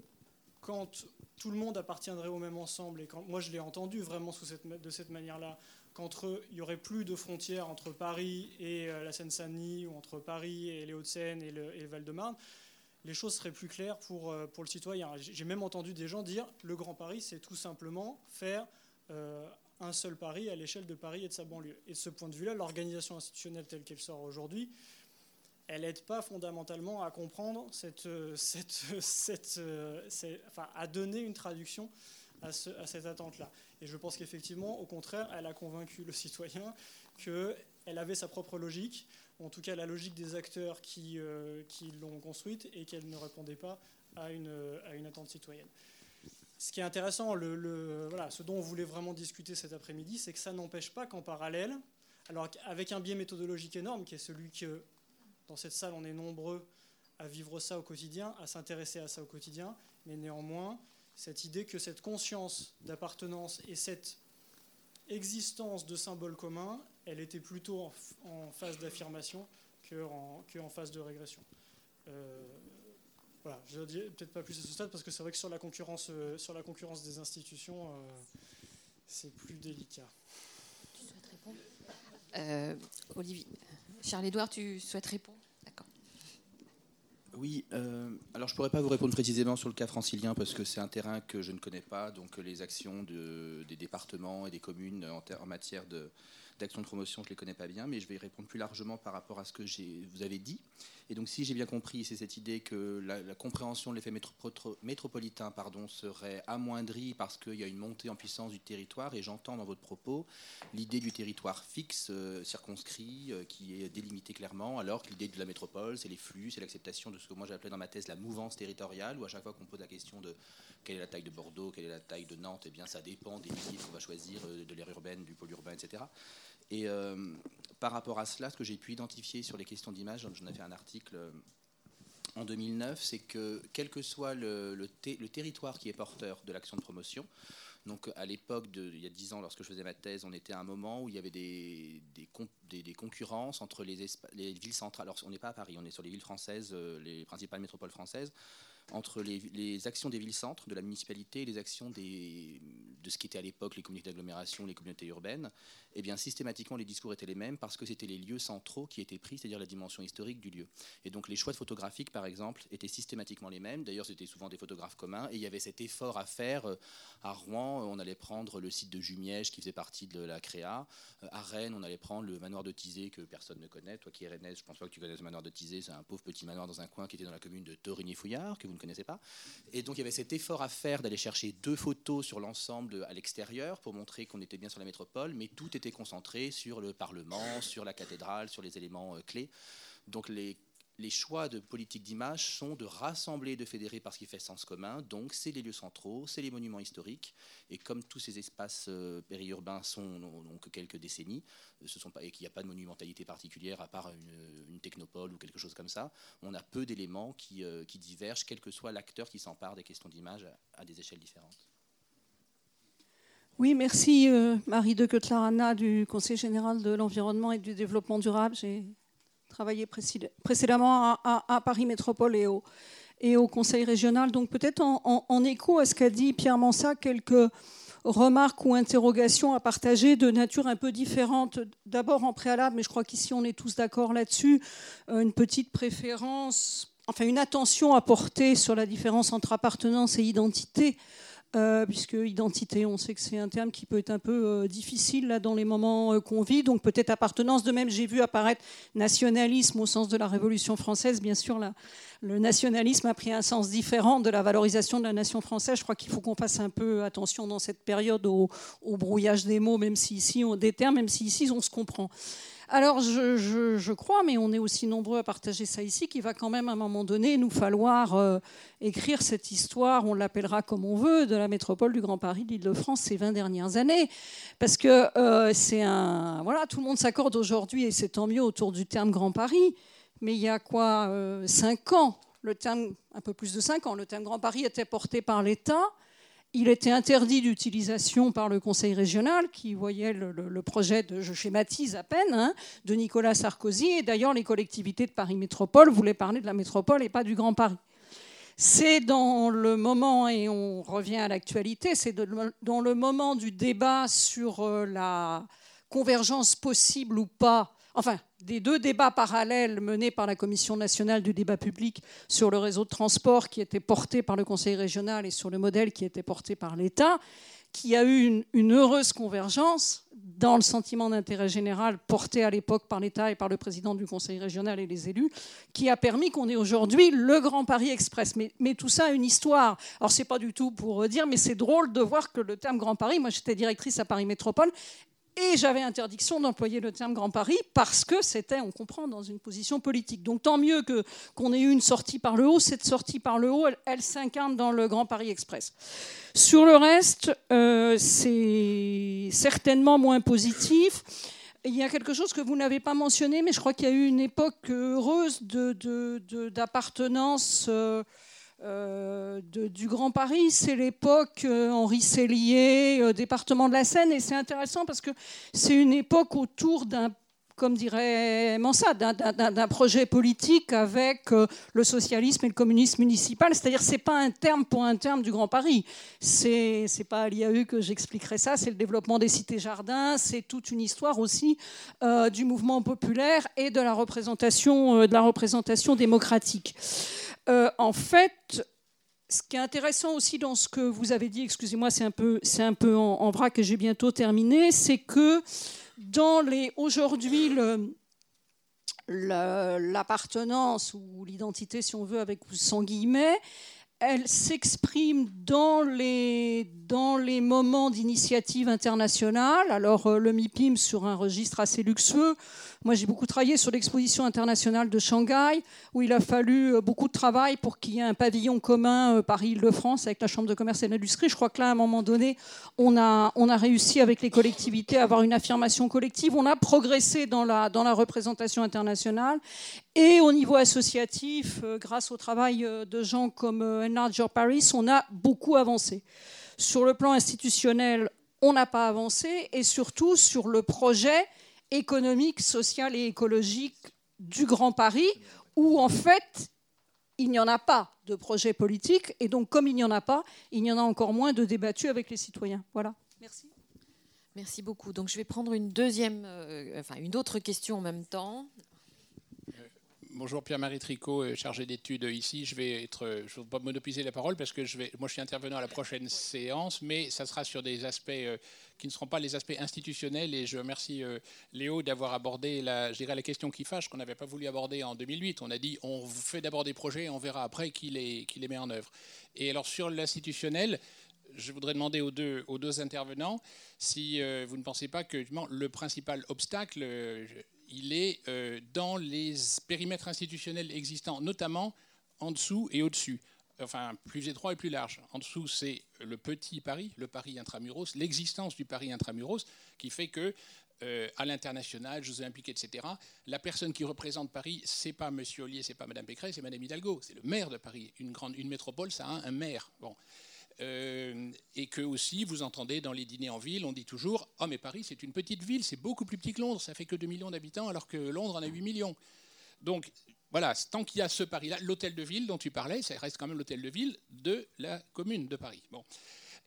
quand tout le monde appartiendrait au même ensemble, et quand moi je l'ai entendu vraiment de cette manière-là, qu'entre il n'y aurait plus de frontières entre Paris et euh, la Seine-Saint-Denis, ou entre Paris et les Hauts-de-Seine et le, Val-de-Marne, les choses seraient plus claires pour, euh, pour le citoyen. J'ai même entendu des gens dire le Grand Paris, c'est tout simplement faire euh, un seul Paris à l'échelle de Paris et de sa banlieue. Et de ce point de vue-là, l'organisation institutionnelle telle qu'elle sort aujourd'hui, elle n'aide pas fondamentalement à comprendre cette, [LAUGHS] cette, cette, enfin, à donner une traduction à, cette attente-là. Et je pense qu'effectivement, au contraire, elle a convaincu le [LAUGHS] citoyen qu'elle avait sa propre logique, en tout cas la logique des acteurs qui, euh, qui l'ont construite, et qu'elle ne répondait pas à une, à une attente citoyenne. Ce qui est intéressant, ce dont on voulait vraiment discuter cet après-midi, c'est que ça n'empêche pas qu'en parallèle, alors avec un biais méthodologique énorme, qui est celui que dans cette salle on est nombreux à vivre ça au quotidien, à s'intéresser à ça au quotidien, mais néanmoins, cette idée que cette conscience d'appartenance et cette existence de symboles communs, elle était plutôt en, phase d'affirmation qu'en que en phase de régression. Euh, voilà, je ne dirais peut-être pas plus à ce stade parce que c'est vrai que sur la concurrence, euh, sur la concurrence des institutions, euh, c'est plus délicat. Tu souhaites répondre? Euh, Olivier, Charles-Édouard, tu souhaites répondre? D'accord. Oui, euh, alors je ne pourrais pas vous répondre précisément sur le cas francilien parce que c'est un terrain que je ne connais pas, donc les actions de, des départements et des communes en, en matière de, d'action de promotion, je ne les connais pas bien, mais je vais y répondre plus largement par rapport à ce que vous avez dit. Et donc, si j'ai bien compris, c'est cette idée que la, compréhension de l'effet métropolitain serait amoindrie parce qu'il y a une montée en puissance du territoire. Et j'entends dans votre propos l'idée du territoire fixe, euh, circonscrit, euh, qui est délimité clairement, alors que l'idée de la métropole, c'est les flux, c'est l'acceptation de ce que moi j'appelais dans ma thèse la mouvance territoriale, où à chaque fois qu'on pose la question de quelle est la taille de Bordeaux, quelle est la taille de Nantes, eh bien ça dépend des milliers qu'on va choisir, euh, de l'aire urbaine, du pôle urbain, etc. Et euh, par rapport à cela, ce que j'ai pu identifier sur les questions d'image, j'en ai fait un article euh, en 2009, c'est que quel que soit le, territoire qui est porteur de l'action de promotion, donc à l'époque, il y a 10 ans, lorsque je faisais ma thèse, on était à un moment où il y avait des, concurrences entre les, les, villes centrales. Alors on n'est pas à Paris, on est sur les villes françaises, euh, les principales métropoles françaises entre les, actions des villes-centres, de la municipalité, et les actions de ce qui était à l'époque les communautés d'agglomération, les communautés urbaines, eh bien systématiquement les discours étaient les mêmes parce que c'était les lieux centraux qui étaient pris, c'est-à-dire la dimension historique du lieu. Et donc les choix de photographiques, par exemple, étaient systématiquement les mêmes. D'ailleurs, c'était souvent des photographes communs, et il y avait cet effort à faire. Euh, à Rouen, on allait prendre le site de Jumièges qui faisait partie de la Créa. Euh, à Rennes, on allait prendre le manoir de Tizé que personne ne connaît. Toi qui es rennaise, je pense pas que tu connaisses le manoir de Tizé. C'est un pauvre petit manoir dans un coin qui était dans la commune de Torigny-Fouillard, que vous ne connaissez pas. Et donc il y avait cet effort à faire d'aller chercher deux photos sur l'ensemble à l'extérieur pour montrer qu'on était bien sur la métropole, mais tout était concentré sur le Parlement, sur la cathédrale, sur les éléments euh, clés. Donc les les choix de politique d'image sont de rassembler de fédérer parce qu'il fait sens commun. Donc, c'est les lieux centraux, c'est les monuments historiques. Et comme tous ces espaces euh, périurbains sont donc quelques décennies, euh, ce sont pas, et qu'il n'y a pas de monumentalité particulière à part une, technopole ou quelque chose comme ça, on a peu d'éléments qui, euh, qui, divergent, quel que soit l'acteur qui s'empare des questions d'image à, des échelles différentes. Oui, merci Marie de Cotlarana du Conseil général de l'environnement et du développement durable. Travaillé précédemment à, Paris Métropole et au, Conseil régional. Donc peut-être en, écho à ce qu'a dit Pierre Mansa, quelques remarques ou interrogations à partager de nature un peu différente. D'abord en préalable, mais je crois qu'ici on est tous d'accord là-dessus, euh, une petite préférence, enfin une attention à porter sur la différence entre appartenance et identité. Euh, puisque identité, on sait que c'est un terme qui peut être un peu euh, difficile là, dans les moments euh, qu'on vit. Donc peut-être appartenance. De même, j'ai vu apparaître nationalisme au sens de la Révolution française. Bien sûr, le nationalisme a pris un sens différent de la valorisation de la nation française. Je crois qu'il faut qu'on fasse un peu attention dans cette période au, au brouillage des mots, même si ici on des termes, même si ici on se comprend. Alors je, crois, mais on est aussi nombreux à partager ça ici, qu'il va quand même à un moment donné nous falloir euh, écrire cette histoire, on l'appellera comme on veut, de la métropole du Grand Paris, d'Île-de-France ces 20 dernières années. Parce que euh, c'est un... Voilà, tout le monde s'accorde aujourd'hui, et c'est tant mieux, autour du terme Grand Paris. Mais il y a quoi 5 euh, ans? Le terme, un peu plus de 5 ans, le terme Grand Paris était porté par l'État il était interdit d'utilisation par le Conseil régional, qui voyait le, projet, de, je schématise à peine, hein, de Nicolas Sarkozy. Et d'ailleurs, les collectivités de Paris Métropole voulaient parler de la métropole et pas du Grand Paris. C'est dans le moment, et on revient à l'actualité, c'est dans le moment du débat sur euh, la convergence possible ou pas enfin, des deux débats parallèles menés par la Commission nationale du débat public sur le réseau de transport qui était porté par le Conseil régional et sur le modèle qui était porté par l'État, qui a eu une, heureuse convergence dans le sentiment d'intérêt général porté à l'époque par l'État et par le président du Conseil régional et les élus, qui a permis qu'on ait aujourd'hui le Grand Paris Express. Mais, mais, tout ça a une histoire. Alors c'est pas du tout pour dire, mais c'est drôle de voir que le terme Grand Paris, moi j'étais directrice à Paris Métropole, et j'avais interdiction d'employer le terme Grand Paris parce que c'était, on comprend, dans une position politique. Donc tant mieux que, qu'on ait eu une sortie par le haut. Cette sortie par le haut, elle, s'incarne dans le Grand Paris Express. Sur le reste, euh, c'est certainement moins positif. Il y a quelque chose que vous n'avez pas mentionné, mais je crois qu'il y a eu une époque heureuse d'appartenance. De, euh, du Grand Paris, c'est l'époque euh, Henri Sellier, euh, département de la Seine, et c'est intéressant parce que c'est une époque autour d'un comme dirait Mansa, d'un projet politique avec euh, le socialisme et le communisme municipal. C'est-à-dire c'est pas un terme pour un terme du Grand Paris. C'est n'est pas à l'IAU que j'expliquerai ça, c'est le développement des cités-jardins, c'est toute une histoire aussi euh, du mouvement populaire et de la représentation, euh, de la représentation démocratique. en fait, ce qui est intéressant aussi dans ce que vous avez dit, excusez-moi, c'est un peu, un peu en, en vrac et j'ai bientôt terminé, c'est que dans les aujourd'hui l'appartenance ou l'identité, si on veut, avec sans guillemets, elle s'exprime dans les, dans les moments d'initiative internationale. Alors, euh, le MIPIM sur un registre assez luxueux. Moi, j'ai beaucoup travaillé sur l'exposition internationale de Shanghai, où il a fallu euh, beaucoup de travail pour qu'il y ait un pavillon commun euh, Paris-Île-de-France avec la Chambre de commerce et d'industrie. Je crois que là, à un moment donné, on a, on a réussi avec les collectivités à avoir une affirmation collective. On a progressé dans la, dans la représentation internationale. Et au niveau associatif, grâce au travail de gens comme Enlarger Paris, on a beaucoup avancé. Sur le plan institutionnel, on n'a pas avancé, et surtout sur le projet économique, social et écologique du Grand Paris, où en fait, il n'y en a pas de projet politique, et donc comme il n'y en a pas, il y en a encore moins de débattus avec les citoyens. Voilà. Merci. Merci beaucoup. Donc je vais prendre une deuxième, euh, enfin une autre question en même temps. Bonjour Pierre-Marie Tricot, euh, chargé d'études ici. Je vais être, euh, je ne vais pas monopoliser la parole parce que je vais, moi je suis intervenant à la prochaine séance, mais ça sera sur des aspects euh, qui ne seront pas les aspects institutionnels. Et je remercie Léo d'avoir abordé la, je la question qui fâche qu'on n'avait pas voulu aborder en 2008. On a dit on fait d'abord des projets, on verra après qui les, met en œuvre. Et alors sur l'institutionnel, je voudrais demander aux deux intervenants si vous ne pensez pas que le principal obstacle il est euh, dans les périmètres institutionnels existants, notamment en dessous et au-dessus. Enfin, plus étroit et plus large. En dessous, c'est le petit Paris, le Paris intramuros, l'existence du Paris intramuros, qui fait que euh, à l'international, Jeux Olympiques, etc. La personne qui représente Paris, c'est pas Monsieur Ollier, c'est pas Madame Pécresse, c'est Madame Hidalgo, c'est le maire de Paris. Une grande, une métropole, ça a un, un maire. Bon. Euh, et que aussi, vous entendez dans les dîners en ville, on dit toujours Oh, mais Paris, c'est une petite ville, c'est beaucoup plus petit que Londres, ça fait que 2 millions d'habitants, alors que Londres en a 8 millions. Donc, voilà, tant qu'il y a ce Paris-là, l'hôtel de ville dont tu parlais, ça reste quand même l'hôtel de ville de la commune de Paris. Bon.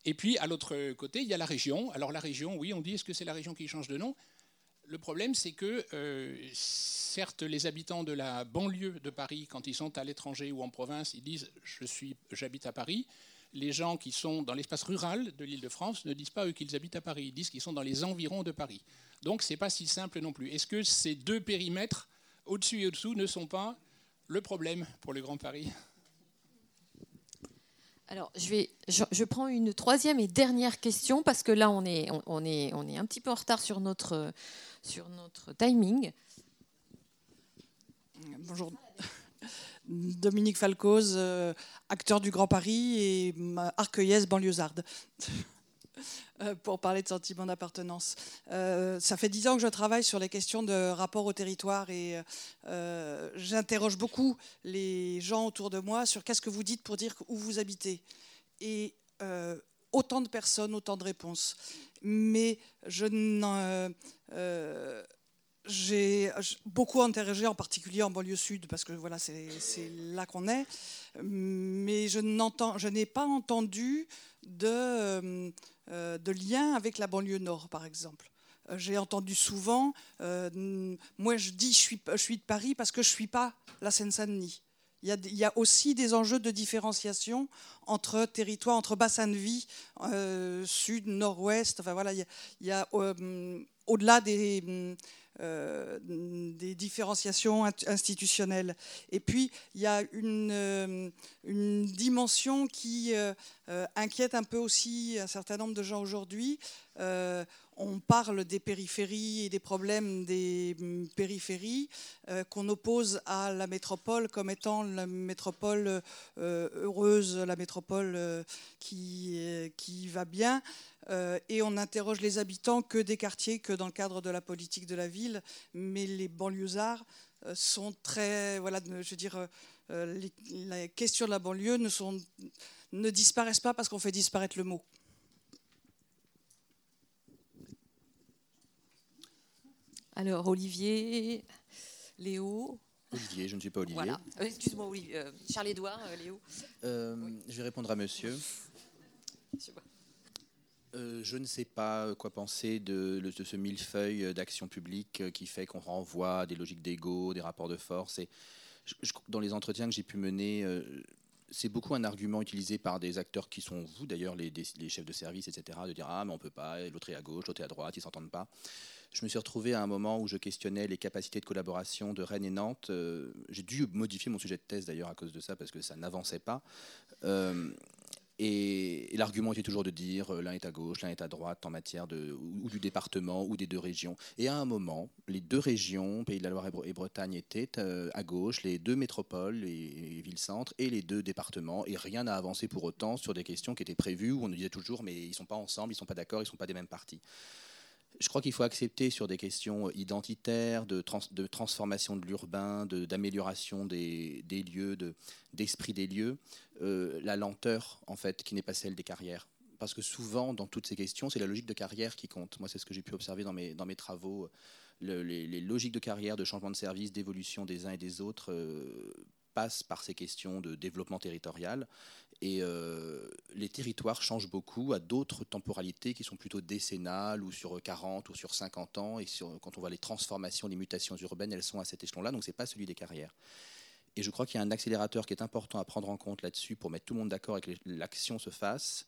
Et puis, à l'autre côté, il y a la région. Alors, la région, oui, on dit Est-ce que c'est la région qui change de nom? Le problème, c'est que, euh, certes, les habitants de la banlieue de Paris, quand ils sont à l'étranger ou en province, ils disent J'habite à Paris les gens qui sont dans l'espace rural de l'île de France ne disent pas eux qu'ils habitent à Paris, ils disent qu'ils sont dans les environs de Paris. Donc ce n'est pas si simple non plus. Est-ce que ces deux périmètres, au-dessus et au-dessous, ne sont pas le problème pour le Grand Paris? Alors, je, vais, je, prends une troisième et dernière question parce que là, on est, on, est, on est un petit peu en retard sur notre, sur notre timing. Bonjour. Dominique Falcoz, euh, acteur du Grand Paris et arcueillesse banlieusarde. [LAUGHS] Euh, pour parler de sentiment d'appartenance. Euh, ça fait dix ans que je travaille sur les questions de rapport au territoire et j'interroge beaucoup les gens autour de moi sur qu'est-ce que vous dites pour dire où vous habitez. Et autant de personnes, autant de réponses. Mais je j'ai beaucoup interrogé, en particulier en banlieue sud, parce que voilà, c'est là qu'on est. Mais je n'ai pas entendu de, euh, de, lien avec la banlieue nord, par exemple. Euh, j'ai entendu souvent, euh, moi je dis je suis, de Paris parce que je ne suis pas la Seine-Saint-Denis. Il y, a, il y, a, aussi des enjeux de différenciation entre territoires, entre bassins de vie, sud, nord-ouest. Enfin voilà, il y a, au-delà des, euh, des différenciations institutionnelles. Et puis, il y a une, euh, dimension qui euh, inquiète un peu aussi un certain nombre de gens aujourd'hui. On parle des périphéries et des problèmes des mm, périphéries qu'on oppose à la métropole comme étant la métropole heureuse, la métropole qui, va bien. Euh, et on interroge les habitants que des quartiers, que dans le cadre de la politique de la ville. Mais les banlieusards euh, sont très, voilà, je veux dire, euh, les, questions de la banlieue ne, sont, ne disparaissent pas parce qu'on fait disparaître le mot. Alors, Olivier, Léo. Olivier, je ne suis pas Olivier. Voilà. Euh, excuse-moi, euh, Charles-Édouard, Léo. Je vais répondre à monsieur. je ne sais pas quoi penser de, de ce millefeuille d'action publique qui fait qu'on renvoie à des logiques d'ego, des rapports de force. Et dans les entretiens que j'ai pu mener, c'est beaucoup un argument utilisé par des acteurs qui sont vous, d'ailleurs, les, chefs de service, etc., de dire Ah, mais on peut pas, l'autre est à gauche, l'autre est à droite, ils s'entendent pas. Je me suis retrouvé à un moment où je questionnais les capacités de collaboration de Rennes et Nantes. Euh, j'ai dû modifier mon sujet de thèse d'ailleurs à cause de ça, parce que ça n'avançait pas. Euh, et, l'argument était toujours de dire euh, l'un est à gauche, l'un est à droite en matière de, ou, du département ou des deux régions. Et à un moment, les deux régions, Pays de la Loire et, Bretagne, étaient à gauche, les deux métropoles et, villes-centres et les deux départements. Et rien n'a avancé pour autant sur des questions qui étaient prévues où on nous disait toujours mais ils ne sont pas ensemble, ils ne sont pas d'accord, ils ne sont pas des mêmes partis je crois qu'il faut accepter sur des questions identitaires, de, transformation de l'urbain, d'amélioration des, lieux, d'esprit des lieux, euh, la lenteur, en fait, qui n'est pas celle des carrières. Parce que souvent, dans toutes ces questions, c'est la logique de carrière qui compte. Moi, c'est ce que j'ai pu observer dans mes, dans mes travaux. les, logiques de carrière, de changement de service, d'évolution des uns et des autres euh, passent par ces questions de développement territorial. Et euh, les territoires changent beaucoup à d'autres temporalités qui sont plutôt décennales ou sur 40 ou sur 50 ans. Et quand on voit les transformations, les mutations urbaines, elles sont à cet échelon-là. Donc ce n'est pas celui des carrières. Et je crois qu'il y a un accélérateur qui est important à prendre en compte là-dessus pour mettre tout le monde d'accord et que l'action se fasse.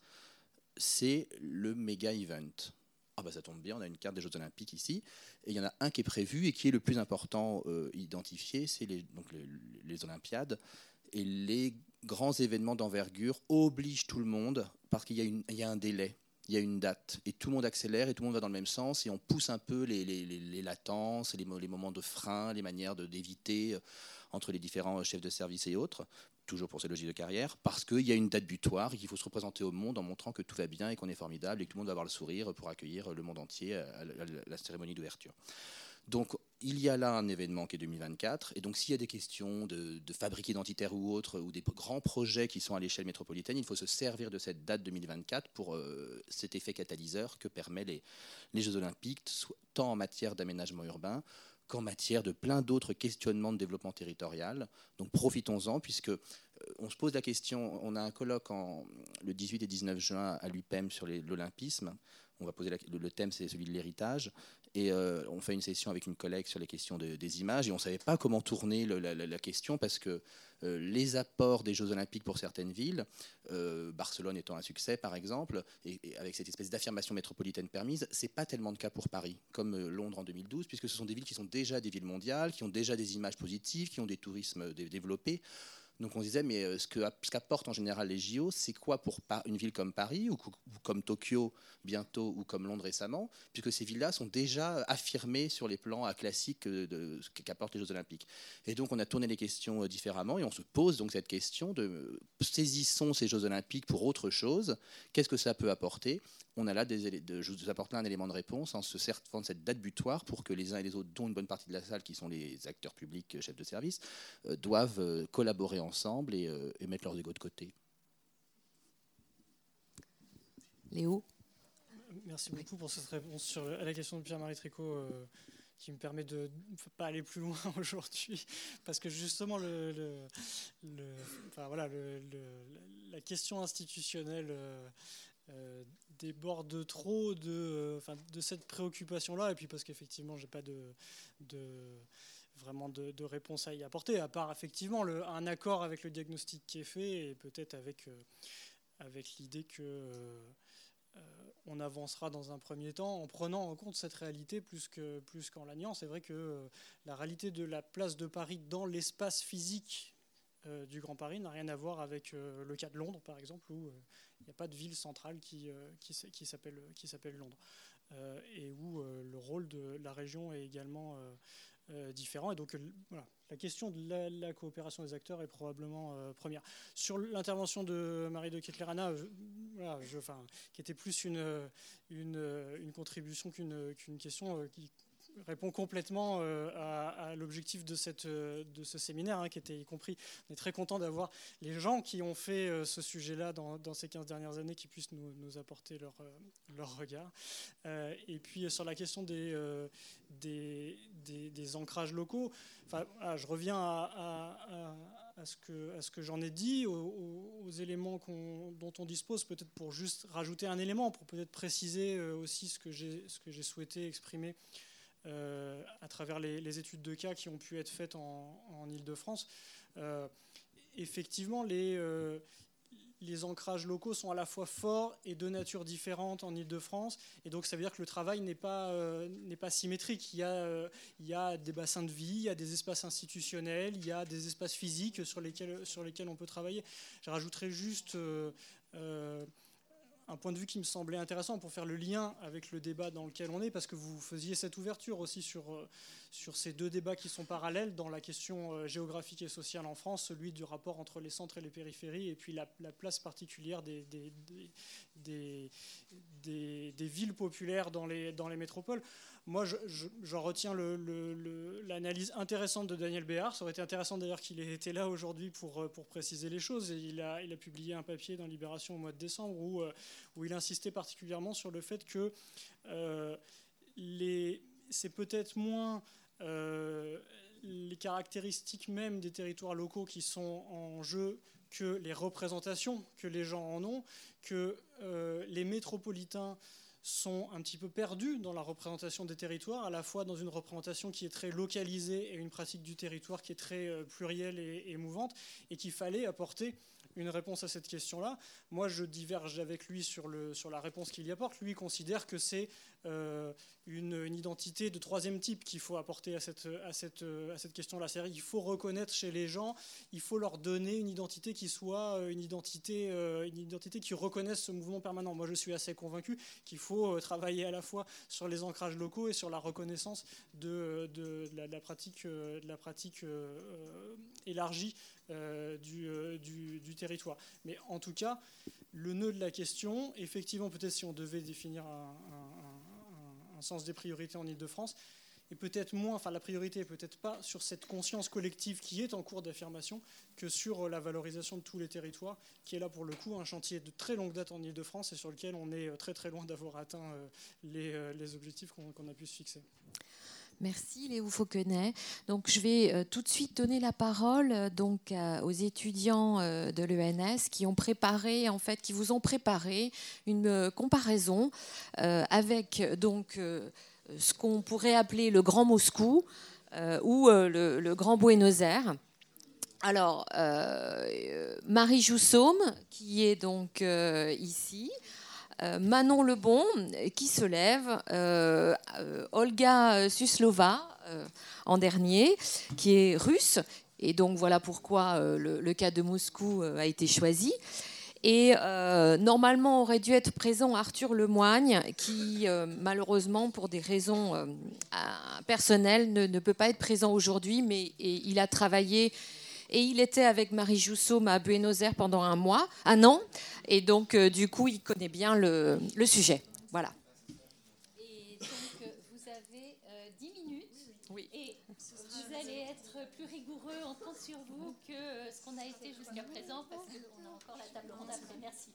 C'est le méga event. Ah bah ça tombe bien, on a une carte des Jeux Olympiques ici, et il y en a un qui est prévu et qui est le plus important euh, identifié, c'est les, donc les, Olympiades. Et les grands événements d'envergure obligent tout le monde parce qu'il y, a un délai, il y a une date. Et tout le monde accélère et tout le monde va dans le même sens et on pousse un peu les, latences, les, les, moments de frein, les manières d'éviter euh, entre les différents chefs de service et autres, toujours pour ces logiques de carrière, parce qu'il y a une date butoir et qu'il faut se représenter au monde en montrant que tout va bien et qu'on est formidable et que tout le monde va avoir le sourire pour accueillir le monde entier à la cérémonie d'ouverture. Donc il y a là un événement qui est 2024, et donc s'il y a des questions de, fabrique identitaire ou autre, ou des grands projets qui sont à l'échelle métropolitaine, il faut se servir de cette date 2024 pour euh, cet effet catalyseur que permet les, Jeux olympiques, tant en matière d'aménagement urbain qu'en matière de plein d'autres questionnements de développement territorial. Donc profitons-en, puisque euh, on se pose la question, on a un colloque en, le 18 et 19 juin à l'UPEM sur l'olympisme, on va poser le, thème, c'est celui de l'héritage. Et euh, on fait une session avec une collègue sur les questions des images. Et on ne savait pas comment tourner la, question parce que euh, les apports des Jeux Olympiques pour certaines villes, euh, Barcelone étant un succès par exemple, et, avec cette espèce d'affirmation métropolitaine permise, c'est pas tellement le cas pour Paris, comme Londres en 2012, puisque ce sont des villes qui sont déjà des villes mondiales, qui ont déjà des images positives, qui ont des tourismes développés. Donc on disait, mais ce qu'apportent en général les JO, c'est quoi pour une ville comme Paris ou comme Tokyo bientôt ou comme Londres récemment, puisque ces villes-là sont déjà affirmées sur les plans classiques de ce qu'apportent les Jeux Olympiques. Et donc on a tourné les questions euh, différemment et on se pose donc cette question de saisissons ces Jeux Olympiques pour autre chose, qu'est-ce que ça peut apporter on a là des, de, je vous apporte là un élément de réponse en se servant de cette date butoir pour que les uns et les autres, dont une bonne partie de la salle, qui sont les acteurs publics, chefs de service, euh, doivent euh, collaborer ensemble et, et mettre leurs égaux de côté. Léo Merci beaucoup pour cette réponse sur la question de Pierre-Marie Tricot euh, qui me permet de ne pas aller plus loin [LAUGHS] aujourd'hui parce que justement le, voilà, la question institutionnelle euh, euh, déborde trop de, de cette préoccupation-là et puis parce qu'effectivement j'ai pas de, vraiment de, réponse à y apporter, à part effectivement le, un accord avec le diagnostic qui est fait et peut-être avec, avec l'idée que on avancera dans un premier temps en prenant en compte cette réalité plus qu'en plus qu'en la. C'est vrai que euh, la réalité de la place de Paris dans l'espace physique euh, du Grand Paris n'a rien à voir avec euh, le cas de Londres, par exemple, où il n'y a pas de ville centrale qui, qui, qui s'appelle Londres, et où le rôle de la région est également euh, différents. Et donc, la question de la, coopération des acteurs est probablement euh, première. Sur l'intervention de Marie de Ketlerana, qui était plus une, une, contribution qu'une question, euh, qui répond complètement euh, à, l'objectif de, euh, ce séminaire, hein, qui était y compris. On est très content d'avoir les gens qui ont fait euh, ce sujet-là dans, ces 15 dernières années qui puissent nous, apporter leur, regard. et puis sur la question des, ancrages locaux, enfin, je reviens à ce que j'en ai dit, aux, éléments dont on dispose, peut-être pour juste rajouter un élément, pour peut-être préciser aussi ce que j'ai souhaité exprimer euh, à travers les, études de cas qui ont pu être faites en, en Ile-de-France. Euh, effectivement, les, euh, les ancrages locaux sont à la fois forts et de nature différente en Ile-de-France. Et donc, ça veut dire que le travail n'est pas, pas symétrique. Il y, a, il y a des bassins de vie, il y a des espaces institutionnels, il y a des espaces physiques sur lesquels, sur lesquels on peut travailler. Je rajouterai juste un point de vue qui me semblait intéressant pour faire le lien avec le débat dans lequel on est, parce que vous faisiez cette ouverture aussi sur, euh, sur ces deux débats qui sont parallèles dans la question euh, géographique et sociale en France, celui du rapport entre les centres et les périphéries, et puis la, place particulière des, villes populaires dans les, métropoles. Moi, j'en retiens l'analyse intéressante de Daniel Béard. Ça aurait été intéressant d'ailleurs qu'il ait été là aujourd'hui pour, pour préciser les choses. Il, a, publié un papier dans Libération au mois de décembre où, euh, il insistait particulièrement sur le fait que euh, c'est peut-être moins euh, les caractéristiques même des territoires locaux qui sont en jeu que les représentations que les gens en ont, que les métropolitains sont un petit peu perdus dans la représentation des territoires, à la fois dans une représentation qui est très localisée et une pratique du territoire qui est très euh, plurielle et, émouvante, et qu'il fallait apporter une réponse à cette question-là. Moi, je diverge avec lui sur la réponse qu'il y apporte. Lui considère que c'est euh, une, identité de troisième type qu'il faut apporter à cette, question-là. C'est-à-dire qu'il faut reconnaître chez les gens, il faut leur donner une identité qui soit euh, une identité, euh, une identité qui reconnaisse ce mouvement permanent. Moi, je suis assez convaincu qu'il faut travailler à la fois sur les ancrages locaux et sur la reconnaissance de, la, pratique, élargie du, territoire. Mais en tout cas, le nœud de la question, effectivement, peut-être si on devait définir un sens des priorités en Ile-de-France, et peut-être moins, enfin la priorité peut-être pas sur cette conscience collective qui est en cours d'affirmation que sur la valorisation de tous les territoires, qui est là pour le coup un chantier de très longue date en Ile-de-France et sur lequel on est très très loin d'avoir atteint euh, euh, les, objectifs qu'on a pu se fixer. Merci Léo Fauquenet. Donc je vais euh, tout de suite donner la parole donc aux étudiants de l'ENS qui ont préparé en fait qui vous ont préparé une comparaison avec donc ce qu'on pourrait appeler le Grand Moscou euh, ou euh, le, Grand Buenos Aires. Alors, euh, Marie Joussaume, qui est donc ici, Manon Lebon, qui se lève, Olga Suslova, en dernier, qui est russe, et donc voilà pourquoi le, cas de Moscou a été choisi. Et euh, normalement aurait dû être présent Arthur Lemoigne, qui euh, malheureusement, pour des raisons euh, personnelles, ne, peut pas être présent aujourd'hui, mais il a travaillé et il était avec Marie Jousseau à Buenos Aires pendant un mois, un an, et donc du coup, il connaît bien le, le sujet. Voilà. Et donc, vous avez 10 minutes. Oui. Et vous allez être plus rigoureux, on compte sur vous, que ce qu'on a été jusqu'à présent, parce qu'on a encore la table ronde après. Merci.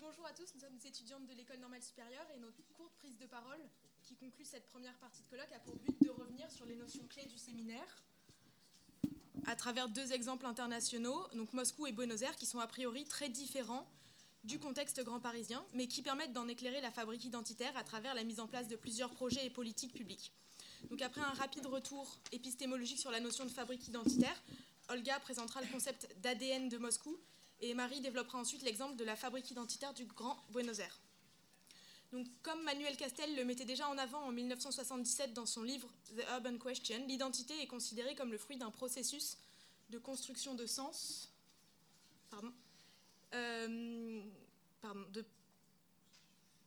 Bonjour étudiantes de l'école normale supérieure et notre courte prise de parole qui conclut cette première partie de colloque a pour but de revenir sur les notions clés du séminaire à travers deux exemples internationaux, donc Moscou et Buenos Aires, qui sont a priori très différents du contexte grand parisien, mais qui permettent d'en éclairer la fabrique identitaire à travers la mise en place de plusieurs projets et politiques publiques. Donc après un rapide retour épistémologique sur la notion de fabrique identitaire, Olga présentera le concept d'ADN de Moscou et Marie développera ensuite l'exemple de la fabrique identitaire du Grand Buenos Aires. Donc, comme Manuel Castel le mettait déjà en avant en 1977 dans son livre The Urban Question, l'identité est considérée comme le fruit d'un processus de construction de sens. Pardon. Euh, pardon.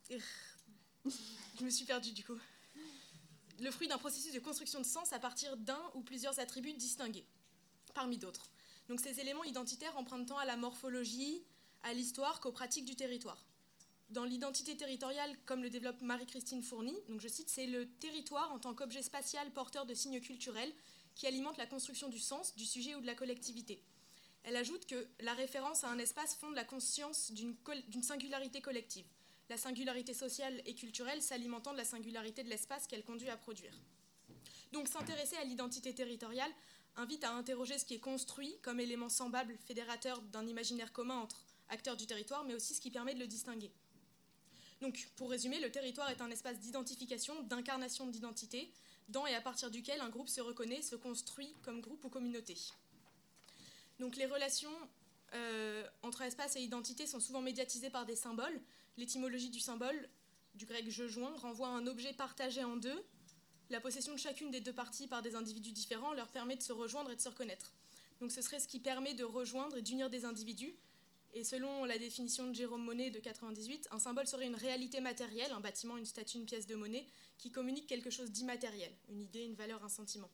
[LAUGHS] Je me suis perdue du coup. Le fruit d'un processus de construction de sens à partir d'un ou plusieurs attributs distingués, parmi d'autres. Donc ces éléments identitaires empruntent tant à la morphologie, à l'histoire qu'aux pratiques du territoire. Dans l'identité territoriale, comme le développe Marie-Christine Fourny, donc je cite, c'est le territoire en tant qu'objet spatial porteur de signes culturels qui alimente la construction du sens, du sujet ou de la collectivité. Elle ajoute que la référence à un espace fonde la conscience d'une singularité collective, la singularité sociale et culturelle s'alimentant de la singularité de l'espace qu'elle conduit à produire. Donc s'intéresser à l'identité territoriale invite à interroger ce qui est construit comme élément semblable fédérateur d'un imaginaire commun entre acteurs du territoire, mais aussi ce qui permet de le distinguer. Donc, pour résumer, le territoire est un espace d'identification, d'incarnation d'identité, dans et à partir duquel un groupe se reconnaît, se construit comme groupe ou communauté. Donc, les relations euh, entre espace et identité sont souvent médiatisées par des symboles. L'étymologie du symbole, du grec je joins, renvoie à un objet partagé en deux, la possession de chacune des deux parties par des individus différents leur permet de se rejoindre et de se reconnaître. Donc ce serait ce qui permet de rejoindre et d'unir des individus. Et selon la définition de Jérôme Monnet de 98, un symbole serait une réalité matérielle, un bâtiment, une statue, une pièce de monnaie, qui communique quelque chose d'immatériel, une idée, une valeur, un sentiment.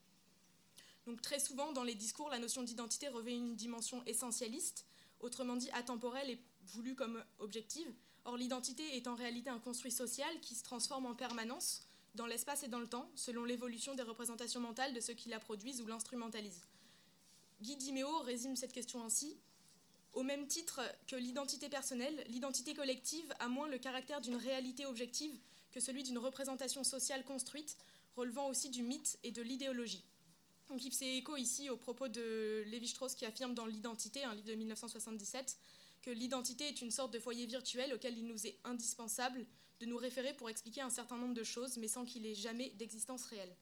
Donc très souvent, dans les discours, la notion d'identité revêt une dimension essentialiste, autrement dit atemporelle et voulue comme objective. Or, l'identité est en réalité un construit social qui se transforme en permanence, dans l'espace et dans le temps, selon l'évolution des représentations mentales de ceux qui la produisent ou l'instrumentalisent. Guy Diméo résume cette question ainsi. Au même titre que l'identité personnelle, l'identité collective a moins le caractère d'une réalité objective que celui d'une représentation sociale construite, relevant aussi du mythe et de l'idéologie. Donc il fait écho ici au propos de Lévi-Strauss qui affirme dans L'identité, un livre de 1977, que l'identité est une sorte de foyer virtuel auquel il nous est indispensable de nous référer pour expliquer un certain nombre de choses, mais sans qu'il ait jamais d'existence réelle.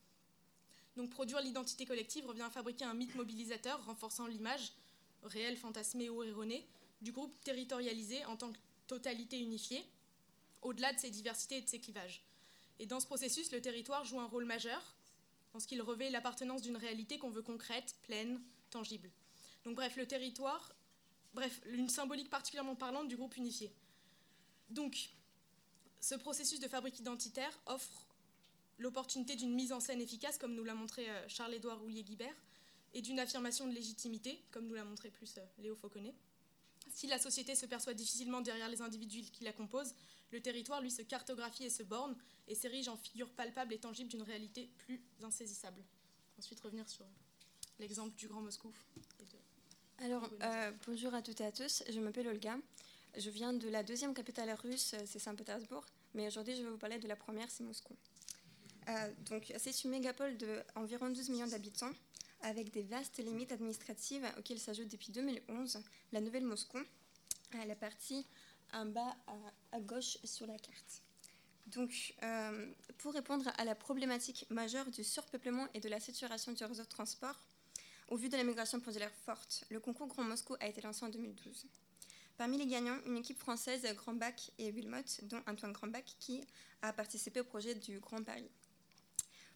Donc produire l'identité collective revient à fabriquer un mythe mobilisateur renforçant l'image, réelle, fantasmée ou erronée, du groupe territorialisé en tant que totalité unifiée, au-delà de ses diversités et de ses clivages. Et dans ce processus, le territoire joue un rôle majeur, en ce qu'il revêt l'appartenance d'une réalité qu'on veut concrète, pleine, tangible. Donc bref, le territoire, bref, une symbolique particulièrement parlante du groupe unifié. Donc, ce processus de fabrique identitaire offre l'opportunité d'une mise en scène efficace, comme nous l'a montré euh, Charles-Édouard Roulier-Guibert, et d'une affirmation de légitimité, comme nous l'a montré plus euh, Léo Fauconnet. Si la société se perçoit difficilement derrière les individus qui la composent, le territoire, lui, se cartographie et se borne et s'érige en figure palpable et tangible d'une réalité plus insaisissable. Ensuite, revenir sur l'exemple du Grand Moscou. Alors, euh, bonjour à toutes et à tous, je m'appelle Olga. Je viens de la deuxième capitale russe, c'est Saint-Pétersbourg, mais aujourd'hui je vais vous parler de la première, c'est Moscou. Euh, donc, c'est une mégapole d'environ 12 millions d'habitants, avec des vastes limites administratives auxquelles s'ajoute depuis 2011 la nouvelle Moscou, à la partie en bas à, gauche sur la carte. Donc, euh, pour répondre à la problématique majeure du surpeuplement et de la saturation du réseau de transport, au vu de la migration l'air forte, le concours Grand Moscou a été lancé en 2012. Parmi les gagnants, une équipe française, Grandbach et Wilmot, dont Antoine Grandbach, qui a participé au projet du Grand Paris.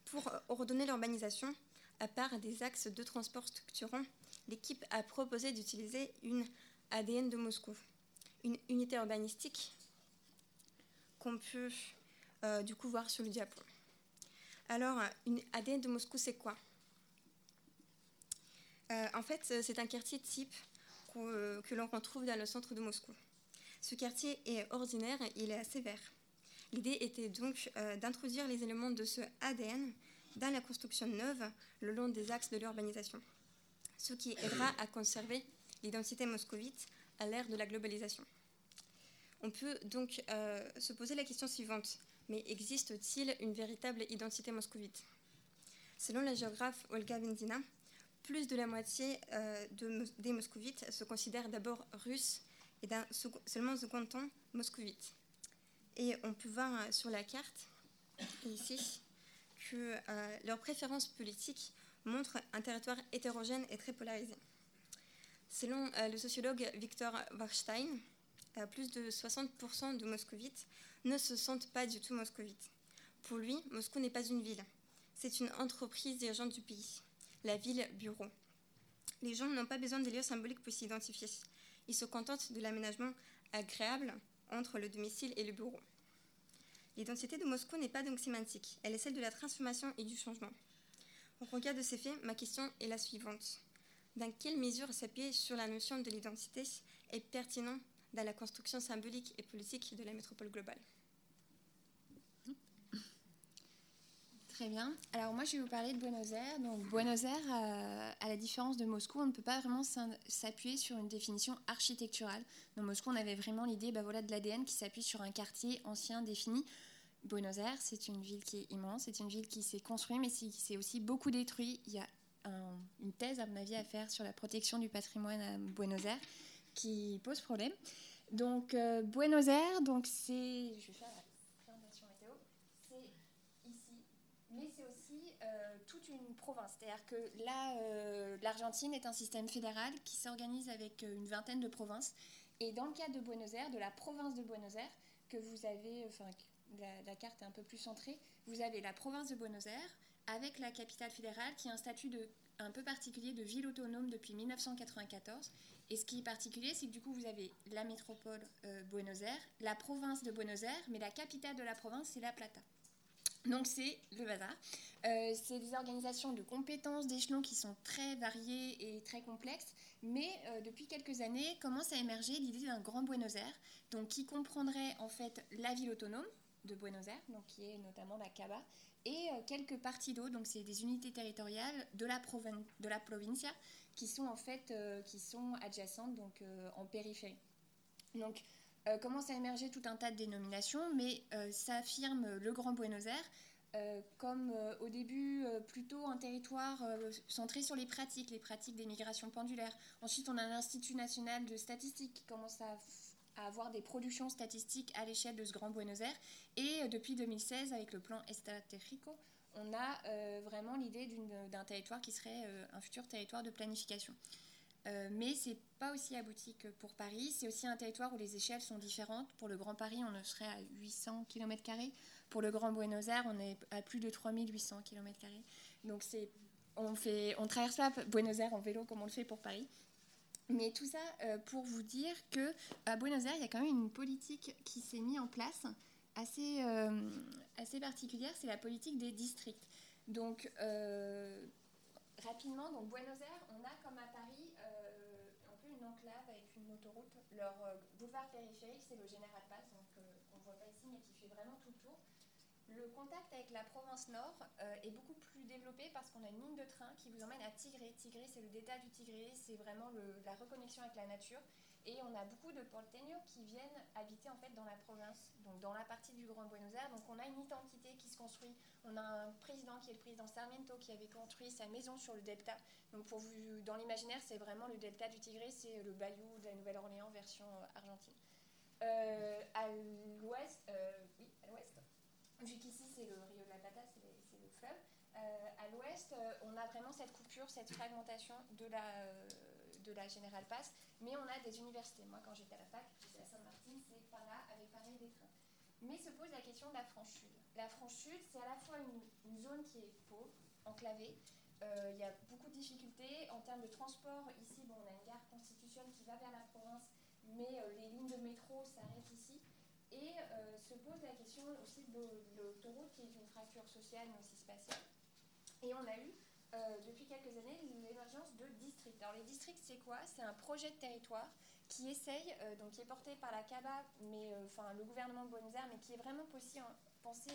Pour ordonner l'urbanisation, à part des axes de transport structurants, l'équipe a proposé d'utiliser une ADN de Moscou, une unité urbanistique qu'on peut euh, du coup voir sur le diapo. Alors, une ADN de Moscou, c'est quoi? Euh, En fait, c'est un quartier type euh, que l'on retrouve dans le centre de Moscou. Ce quartier est ordinaire, il est assez vert. L'idée était donc euh, d'introduire les éléments de ce ADN dans la construction neuve le long des axes de l'urbanisation, ce qui aidera à conserver l'identité moscovite à l'ère de la globalisation. On peut donc euh, se poser la question suivante, mais existe-t-il une véritable identité moscovite? Selon la géographe Olga Benzina, plus de la moitié euh, des moscovites se considèrent d'abord russes et d'un seulement second temps moscovites. Et on peut voir euh, sur la carte, ici, que euh, leurs préférences politiques montrent un territoire hétérogène et très polarisé. Selon le sociologue Victor Warstein, plus de 60% de moscovites ne se sentent pas du tout moscovites. Pour lui, Moscou n'est pas une ville, c'est une entreprise dirigeante du pays la ville bureau. Les gens n'ont pas besoin de lieux symboliques pour s'identifier. Ils se contentent de l'aménagement agréable entre le domicile et le bureau. L'identité de Moscou n'est pas donc sémantique, elle est celle de la transformation et du changement. Au regard de ces faits, ma question est la suivante. dans quelle mesure s'appuyer sur la notion de l'identité est pertinent dans la construction symbolique et politique de la métropole globale? Très bien. Alors moi, je vais vous parler de Buenos Aires. Donc Buenos Aires, euh, à la différence de Moscou, on ne peut pas vraiment s'appuyer sur une définition architecturale. Dans Moscou, on avait vraiment l'idée bah, voilà, de l'ADN qui s'appuie sur un quartier ancien défini. Buenos Aires, c'est une ville qui est immense, c'est une ville qui s'est construite, mais qui s'est aussi beaucoup détruite. Il y a une thèse, à mon avis, à faire sur la protection du patrimoine à Buenos Aires qui pose problème. Donc, euh, Buenos Aires, donc c'est la présentation météo. C'est ici. Mais c'est aussi euh, toute une province. C'est-à-dire que là, euh, l'Argentine est un système fédéral qui s'organise avec une vingtaine de provinces. Et dans le cas de Buenos Aires, de la province de Buenos Aires, que vous avez, enfin, la, carte est un peu plus centrée, vous avez la province de Buenos Aires avec la capitale fédérale qui a un statut de, un peu particulier de ville autonome depuis 1994. Et ce qui est particulier, c'est que du coup, vous avez la métropole euh, Buenos Aires, la province de Buenos Aires, mais la capitale de la province, c'est La Plata. Donc c'est le bazar. Euh, c'est des organisations de compétences, d'échelons qui sont très variés et très complexes, mais euh, depuis quelques années commence à émerger l'idée d'un grand Buenos Aires, donc qui comprendrait en fait la ville autonome de Buenos Aires, donc qui est notamment la Caba, et euh, quelques parties d'eau, donc c'est des unités territoriales de la, de la provincia qui sont en fait qui sont adjacentes, donc en périphérie. Donc commence à émerger tout un tas de dénominations, mais ça affirme le Grand Buenos Aires comme au début plutôt un territoire centré sur les pratiques, les pratiques des migrations pendulaires. Ensuite, on a l'Institut national de statistique qui commence à avoir des productions statistiques à l'échelle de ce grand Buenos Aires. Et euh, depuis 2016, avec le plan Estratégico, on a euh, vraiment l'idée d'un territoire qui serait euh, un futur territoire de planification. Mais ce n'est pas aussi abouti que pour Paris. C'est aussi un territoire où les échelles sont différentes. Pour le Grand Paris, on serait à 800 km. Pour le Grand Buenos Aires, on est à plus de 3800 km. Donc on ne on traverse pas Buenos Aires en vélo comme on le fait pour Paris. Mais tout ça euh, pour vous dire que à Buenos Aires, il y a quand même une politique qui s'est mise en place assez, euh, assez particulière, c'est la politique des districts. Donc, euh, rapidement, donc Buenos Aires, on a comme à Paris avec une autoroute. Leur boulevard périphérique, c'est le General Pass, donc on ne voit pas ici, mais qui fait vraiment tout le tour. Le contact avec la province nord euh, est beaucoup plus développé parce qu'on a une ligne de train qui vous emmène à Tigré. Tigré, c'est le delta du Tigré, c'est vraiment la reconnexion avec la nature. Et on a beaucoup de porteños qui viennent habiter en fait dans la province, donc dans la partie du Grand Buenos Aires. Donc on a une identité qui se construit. On a un président qui est le président Sarmiento qui avait construit sa maison sur le delta. Donc pour vous, dans l'imaginaire, c'est vraiment le delta du Tigré, c'est le bayou de la Nouvelle-Orléans version euh, argentine. Euh, à l'ouest, oui, à l'ouest, vu qu'ici c'est le Rio de la Plata, c'est le fleuve, euh, à l'ouest, euh, on a vraiment cette coupure, cette fragmentation de la, euh, de la General Pass, mais on a des universités. Moi, quand j'étais à la fac, j'étais à Saint-Martin, c'est par là, avec pareil des trains. Mais se pose la question de la franche sud. La franche sud, c'est à la fois une, zone qui est pauvre, enclavée, il y a beaucoup de difficultés en termes de transport. Ici, bon, on a une gare constitutionnelle qui va vers la province, mais les lignes de métro s'arrêtent ici. Et euh, se pose la question aussi de l'autoroute, qui est une fracture sociale mais aussi spatiale. Et on a eu euh, depuis quelques années l'émergence de districts. Alors les districts, c'est quoi? C'est un projet de territoire qui essaye, euh, donc qui est porté par la CABA, mais enfin le gouvernement de Buenos Aires, mais qui est vraiment possible, pensé,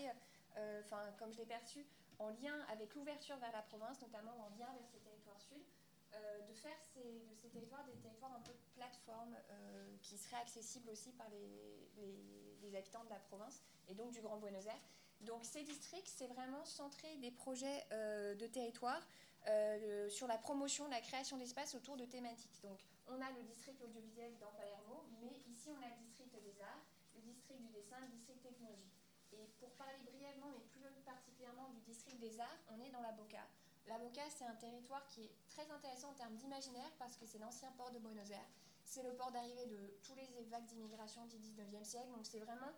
enfin comme je l'ai perçu, en lien avec l'ouverture vers la province, notamment en lien vers ces territoires sud. Euh, de faire de ces territoires des territoires un peu euh, qui seraient accessibles aussi par les, habitants de la province et donc du Grand Buenos Aires. Donc ces districts, c'est vraiment centrer des projets euh, de territoire sur la promotion, la création d'espaces autour de thématiques. Donc on a le district audiovisuel dans Palermo, mais ici on a le district des arts, le district du dessin, le district technologie. Et pour parler brièvement, mais plus particulièrement du district des arts, on est dans la Boca. La c'est un territoire qui est très intéressant en termes d'imaginaire parce que c'est l'ancien port de Buenos Aires. C'est le port d'arrivée de tous les vagues d'immigration du 19e siècle. Donc c'est vraiment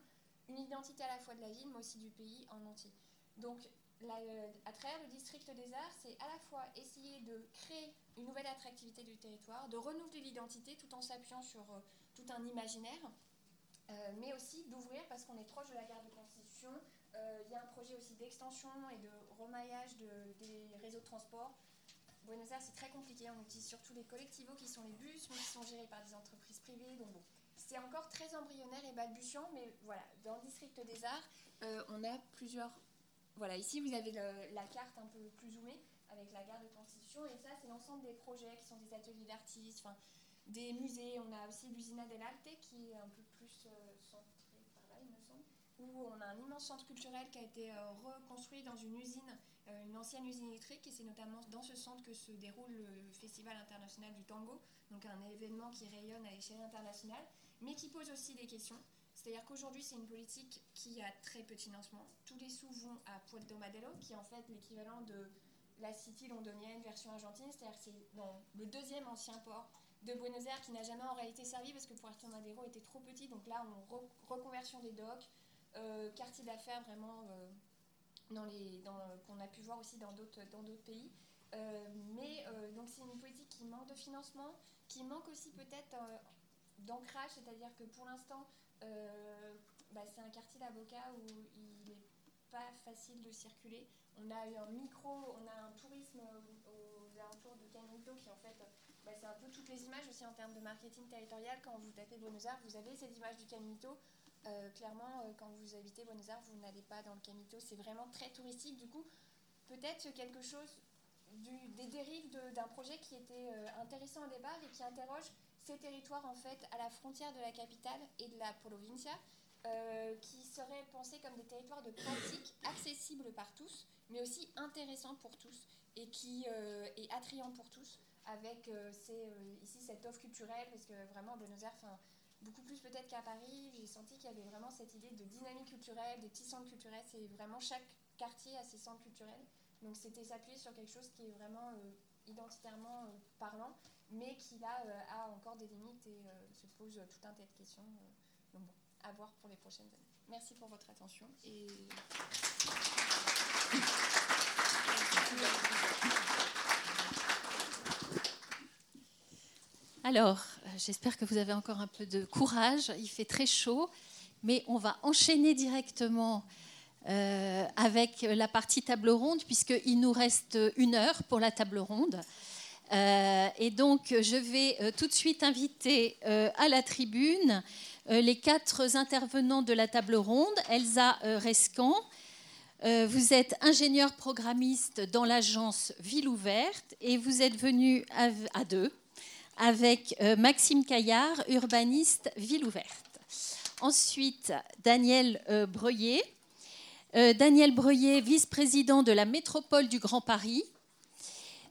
une identité à la fois de la ville, mais aussi du pays en entier. Donc euh, à travers le district des arts, c'est à la fois essayer de créer une nouvelle attractivité du territoire, de renouveler l'identité tout en s'appuyant sur euh, tout un imaginaire, euh, mais aussi d'ouvrir parce qu'on est proche de la gare de Constitution, il y a un projet aussi d'extension et de remaillage des réseaux de transport Buenos Aires, c'est très compliqué. On utilise surtout les collectivos qui sont les bus, mais qui sont gérés par des entreprises privées. Donc bon, c'est encore très embryonnaire et balbutiant, mais voilà, dans le district des arts, euh, on a plusieurs. Voilà, ici vous avez la carte un peu plus zoomée avec la gare de Constitution, et ça, c'est l'ensemble des projets qui sont des ateliers d'artistes, des musées. On a aussi l'usina del Arte qui est un peu plus euh, centré par là, il me semble, où on a un immense centre culturel qui a été euh, reconstruit dans une usine, une ancienne usine électrique, et c'est notamment dans ce centre que se déroule le Festival international du tango, donc un événement qui rayonne à l'échelle internationale mais qui pose aussi des questions. C'est-à-dire qu'aujourd'hui, c'est une politique qui a très peu de financement. Tous les sous vont à Puerto Madero, qui est en fait l'équivalent de la City londonienne version argentine. C'est-à-dire que c'est le deuxième ancien port de Buenos Aires qui n'a jamais en réalité servi parce que Puerto Madero était trop petit. Donc là, on reconversion des docks, euh, quartier d'affaires vraiment euh, dans qu'on a pu voir aussi dans d'autres, dans d'autres pays. Euh, mais donc c'est une politique qui manque de financement, qui manque aussi peut-être d'ancrage, c'est-à-dire que pour l'instant, euh, bah, c'est un quartier d'avocats où il n'est pas facile de circuler. On a eu un micro, on a un tourisme aux, alentours de Canuto qui en fait, bah, c'est un peu toutes les images aussi en termes de marketing territorial. Quand vous tapez Buenos Aires, vous avez ces images du Canuto. Euh, clairement, euh, quand vous habitez Buenos Aires, vous n'allez pas dans le Canuto. C'est vraiment très touristique. Du coup, peut-être quelque chose des dérives d'un projet qui était intéressant au départ et qui interroge ces territoires en fait à la frontière de la capitale et de la provincia, euh, qui seraient pensés comme des territoires de pratique accessibles par tous, mais aussi intéressants pour tous et qui euh, est attrayant pour tous, avec euh, ici cette offre culturelle, parce que vraiment Buenos Aires, beaucoup plus peut-être qu'à Paris, j'ai senti qu'il y avait vraiment cette idée de dynamique culturelle, des petits centres culturels, c'est vraiment chaque quartier a ses centres culturels, donc c'était s'appuyer sur quelque chose qui est vraiment identitairement parlant mais qui là euh, a encore des limites et euh, se pose tout un tas de questions. Euh, donc bon, à voir pour les prochaines années. Merci pour votre attention Alors, j'espère que vous avez encore un peu de courage. Il fait très chaud, mais on va enchaîner directement avec la partie table ronde, puisqu'il nous reste une heure pour la table ronde. Euh, et donc, je vais euh, tout de suite inviter euh, à la tribune les quatre intervenants de la table ronde. Elsa Rescan, vous êtes ingénieur programmiste dans l'agence Ville Ouverte et vous êtes venu à, deux avec Maxime Caillard, urbaniste Ville Ouverte. Ensuite, Daniel Breuillet. Daniel Breuillet, vice-président de la métropole du Grand Paris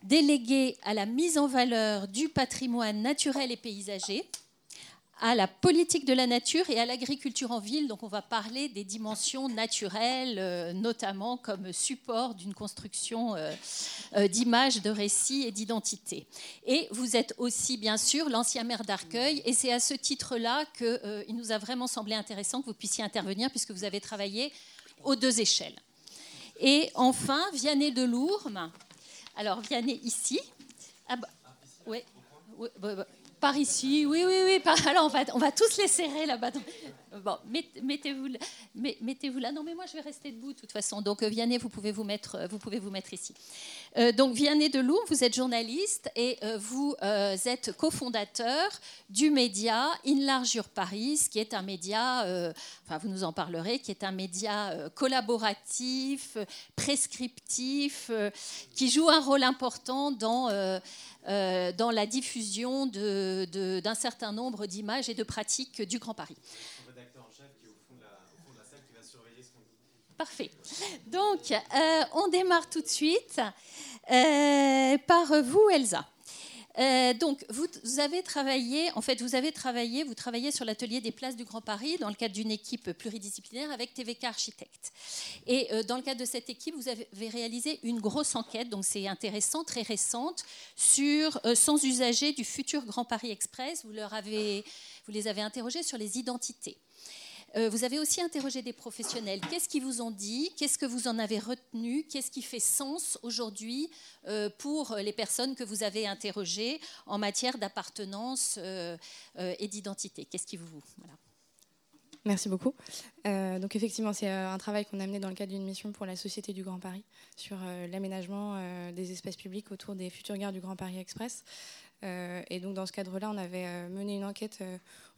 délégué à la mise en valeur du patrimoine naturel et paysager, à la politique de la nature et à l'agriculture en ville. Donc on va parler des dimensions naturelles, euh, notamment comme support d'une construction euh, euh, d'images, de récits et d'identité. Et vous êtes aussi, bien sûr, l'ancien maire d'Arcueil. Et c'est à ce titre-là qu'il nous a vraiment semblé intéressant que vous puissiez intervenir, puisque vous avez travaillé aux deux échelles. Et enfin, Vianney de Lourmes, alors, viens ici. Ah bah, ouais, bah, bah, par ici, oui, oui, oui. [LAUGHS] alors, on va, on va tous les serrer là-bas. Mettez-vous mettez là. Non, mais moi, je vais rester debout de toute façon. Donc, euh, Vianney, vous pouvez vous mettre, euh, vous pouvez vous mettre ici. Euh, donc, Vianney Delourme, vous êtes journaliste et vous êtes cofondateur du média Inlargure Paris, qui est un média, enfin, vous nous en parlerez, qui est un média collaboratif, prescriptif, qui joue un rôle important dans, dans la diffusion de, d'un certain nombre d'images et de pratiques du Grand Paris. Parfait. Donc, euh, on démarre tout de suite euh, par vous, Elsa. Euh, donc, vous, avez travaillé, en fait, vous avez travaillé, vous travaillez sur l'atelier des places du Grand Paris dans le cadre d'une équipe pluridisciplinaire avec TVK Architectes. Et dans le cadre de cette équipe, vous avez réalisé une grosse enquête, donc c'est intéressant, très récente, sur sans usagers du futur Grand Paris Express. Vous, leur avez, vous les avez interrogés sur les identités. Euh, vous avez aussi interrogé des professionnels. Qu'est-ce qu'ils vous ont dit? Qu'est-ce que vous en avez retenu? Qu'est-ce qui fait sens aujourd'hui euh, pour les personnes que vous avez interrogées en matière d'appartenance euh, et d'identité? Qu'est-ce qui vous... Merci beaucoup. Donc effectivement, c'est un travail qu'on a mené dans le cadre d'une mission pour la Société du Grand Paris sur l'aménagement des espaces publics autour des futures gares du Grand Paris Express. Et donc dans ce cadre-là, on avait mené une enquête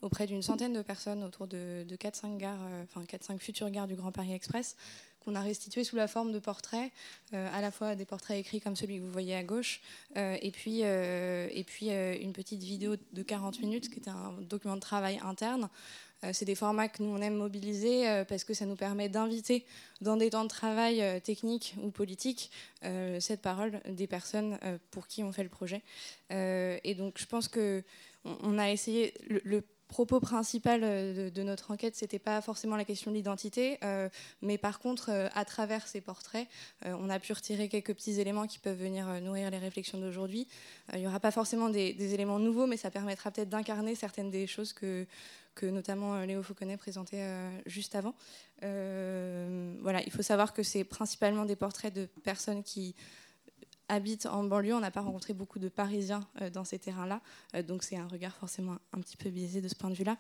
auprès d'une centaine de personnes autour de, 4-5 gares, enfin 4-5 futures gares du Grand Paris Express, qu'on a restitué sous la forme de portraits, à la fois des portraits écrits comme celui que vous voyez à gauche, et puis, et puis une petite vidéo de 40 minutes qui était un document de travail interne euh, c'est des formats que nous, on aime mobiliser euh, parce que ça nous permet d'inviter dans des temps de travail euh, techniques ou politiques cette parole des personnes pour qui on fait le projet. Et donc, je pense que on a essayé le, propos principal de, notre enquête, c'était pas forcément la question de l'identité, mais par contre, à travers ces portraits, on a pu retirer quelques petits éléments qui peuvent venir nourrir les réflexions d'aujourd'hui. il n'y aura pas forcément des, éléments nouveaux, mais ça permettra peut-être d'incarner certaines des choses que, notamment euh, Léo Fauconnet présentait euh, juste avant. Euh, voilà, il faut savoir que c'est principalement des portraits de personnes qui habitent en banlieue. On n'a pas rencontré beaucoup de Parisiens dans ces terrains-là, donc c'est un regard forcément un petit peu biaisé de ce point de vue-là.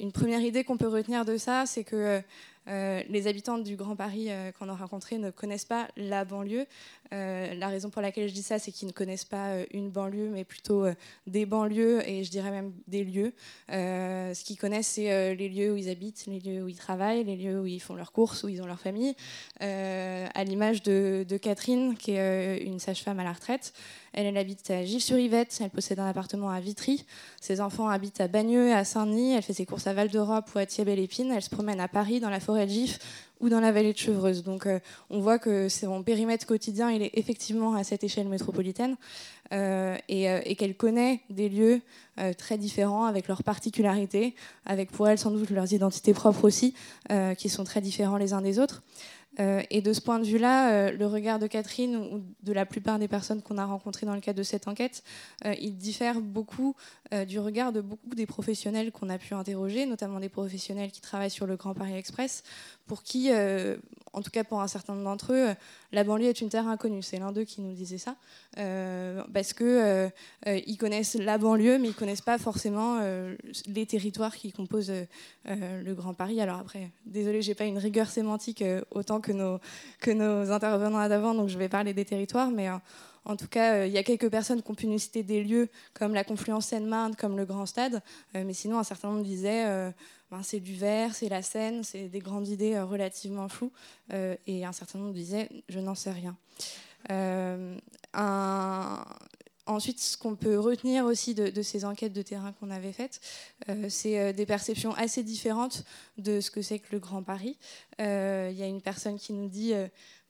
une première idée qu'on peut retenir de ça, c'est que les habitants du Grand Paris qu'on a rencontrés ne connaissent pas la banlieue. Euh, la raison pour laquelle je dis ça, c'est qu'ils ne connaissent pas euh, une banlieue, mais plutôt euh, des banlieues et je dirais même des lieux. ce qu'ils connaissent, c'est les lieux où ils habitent, les lieux où ils travaillent, les lieux où ils font leurs courses, où ils ont leur famille. à l'image de, Catherine, qui est une sage-femme à la retraite. Elle, habite à Gilles-sur-Yvette, elle possède un appartement à Vitry. Ses enfants habitent à Bagneux, à Saint-Denis. Elle fait ses courses à Val d'Europe ou à Thiers-Belle-Épine. Elle se promène à Paris, dans la forêt ou dans la vallée de Chevreuse. Donc euh, on voit que son périmètre quotidien, il est effectivement à cette échelle métropolitaine euh, euh, et, qu'elle connaît des lieux très différents avec leurs particularités, avec pour elle sans doute leurs identités propres aussi, qui sont très différents les uns des autres. Euh, et de ce point de vue-là, euh, le regard de Catherine ou de la plupart des personnes qu'on a rencontrées dans le cadre de cette enquête, euh, il diffère beaucoup du regard de beaucoup des professionnels qu'on a pu interroger, notamment des professionnels qui travaillent sur le Grand Paris Express, pour qui, en tout cas pour un certain nombre d'entre eux, la banlieue est une terre inconnue. C'est l'un d'eux qui nous disait ça, parce que ils connaissent la banlieue, mais ils connaissent pas forcément les territoires qui composent le Grand Paris. Alors après, désolé, j'ai pas une rigueur sémantique autant que nos, que nos intervenants d'avant, donc je vais parler des territoires, mais euh, en tout cas, euh, il y a quelques personnes qui ont pu nous citer des lieux comme la Confluence Seine-Marne, comme le Grand Stade, euh, mais sinon, un certain nombre disaient ben, c'est du verre, c'est la Seine, c'est des grandes idées relativement floues, et un certain nombre disaient je n'en sais rien. Ensuite, ce qu'on peut retenir aussi de, ces enquêtes de terrain qu'on avait faites, c'est des perceptions assez différentes de ce que c'est que le Grand Paris. Il y a une personne qui nous dit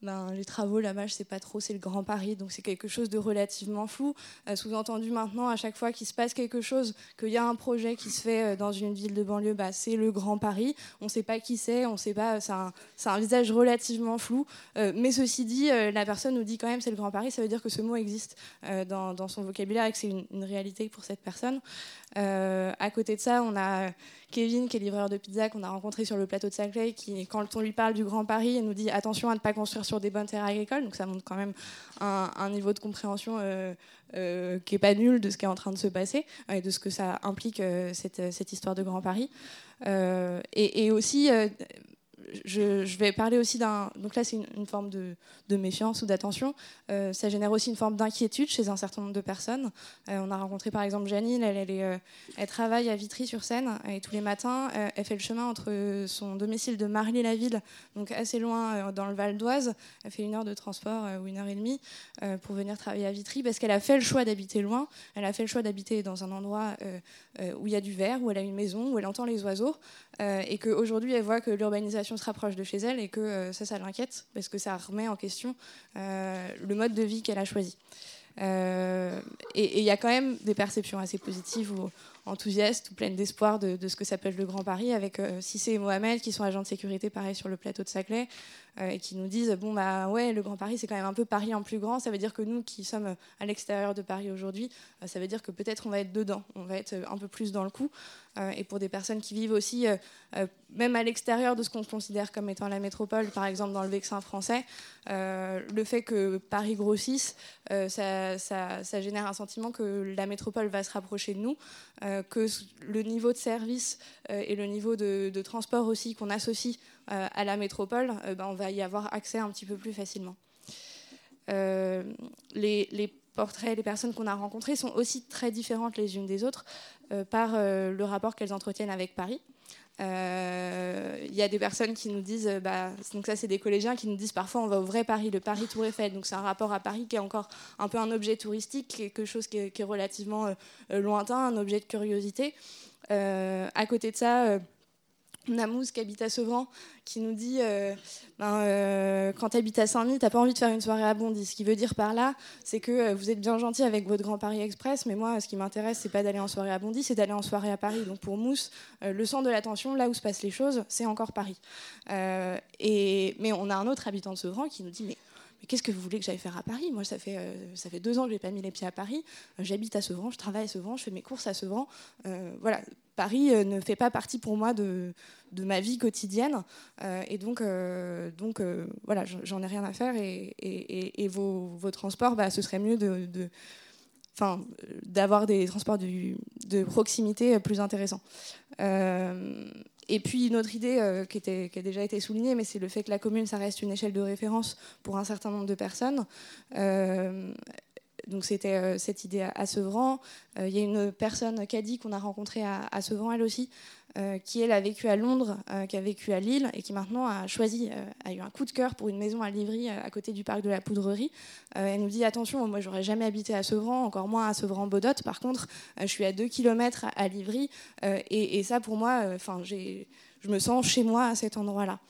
ben, les travaux, la mâche, c'est pas trop, c'est le Grand Paris, donc c'est quelque chose de relativement flou. Euh, sous-entendu maintenant, à chaque fois qu'il se passe quelque chose, qu'il y a un projet qui se fait euh, dans une ville de banlieue, bah, c'est le Grand Paris. On ne sait pas qui c'est, on sait pas, c'est un, visage relativement flou. Euh, mais ceci dit, la personne nous dit quand même c'est le Grand Paris, ça veut dire que ce mot existe dans, son vocabulaire et que c'est une, réalité pour cette personne. à côté de ça, on a Kevin, qui est livreur de pizza, qu'on a rencontré sur le plateau de Saclay, qui, quand on lui parle du Grand Paris, nous dit attention à ne pas construire sur des bonnes terres agricoles. Donc ça montre quand même un, niveau de compréhension euh, euh, qui n'est pas nul de ce qui est en train de se passer et de ce que ça implique euh, cette, histoire de Grand Paris. et, aussi je, vais parler aussi d'un. Donc là, c'est une, forme de, méfiance ou d'attention. Euh, ça génère aussi une forme d'inquiétude chez un certain nombre de personnes. Euh, on a rencontré par exemple Janine, elle, elle, euh, elle travaille à Vitry-sur-Seine et tous les matins, elle fait le chemin entre son domicile de Marly-la-Ville, donc assez loin dans le Val d'Oise. Elle fait une heure de transport ou une heure et demie pour venir travailler à Vitry parce qu'elle a fait le choix d'habiter loin. Elle a fait le choix d'habiter dans un endroit où il y a du verre, où elle a une maison, où elle entend les oiseaux et qu'aujourd'hui, elle voit que l'urbanisation se rapproche de chez elle et que euh, ça, ça l'inquiète parce que ça remet en question euh, le mode de vie qu'elle a choisi. Euh, et il y a quand même des perceptions assez positives ou enthousiastes ou pleines d'espoir de, ce que s'appelle le Grand Paris, avec euh, Cissé et Mohamed qui sont agents de sécurité pareil sur le plateau de Saclay et qui nous disent bon bah ouais le Grand Paris c'est quand même un peu Paris en plus grand, ça veut dire que nous qui sommes à l'extérieur de Paris aujourd'hui, ça veut dire que peut-être on va être dedans, on va être un peu plus dans le coup. et pour des personnes qui vivent aussi même à l'extérieur de ce qu'on considère comme étant la métropole, par exemple dans le Vexin français, le fait que Paris grossisse, ça, ça, génère un sentiment que la métropole va se rapprocher de nous, que le niveau de service et le niveau de, transport aussi qu'on associe à la métropole, ben, on va y avoir accès un petit peu plus facilement. les, les portraits, les personnes qu'on a rencontrées sont aussi très différentes les unes des autres par le rapport qu'elles entretiennent avec Paris. Il euh, y a des personnes qui nous disent, euh, bah, donc ça c'est des collégiens qui nous disent parfois on va au vrai Paris, le Paris Tour Eiffel. Donc c'est un rapport à Paris qui est encore un peu un objet touristique, quelque chose qui est, relativement euh, lointain, un objet de curiosité. à côté de ça, Namouz qui habite à Sevran qui nous dit euh, ben, euh, quand tu habites à Saint-Denis, tu pas envie de faire une soirée à Bondy. Ce qui veut dire par là, c'est que euh, vous êtes bien gentil avec votre Grand Paris Express, mais moi, ce qui m'intéresse, c'est pas d'aller en soirée à Bondy, c'est d'aller en soirée à Paris. Donc pour Mousse, le centre de l'attention, là où se passent les choses, c'est encore Paris. et, mais on a un autre habitant de Sevran qui nous dit mais qu'est-ce que vous voulez que j'aille faire à Paris? Moi, ça fait, ça fait deux ans que je n'ai pas mis les pieds à Paris. J'habite à Sevran, je travaille à Sevran, je fais mes courses à Sevran. voilà, Paris ne fait pas partie pour moi de, de ma vie quotidienne. Euh, et donc, euh, donc euh, voilà, j'en ai rien à faire. Et, et, vos, vos, transports, bah, ce serait mieux de, de d'avoir des transports de proximité plus intéressants. Et puis une autre idée qui, était, qui, a déjà été soulignée, mais c'est le fait que la commune, ça reste une échelle de référence pour un certain nombre de personnes. Donc c'était cette idée à, Sevran. Il y a une personne, Caddy, qu'on a rencontrée à, à Sevran, elle aussi, euh, qui elle a vécu à Londres, euh, qui a vécu à Lille et qui maintenant a choisi, euh, a eu un coup de cœur pour une maison à Livry à côté du parc de la Poudrerie. elle nous dit attention, moi j'aurais jamais habité à Sevran, encore moins à Sevran-Bodot. Par contre, je suis à 2 km à, Livry et, et, ça pour moi, je me sens chez moi à cet endroit-là.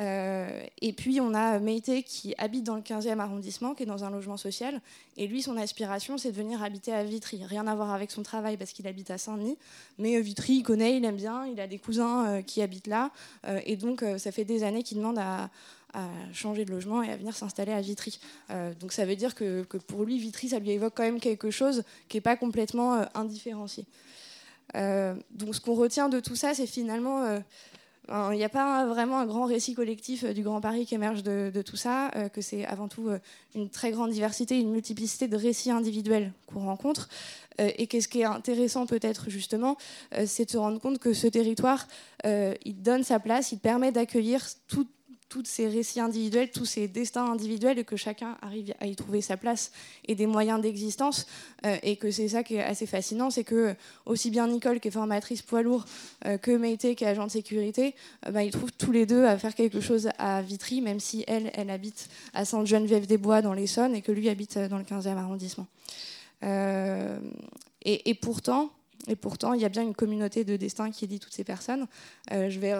Euh, et puis on a Meite qui habite dans le 15e arrondissement, qui est dans un logement social. Et lui, son aspiration, c'est de venir habiter à Vitry. Rien à voir avec son travail parce qu'il habite à Saint-Denis. Mais euh, Vitry, il connaît, il aime bien, il a des cousins euh, qui habitent là. et donc ça fait des années qu'il demande à, changer de logement et à venir s'installer à Vitry. donc ça veut dire que, que, pour lui, Vitry, ça lui évoque quand même quelque chose qui n'est pas complètement indifférencié. donc ce qu'on retient de tout ça, c'est finalement il n'y a pas vraiment un grand récit collectif euh, du Grand Paris qui émerge de, tout ça, euh, que c'est avant tout euh, une très grande diversité, une multiplicité de récits individuels qu'on rencontre. Et qu'est-ce qui est intéressant peut-être justement, c'est de se rendre compte que ce territoire, il donne sa place, il permet d'accueillir tout, tous ces récits individuels, tous ces destins individuels, et que chacun arrive à y trouver sa place et des moyens d'existence. Euh, et que c'est ça qui est assez fascinant, c'est que aussi bien Nicole, qui est formatrice poids lourd, euh, que Meite, qui est agent de sécurité, euh, bah, ils trouvent tous les deux à faire quelque chose à Vitry, même si elle, elle habite à Sainte-Geneviève-des-Bois dans l'Essonne et que lui habite dans le 15e arrondissement. Et, et, pourtant, et pourtant, il y a bien une communauté de destin qui dit toutes ces personnes. je vais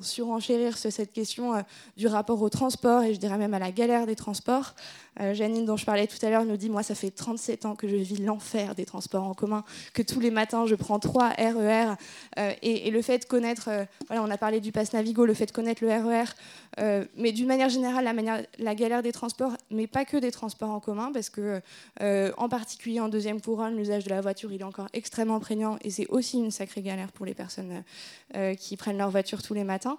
surenchérir sur cette question euh, du rapport au transport et je dirais même à la galère des transports. Euh, Janine, dont je parlais tout à l'heure, nous dit Moi, ça fait 37 ans que je vis l'enfer des transports en commun, que tous les matins, je prends trois RER. Euh, et, le fait de connaître, voilà, on a parlé du pass Navigo, le fait de connaître le RER, mais d'une manière générale, la, galère des transports, mais pas que des transports en commun, parce que, en particulier en deuxième couronne, l'usage de la voiture, il est encore extrêmement prégnant et c'est aussi une sacrée galère pour les personnes qui prennent leur voiture tous les matins.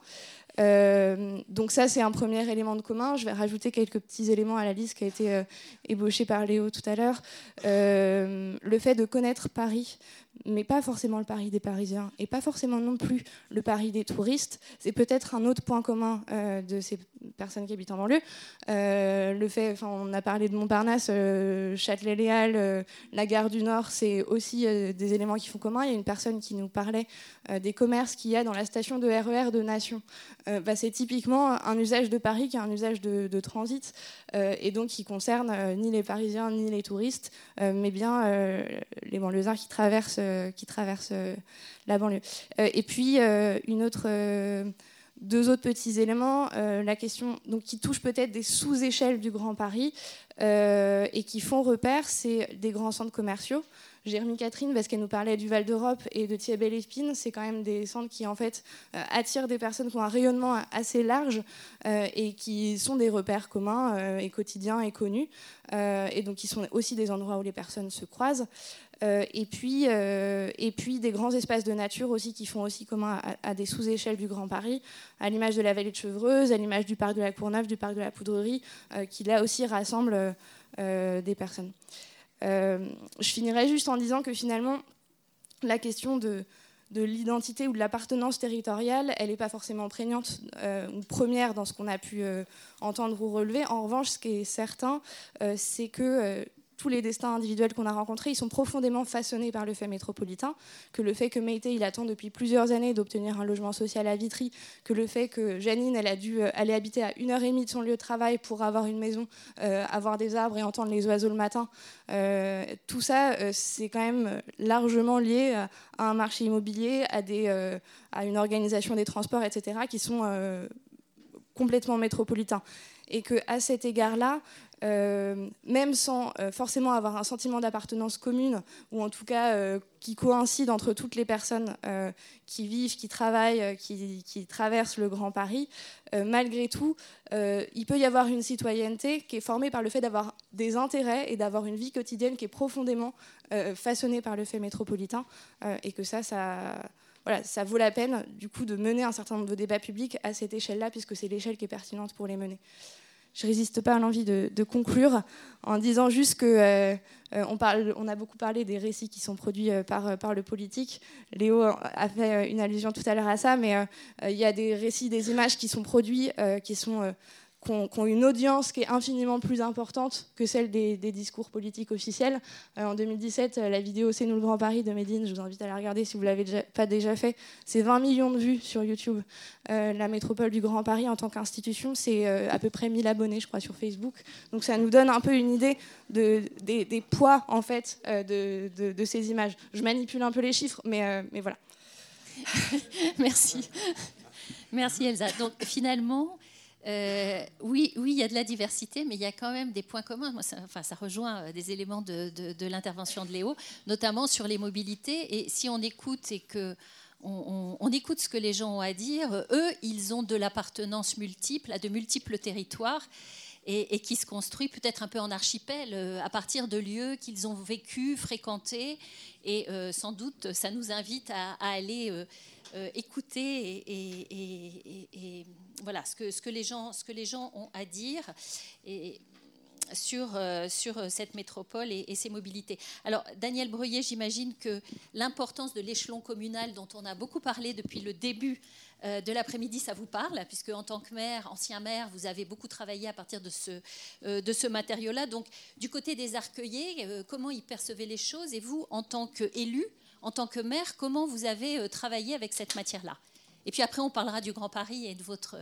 Euh, donc ça, c'est un premier élément de commun. Je vais rajouter quelques petits éléments à la liste qui a été euh, ébauchée par Léo tout à l'heure. Euh, le fait de connaître Paris, mais pas forcément le Paris des Parisiens, et pas forcément non plus le Paris des touristes, c'est peut-être un autre point commun de ces personnes qui habitent en banlieue. le fait, on a parlé de Montparnasse, Châtelet-Léal, la gare du Nord, c'est aussi des éléments qui font commun. Il y a une personne qui nous parlait des commerces qu'il y a dans la station de RER e de Nation. Euh, bah, c'est typiquement un usage de Paris qui est un usage de, transit euh, et donc qui concerne euh, ni les Parisiens ni les touristes, mais bien les banlieusards qui traversent, qui traversent la banlieue. et puis une autre deux autres petits éléments. la question donc, qui touche peut-être des sous-échelles du Grand Paris et qui font repère, c'est des grands centres commerciaux. Jérémy Catherine, parce qu'elle nous parlait du Val d'Europe et de Thiebel Espine, c'est quand même des centres qui en fait euh, attirent des personnes qui ont un rayonnement assez large euh, et qui sont des repères communs euh, et quotidiens et connus, et donc qui sont aussi des endroits où les personnes se croisent. et, puis, et puis des grands espaces de nature aussi qui font aussi commun à, des sous-échelles du Grand Paris, à l'image de la vallée de Chevreuse, à l'image du parc de la Courneuve, du parc de la Poudrerie, qui là aussi rassemblent des personnes. Euh, je finirai juste en disant que finalement, la question de, de l'identité ou de l'appartenance territoriale, elle n'est pas forcément prégnante ou première dans ce qu'on a pu entendre ou relever. En revanche, ce qui est certain, c'est que tous les destins individuels qu'on a rencontrés, ils sont profondément façonnés par le fait métropolitain, que le fait que Meïté, il attend depuis plusieurs années d'obtenir un logement social à Vitry, que le fait que Janine, elle a dû euh, aller habiter à une heure et demie de son lieu de travail pour avoir une maison, euh, avoir des arbres et entendre les oiseaux le matin, euh, tout ça, c'est quand même largement lié à un marché immobilier, à, des, à une organisation des transports, etc., qui sont complètement métropolitains. Et qu'à cet égard-là, euh, même sans euh, forcément avoir un sentiment d'appartenance commune, ou en tout cas euh, qui coïncide entre toutes les personnes qui vivent, qui travaillent, qui, traversent le Grand Paris, malgré tout, il peut y avoir une citoyenneté qui est formée par le fait d'avoir des intérêts et d'avoir une vie quotidienne qui est profondément façonnée par le fait métropolitain, et que ça, ça... Ça vaut la peine du coup de mener un certain nombre de débats publics à cette échelle-là, puisque c'est l'échelle qui est pertinente pour les mener je résiste pas à l'envie de, conclure en disant juste que euh, euh, a beaucoup parlé des récits qui sont produits euh, par le politique. Léo a fait une allusion tout à l'heure à ça, mais il y a des récits, des images qui sont produits, qui sont qui ont, une audience qui est infiniment plus importante que celle des, discours politiques officiels. Euh, en 2017, euh, la vidéo C'est nous le Grand Paris de Médine, je vous invite à la regarder si vous ne l'avez pas déjà fait, c'est 20 millions de vues sur YouTube. Euh, la métropole du Grand Paris en tant qu'institution, c'est à peu près 1000 abonnés, je crois, sur Facebook. Donc ça nous donne un peu une idée de, des, poids, en fait, de, de, ces images. Je manipule un peu les chiffres, mais, mais voilà. [LAUGHS] Merci. Merci Elsa. Donc finalement, euh, oui, oui, il y a de la diversité, mais il y a quand même des points communs. Ça, enfin, ça rejoint euh, des éléments de, l'intervention de Léo, notamment sur les mobilités. Et si on écoute et que on, écoute ce que les gens ont à dire, eux, ils ont de l'appartenance multiple à de multiples territoires. Et, qui se construit peut-être un peu en archipel, euh, à partir de lieux qu'ils ont vécu, fréquentés. Et sans doute, ça nous invite à, aller écouter et voilà ce que, ce, que les gens, ce que les gens ont à dire. Sur, euh, sur cette métropole et, ses mobilités. Alors, Daniel Breuillet, j'imagine que l'importance de l'échelon communal dont on a beaucoup parlé depuis le début euh, de l'après-midi, ça vous parle, puisque en tant que maire, ancien maire, vous avez beaucoup travaillé à partir de ce, euh, de ce matériau-là. Donc, du côté des arcueillers, comment ils percevaient les choses Et vous, en tant qu'élu, en tant que maire, comment vous avez travaillé avec cette matière-là? Et puis après, on parlera du Grand Paris et de votre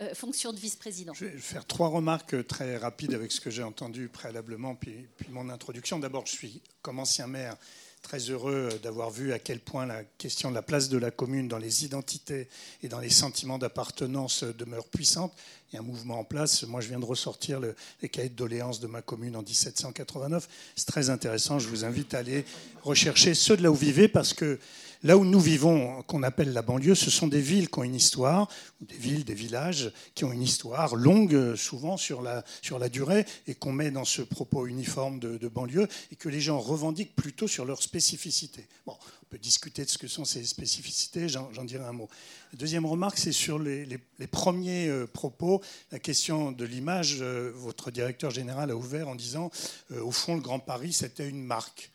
euh, euh, fonction de vice-président. Je vais faire trois remarques très rapides avec ce que j'ai entendu préalablement, puis, mon introduction. D'abord, je suis, comme ancien maire, très heureux d'avoir vu à quel point la question de la place de la commune dans les identités et dans les sentiments d'appartenance demeure puissante. Il y a un mouvement en place. Moi, je viens de ressortir les cahiers de doléances de ma commune en 1789. C'est très intéressant. Je vous invite à aller rechercher ceux de là où vous vivez parce que Là où nous vivons, qu'on appelle la banlieue, ce sont des villes qui ont une histoire, des villes, des villages qui ont une histoire longue, souvent sur la, la durée, et qu'on met dans ce propos uniforme de, banlieue, et que les gens revendiquent plutôt sur leurs spécificités. Bon, on peut discuter de ce que sont ces spécificités, j'en dirai un mot. deuxième remarque, c'est sur les, premiers euh, propos, la question de l'image. Euh, votre directeur général a ouvert en disant, euh, au fond, le Grand Paris, c'était une marque.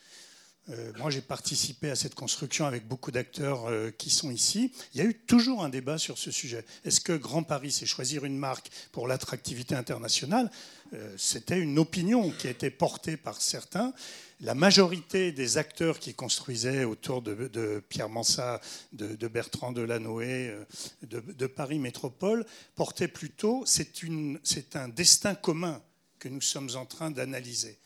Euh, moi, j'ai participé à cette construction avec beaucoup d'acteurs euh, qui sont ici. Il y a eu toujours un débat sur ce sujet. Est-ce que Grand Paris, c'est choisir une marque pour l'attractivité internationale? Euh, C'était une opinion qui a été portée par certains. La majorité des acteurs qui construisaient autour de, Pierre Mansat, de, Bertrand Delanoë, de, de Paris Métropole, portaient plutôt c'est un destin commun que nous sommes en train d'analyser.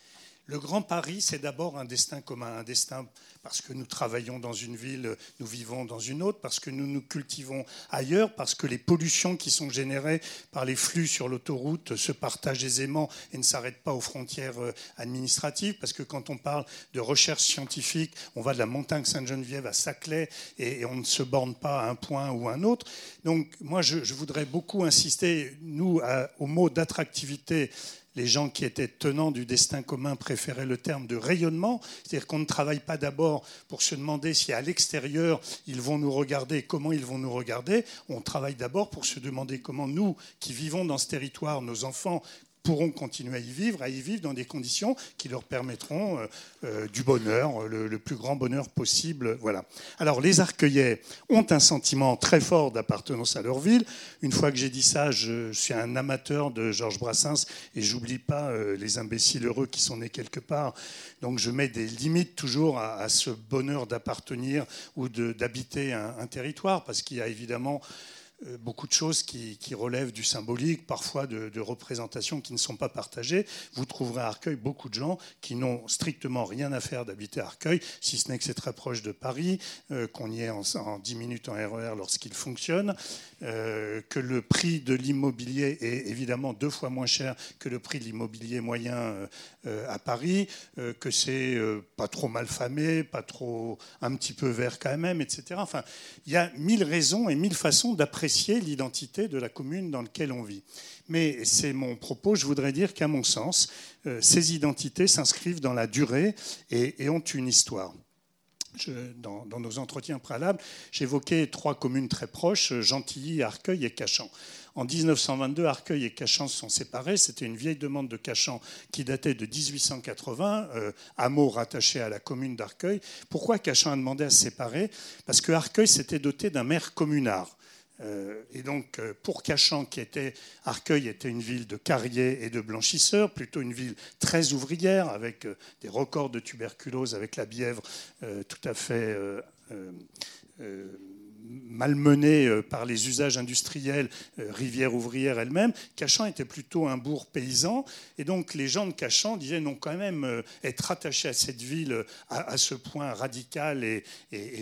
Le Grand Paris, c'est d'abord un destin commun, un destin parce que nous travaillons dans une ville, nous vivons dans une autre, parce que nous nous cultivons ailleurs, parce que les pollutions qui sont générées par les flux sur l'autoroute se partagent aisément et ne s'arrêtent pas aux frontières euh, administratives, parce que quand on parle de recherche scientifique, on va de la montagne Sainte-Geneviève à Saclay et on ne se borne pas à un point ou à un autre. Donc moi, je, voudrais beaucoup insister, nous, au mot d'attractivité les gens qui étaient tenants du destin commun préféraient le terme de rayonnement, c'est-à-dire qu'on ne travaille pas d'abord pour se demander si à l'extérieur ils vont nous regarder, comment ils vont nous regarder, on travaille d'abord pour se demander comment nous, qui vivons dans ce territoire, nos enfants, pourront continuer à y vivre, à y vivre dans des conditions qui leur permettront du bonheur, le, plus grand bonheur possible. Voilà. Alors les Arcueillais ont un sentiment très fort d'appartenance à leur ville. Une fois que j'ai dit ça, je, suis un amateur de Georges Brassens et j'oublie pas les imbéciles heureux qui sont nés quelque part. Donc je mets des limites toujours à, ce bonheur d'appartenir ou d'habiter un, territoire, parce qu'il y a évidemment euh, beaucoup de choses qui, relèvent du symbolique, parfois de, représentations qui ne sont pas partagées. Vous trouverez à Arcueil beaucoup de gens qui n'ont strictement rien à faire d'habiter Arcueil, si ce n'est que c'est très proche de Paris, euh, qu'on y est en, en, 10 minutes en RER e lorsqu'il fonctionne, euh, que le prix de l'immobilier est évidemment deux fois moins cher que le prix de l'immobilier moyen à Paris, que c'est pas trop mal famé, pas trop un petit peu vert quand même, etc. Enfin, il y a mille raisons et mille façons d'apprécier l'identité de la commune dans laquelle on vit. Mais c'est mon propos, je voudrais dire qu'à mon sens, euh, ces identités s'inscrivent dans la durée et, ont une histoire. Dans, nos entretiens préalables, j'évoquais trois communes très proches, Gentilly, Arcueil et Cachan. En 1922, Arcueil et Cachan se sont séparés. C'était une vieille demande de Cachan qui datait de 1880, euh, hameau rattaché à la commune d'Arcueil. Pourquoi Cachan a demandé à se séparer? Parce que Arcueil s'était doté d'un maire communard. Euh, et donc, euh, pour Cachan, qui était Arcueil, était une ville de carriers et de blanchisseurs, plutôt une ville très ouvrière, avec euh, des records de tuberculose, avec la Bièvre tout à fait par les usages industriels, euh, rivière ouvrière elle-même. Cachan était plutôt un bourg paysan. Et donc les gens de Cachan disaient non, quand même, euh, être attachés à cette ville à, ce point radical et,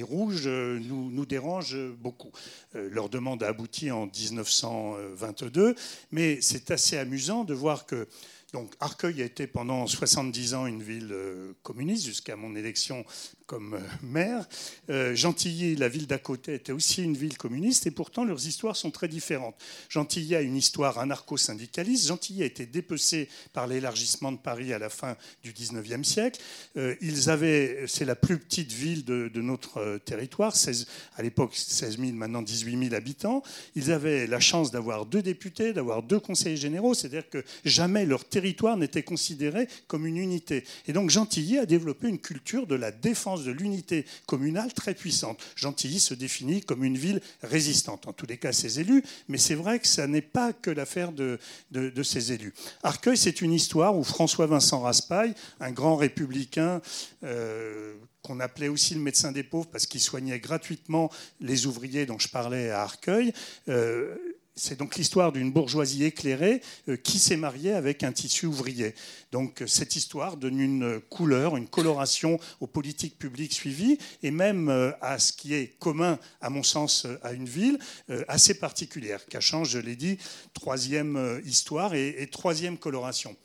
rouge nous, nous, dérange beaucoup. leur demande a abouti en 1922. Mais c'est assez amusant de voir que donc Arcueil a été pendant 70 ans une ville communiste jusqu'à mon élection comme euh, maire. Euh, Gentilly, la ville d'à côté, était aussi une ville communiste et pourtant leurs histoires sont très différentes. Gentilly a une histoire anarcho-syndicaliste. Gentilly a été dépecé par l'élargissement de Paris à la fin du 19e siècle. Euh, ils avaient, c'est la plus petite ville de, notre territoire, 16, à l'époque 16 000, maintenant 18 000 habitants. Ils avaient la chance d'avoir deux députés, d'avoir deux conseillers généraux, c'est-à-dire que jamais leur territoire n'était considéré comme une unité. Et donc Gentilly a développé une culture de la défense de l'unité communale très puissante. Gentilly se définit comme une ville résistante, en tous les cas ses élus, mais c'est vrai que ça n'est pas que l'affaire de, de, ses élus. Arcueil, c'est une histoire où François-Vincent Raspail, un grand républicain, euh, qu'on appelait aussi le médecin des pauvres parce qu'il soignait gratuitement les ouvriers dont je parlais à Arcueil, euh, c'est donc l'histoire d'une bourgeoisie éclairée euh, qui s'est mariée avec un tissu ouvrier. Donc euh, cette histoire donne une couleur, une coloration aux politiques publiques suivies et même euh, à ce qui est commun, à mon sens, à une ville assez particulière. Cachan, je l'ai dit, troisième histoire et troisième coloration.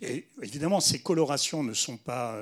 Et évidemment, ces colorations ne sont pas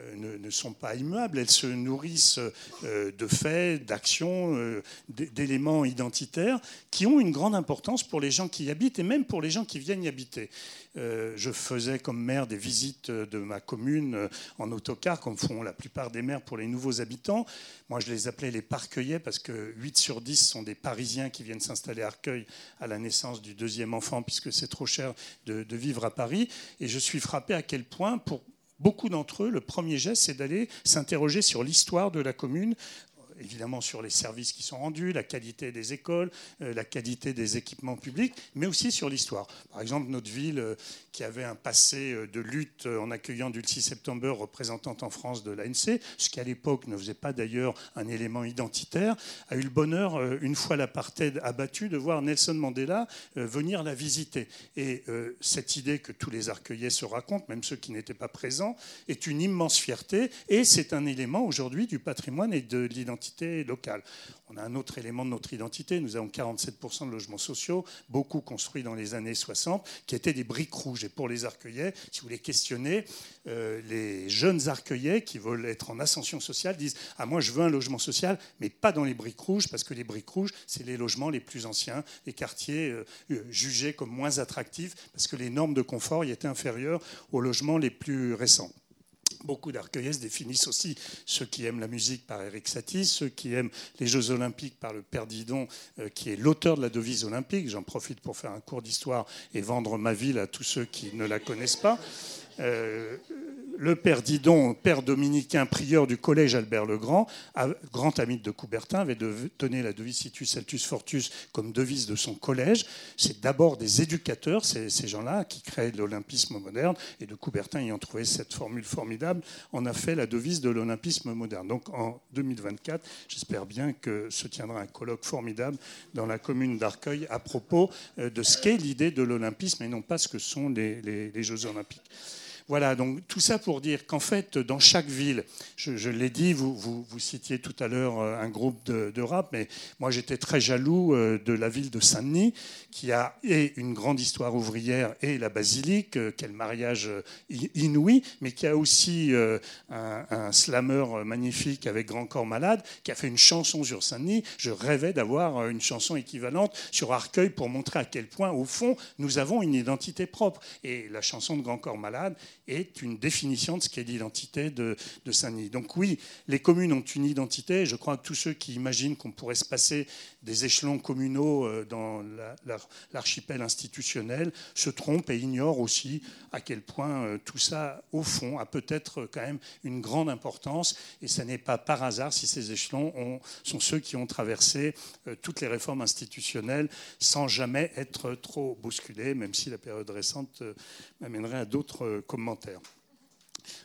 euh, ne, sont pas immuables, elles se nourrissent euh, de faits, d'actions, euh, d'éléments identitaires qui ont une grande importance pour les gens qui y habitent et même pour les gens qui viennent y habiter. Je faisais comme maire des visites de ma commune en autocar, comme font la plupart des maires pour les nouveaux habitants. Moi, je les appelais les parcueillais parce que 8 sur 10 sont des Parisiens qui viennent s'installer à Arcueil à la naissance du deuxième enfant, puisque c'est trop cher de, de vivre à Paris. Et je suis frappé à quel point, pour beaucoup d'entre eux, le premier geste, c'est d'aller s'interroger sur l'histoire de la commune évidemment sur les services qui sont rendus, la qualité des écoles, euh, la qualité des équipements publics, mais aussi sur l'histoire. Par exemple, notre ville, euh, qui avait un passé euh, de lutte en accueillant Dulcie September, représentante en France de l'ANC, ce qui à l'époque ne faisait pas d'ailleurs un élément identitaire, a eu le bonheur, une fois l'apartheid abattu, de voir Nelson Mandela venir la visiter. Et cette idée que tous les arcueillais se racontent, même ceux qui n'étaient pas présents, est une immense fierté et c'est un élément aujourd'hui du patrimoine et de l'identité locale. On a un autre élément de notre identité. Nous avons 47% de logements sociaux, beaucoup construits dans les années 60, qui étaient des briques rouges. Et pour les arcueillais, si vous les questionnez, euh, les jeunes arcueillais qui veulent être en ascension sociale disent Ah, moi, je veux un logement social, mais pas dans les briques rouges, parce que les briques rouges, c'est les logements les plus anciens, les quartiers euh, euh, jugés comme moins attractifs, parce que les normes de confort y étaient inférieures aux logements les plus récents. Beaucoup d'Arcueillais définissent aussi ceux qui aiment la musique par Eric Satie, ceux qui aiment les Jeux Olympiques par le Père Didon, euh, qui est l'auteur de la devise olympique. J'en profite pour faire un cours d'histoire et vendre ma ville à tous ceux qui ne la connaissent pas. Euh, le père Didon, père dominicain, prieur du collège Albert le Grand, grand ami de Coubertin, avait donné la devise Situs Fortus comme devise de son collège. C'est d'abord des éducateurs, ces, gens-là, qui créent l'olympisme moderne. Et de Coubertin, ayant trouvé cette formule formidable, on a fait la devise de l'olympisme moderne. Donc en 2024, j'espère bien que se tiendra un colloque formidable dans la commune d'Arcueil à propos euh, de ce qu'est l'idée de l'olympisme et non pas ce que sont les Jeux olympiques. Voilà, donc tout ça pour dire qu'en fait, dans chaque ville, je, l'ai dit, vous, citiez tout à l'heure euh, un groupe de, rap, mais moi j'étais très jaloux euh, de la ville de Saint-Denis, qui a et une grande histoire ouvrière et la basilique, euh, quel mariage inouï, mais qui a aussi un, un slammer magnifique avec Grand Corps Malade, qui a fait une chanson sur Saint-Denis. Je rêvais d'avoir une chanson équivalente sur Arcueil pour montrer à quel point, au fond, nous avons une identité propre. Et la chanson de Grand Corps Malade est une définition de ce qu'est l'identité de, Saint-Denis. Donc oui, les communes ont une identité. Je crois que tous ceux qui imaginent qu'on pourrait se passer des échelons communaux euh, dans l'archipel institutionnel se trompent et ignorent aussi à quel point euh, tout ça, au fond, a peut-être quand même une grande importance. Et ce n'est pas par hasard si ces échelons sont ceux qui ont traversé euh, toutes les réformes institutionnelles sans jamais être trop bousculés, même si la période récente m'amènerait à d'autres commentaires.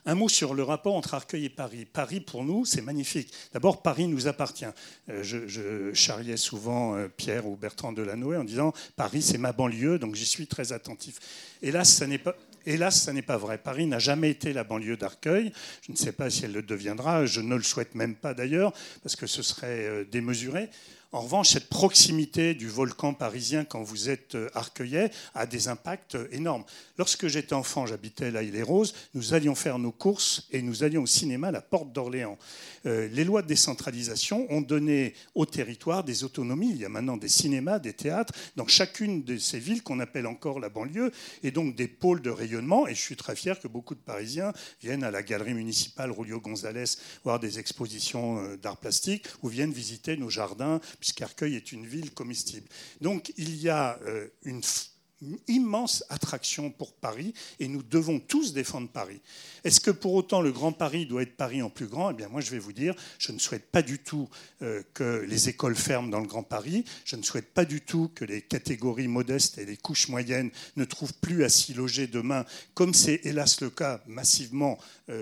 Un mot sur le rapport entre Arcueil et Paris. Paris, pour nous, c'est magnifique. D'abord, Paris nous appartient. Euh, je, charriais souvent euh, Pierre ou Bertrand Delanoë en disant Paris, c'est ma banlieue, donc j'y suis très attentif. Hélas, ça n'est pas. Hélas, ça n'est pas vrai. Paris n'a jamais été la banlieue d'Arcueil. Je ne sais pas si elle le deviendra. Je ne le souhaite même pas d'ailleurs, parce que ce serait euh, démesuré. En revanche, cette proximité du volcan parisien quand vous êtes euh, arcueillais a des impacts euh, énormes. Lorsque j'étais enfant, j'habitais la Île-et-Roses, nous allions faire nos courses et nous allions au cinéma à la Porte d'Orléans. Euh, les lois de décentralisation ont donné au territoire des autonomies. Il y a maintenant des cinémas, des théâtres dans chacune de ces villes qu'on appelle encore la banlieue et donc des pôles de rayonnement. Et je suis très fier que beaucoup de Parisiens viennent à la galerie municipale Rulio González voir des expositions d'art plastique ou viennent visiter nos jardins puisqu'Arcueil est une ville comestible. Donc il y a euh, une immense attraction pour Paris et nous devons tous défendre Paris. Est-ce que pour autant le Grand Paris doit être Paris en plus grand? Eh bien moi je vais vous dire, je ne souhaite pas du tout euh, que les écoles ferment dans le Grand Paris, je ne souhaite pas du tout que les catégories modestes et les couches moyennes ne trouvent plus à s'y loger demain, comme c'est hélas le cas massivement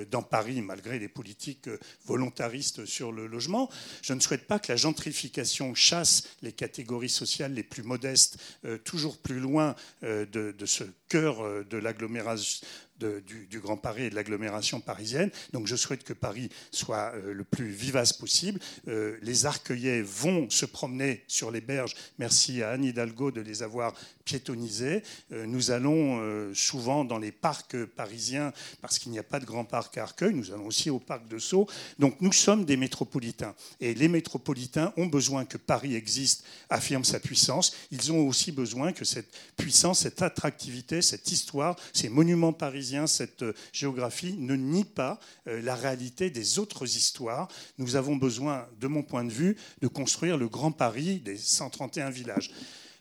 dans Paris malgré les politiques euh, volontaristes sur le logement. Je ne souhaite pas que la gentrification chasse les catégories sociales les plus modestes toujours plus loin euh, de, ce cœur euh, de l'agglomération du, Grand Paris et de l'agglomération parisienne. Donc je souhaite que Paris soit euh, le plus vivace possible. les Arcueillais vont se promener sur les berges. Merci à Anne Hidalgo de les avoir piétonnisés. nous allons souvent dans les parcs parisiens parce qu'il n'y a pas de grand parc à Arcueil. Nous allons aussi au parc de Sceaux. Donc nous sommes des métropolitains. Et les métropolitains ont besoin que Paris existe, affirme sa puissance. Ils ont aussi besoin que cette puissance, cette attractivité, cette histoire, ces monuments parisiens, cette euh, géographie ne nie pas euh, la réalité des autres histoires. Nous avons besoin, de mon point de vue, de construire le Grand Paris des 131 villages.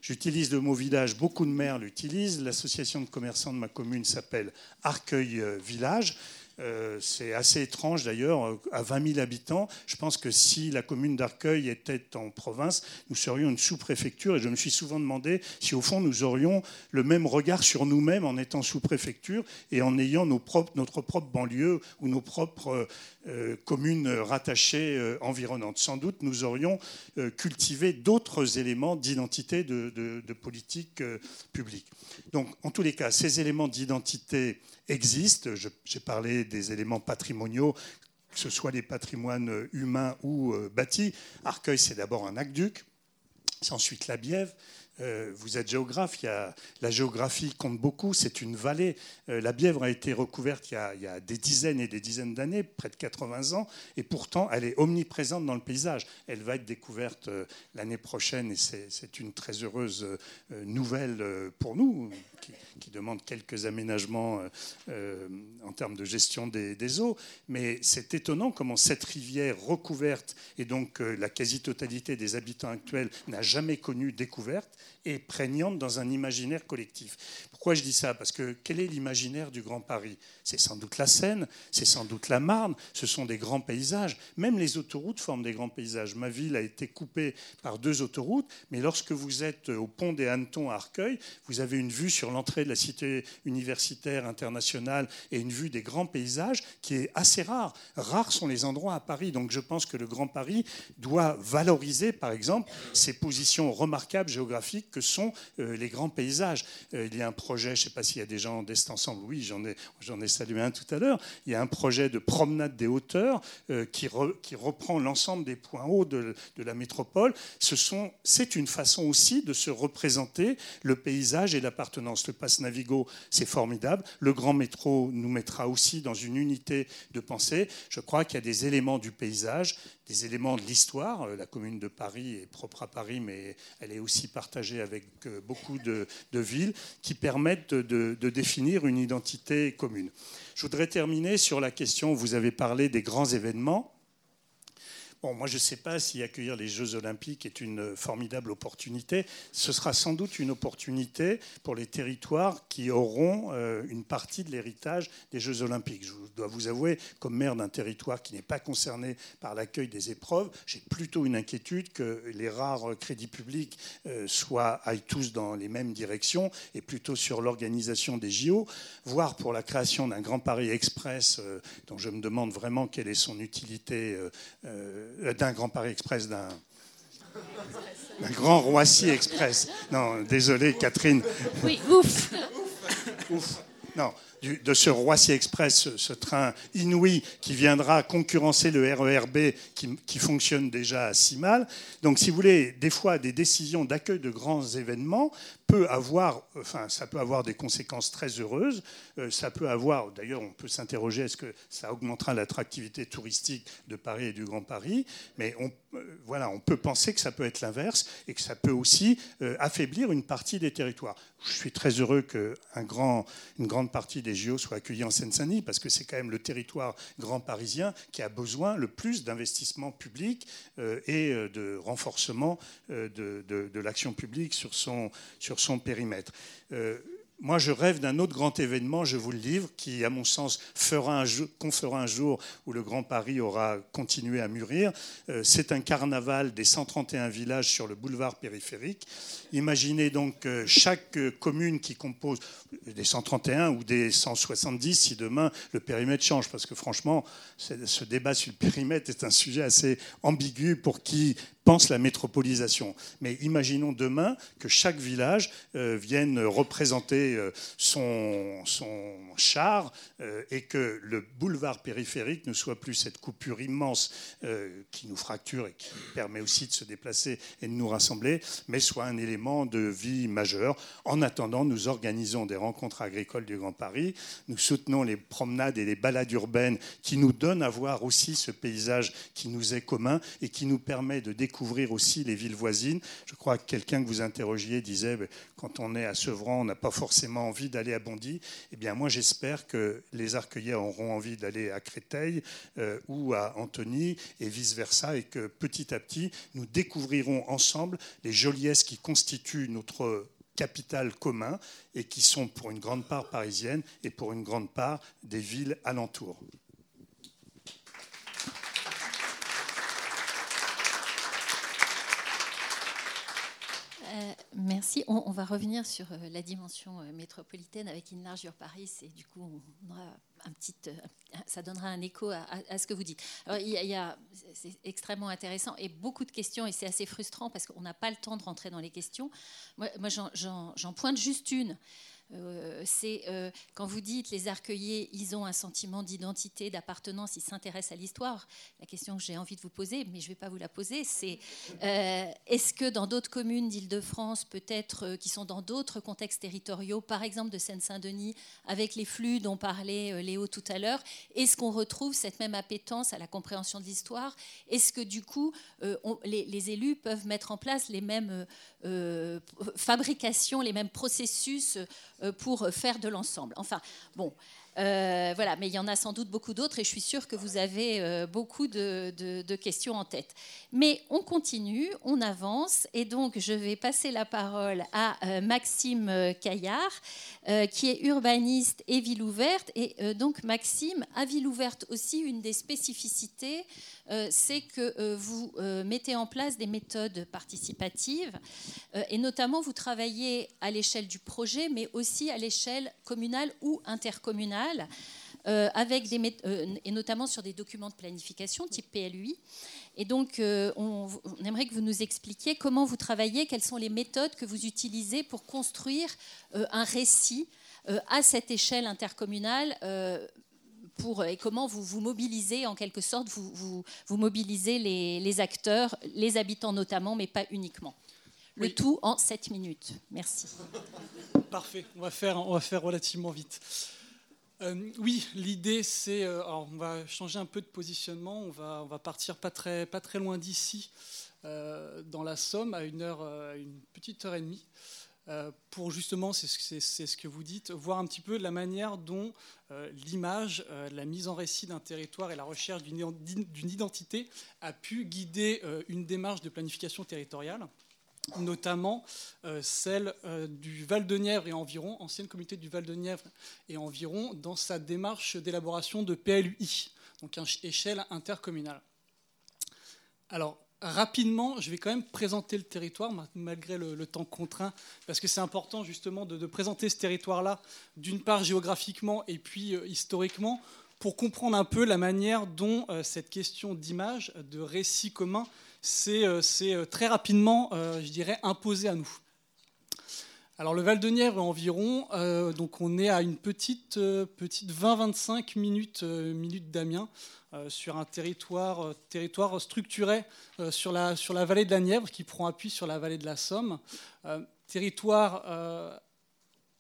J'utilise le mot village, beaucoup de maires l'utilisent. L'association de commerçants de ma commune s'appelle Arcueil euh, Village. Euh, c'est assez étrange d'ailleurs, à 20 000 habitants. Je pense que si la commune d'Arcueil était en province, nous serions une sous-préfecture. Et je me suis souvent demandé si au fond nous aurions le même regard sur nous-mêmes en étant sous-préfecture et en ayant notre propre banlieue ou nos propres euh, communes rattachées euh, environnantes. Sans doute nous aurions cultivé d'autres éléments d'identité de, de, politique publique. Donc en tous les cas, ces éléments d'identité existent. J'ai parlé des éléments patrimoniaux que ce soit des patrimoines humains ou euh, bâtis. Arcueil, c'est d'abord un aqueduc, c'est ensuite la Bièvre, Euh, vous êtes géographe, la géographie compte beaucoup, c'est une vallée. Euh, la Bièvre a été recouverte il y a, des dizaines et des dizaines d'années, près de 80 ans, et pourtant elle est omniprésente dans le paysage. Elle va être découverte euh, l'année prochaine et c'est une très heureuse nouvelle pour nous, qui, demande quelques aménagements en termes de gestion des eaux. Mais c'est étonnant comment cette rivière recouverte, et donc la quasi-totalité des habitants actuels n'a jamais connu découverte, et prégnante dans un imaginaire collectif. Pourquoi je dis ça? Parce que quel est l'imaginaire du Grand Paris? C'est sans doute la Seine, c'est sans doute la Marne, ce sont des grands paysages. Même les autoroutes forment des grands paysages. Ma ville a été coupée par deux autoroutes, mais lorsque vous êtes au pont des Hannetons à Arcueil, vous avez une vue sur l'entrée de la cité universitaire internationale et une vue des grands paysages qui est assez rare. Rares sont les endroits à Paris. Donc je pense que le Grand Paris doit valoriser, par exemple, ses positions remarquables géographiques que sont euh, les grands paysages. Euh, il y a un projet, je ne sais pas s'il y a des gens d'Est Ensemble, oui, j'en ai, salué un tout à l'heure, il y a un projet de promenade des hauteurs euh, qui, reprend l'ensemble des points hauts de, la métropole. C'est une façon aussi de se représenter le paysage et l'appartenance. Le passe Navigo, c'est formidable. Le grand métro nous mettra aussi dans une unité de pensée. Je crois qu'il y a des éléments du paysage des éléments de l'histoire. Euh, la commune de Paris est propre à Paris, mais elle est aussi partagée avec euh, beaucoup de, villes qui permettent de, de, définir une identité commune. Je voudrais terminer sur la question, vous avez parlé des grands événements. Moi, je ne sais pas si accueillir les Jeux Olympiques est une formidable opportunité. Ce sera sans doute une opportunité pour les territoires qui auront euh, une partie de l'héritage des Jeux Olympiques. Je dois vous avouer, comme maire d'un territoire qui n'est pas concerné par l'accueil des épreuves, j'ai plutôt une inquiétude que les rares crédits publics euh, soient, aillent tous dans les mêmes directions et plutôt sur l'organisation des JO, voire pour la création d'un Grand Paris Express, euh, dont je me demande vraiment quelle est son utilité d'un Grand Paris Express, d'un Grand Roissy Express. Non, désolé Catherine. Oui, ouf. [LAUGHS] ouf. Non, de ce Roissy Express, ce, train inouï qui viendra concurrencer le RERB qui, qui, fonctionne déjà si mal. Donc, si vous voulez, des fois, des décisions d'accueil de grands événements peut avoir, enfin, ça peut avoir des conséquences très heureuses. Euh, ça peut avoir, d'ailleurs, on peut s'interroger est-ce que ça augmentera l'attractivité touristique de Paris et du Grand Paris? Mais on, euh, voilà, on peut penser que ça peut être l'inverse et que ça peut aussi euh, affaiblir une partie des territoires. Je suis très heureux qu'une grand, grande partie des JO soit accueillie en Seine-Saint-Denis parce que c'est quand même le territoire grand parisien qui a besoin le plus d'investissement public et de renforcement de, de, de l'action publique sur son, sur son périmètre. Euh, moi, je rêve d'un autre grand événement, je vous le livre, qui, à mon sens, fera un jour, qu'on fera un jour où le Grand Paris aura continué à mûrir. Euh, c'est un carnaval des 131 villages sur le boulevard périphérique. Imaginez donc chaque commune qui compose des 131 ou des 170 si demain le périmètre change, parce que franchement, ce débat sur le périmètre est un sujet assez ambigu pour qui pense la métropolisation. Mais imaginons demain que chaque village euh, vienne représenter euh, son, son char euh, et que le boulevard périphérique ne soit plus cette coupure immense qui nous fracture et qui permet aussi de se déplacer et de nous rassembler, mais soit un élément de vie majeur. En attendant, nous organisons des rencontres agricoles du Grand Paris, nous soutenons les promenades et les balades urbaines qui nous donnent à voir aussi ce paysage qui nous est commun et qui nous permet de découvrir découvrir aussi les villes voisines. Je crois que quelqu'un que vous interrogiez disait ben, quand on est à Sevran, on n'a pas forcément envie d'aller à Bondy. Eh bien, moi, j'espère que les Arcueillais auront envie d'aller à Créteil euh, ou à Antony et vice-versa, et que petit à petit, nous découvrirons ensemble les joliesses qui constituent notre capital commun et qui sont pour une grande part parisiennes et pour une grande part des villes alentours. Euh, merci. On, va revenir sur euh, la dimension euh, métropolitaine avec Inlargure Paris. Et du coup, un ça donnera un écho à, ce que vous dites. il y a, c'est extrêmement intéressant et beaucoup de questions et c'est assez frustrant parce qu'on n'a pas le temps de rentrer dans les questions. Moi, moi j'en pointe juste une. Euh, c'est euh, quand vous dites les arcueillers, ils ont un sentiment d'identité, d'appartenance, ils s'intéressent à l'histoire. La question que j'ai envie de vous poser, mais je ne vais pas vous la poser, c'est euh, est-ce que dans d'autres communes d'Île-de-France, peut-être qui sont dans d'autres contextes territoriaux, par exemple de Seine-Saint-Denis, avec les flux dont parlait Léo tout à l'heure, est-ce qu'on retrouve cette même appétence à la compréhension de l'histoire? Est-ce que du coup, les, les, élus peuvent mettre en place les mêmes fabrications, les mêmes processus euh, pour faire de l'ensemble. Enfin, bon, euh, voilà, mais il y en a sans doute beaucoup d'autres et je suis sûre que vous avez euh, beaucoup de, questions en tête. Mais on continue, on avance et donc je vais passer la parole à euh, Maxime Caillard, qui est urbaniste et ville ouverte. Et donc Maxime, à ville ouverte aussi, une des spécificités, c'est que vous mettez en place des méthodes participatives et notamment vous travaillez à l'échelle du projet, mais aussi à l'échelle communale ou intercommunale euh, avec des, euh, et notamment sur des documents de planification type PLUI. Et donc, euh, on, aimerait que vous nous expliquiez comment vous travaillez, quelles sont les méthodes que vous utilisez pour construire un récit à cette échelle intercommunale. Pour, et comment vous vous mobilisez, en quelque sorte, vous, vous, vous mobilisez les, les, acteurs, les habitants notamment, mais pas uniquement. Le tout en 7 minutes. Merci. Parfait, on va faire, on va faire relativement vite. Euh, oui, l'idée c'est, euh, on va changer un peu de positionnement, on va, on va partir pas très, pas très loin d'ici, euh, dans la Somme, à une heure, une petite heure et demie, pour justement, c'est ce que vous dites, voir un petit peu la manière dont l'image, la mise en récit d'un territoire et la recherche d'une identité a pu guider une démarche de planification territoriale notamment euh, celle euh, du Val-de-Nièvre et environ, ancienne communauté du Val-de-Nièvre et environ, dans sa démarche d'élaboration de PLUI, donc échelle intercommunale. Alors, rapidement, je vais quand même présenter le territoire, malgré le, temps contraint, parce que c'est important justement de, présenter ce territoire-là, d'une part géographiquement et puis euh, historiquement, pour comprendre un peu la manière dont cette question d'image, de récit commun, c'est euh, euh, très rapidement, euh, je dirais, imposé à nous. Alors le Val de Nièvre environ, donc on est à une petite, petite 20-25 minutes, minutes d'Amiens, sur un territoire, territoire structuré sur, la, sur la vallée de la Nièvre qui prend appui sur la vallée de la Somme. territoire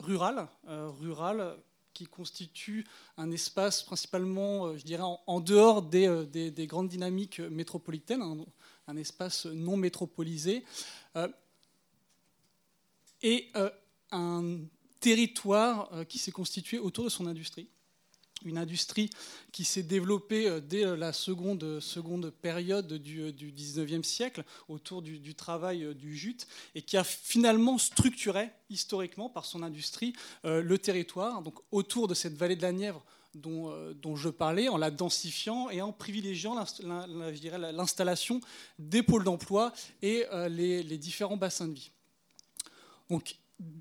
rural, rural qui constitue un espace principalement, je dirais, en, dehors des, des, grandes dynamiques métropolitaines. Hein, un espace non métropolisé, euh, et euh, un territoire euh, qui s'est constitué autour de son industrie. Une industrie qui s'est développée dès la seconde, période du, du 19e siècle autour du, travail du jute et qui a finalement structuré historiquement par son industrie le territoire. Donc autour de cette vallée de la Nièvre, euh, dont, je parlais, en la densifiant et en privilégiant l'installation des pôles d'emploi et euh, les, différents bassins de vie. Donc,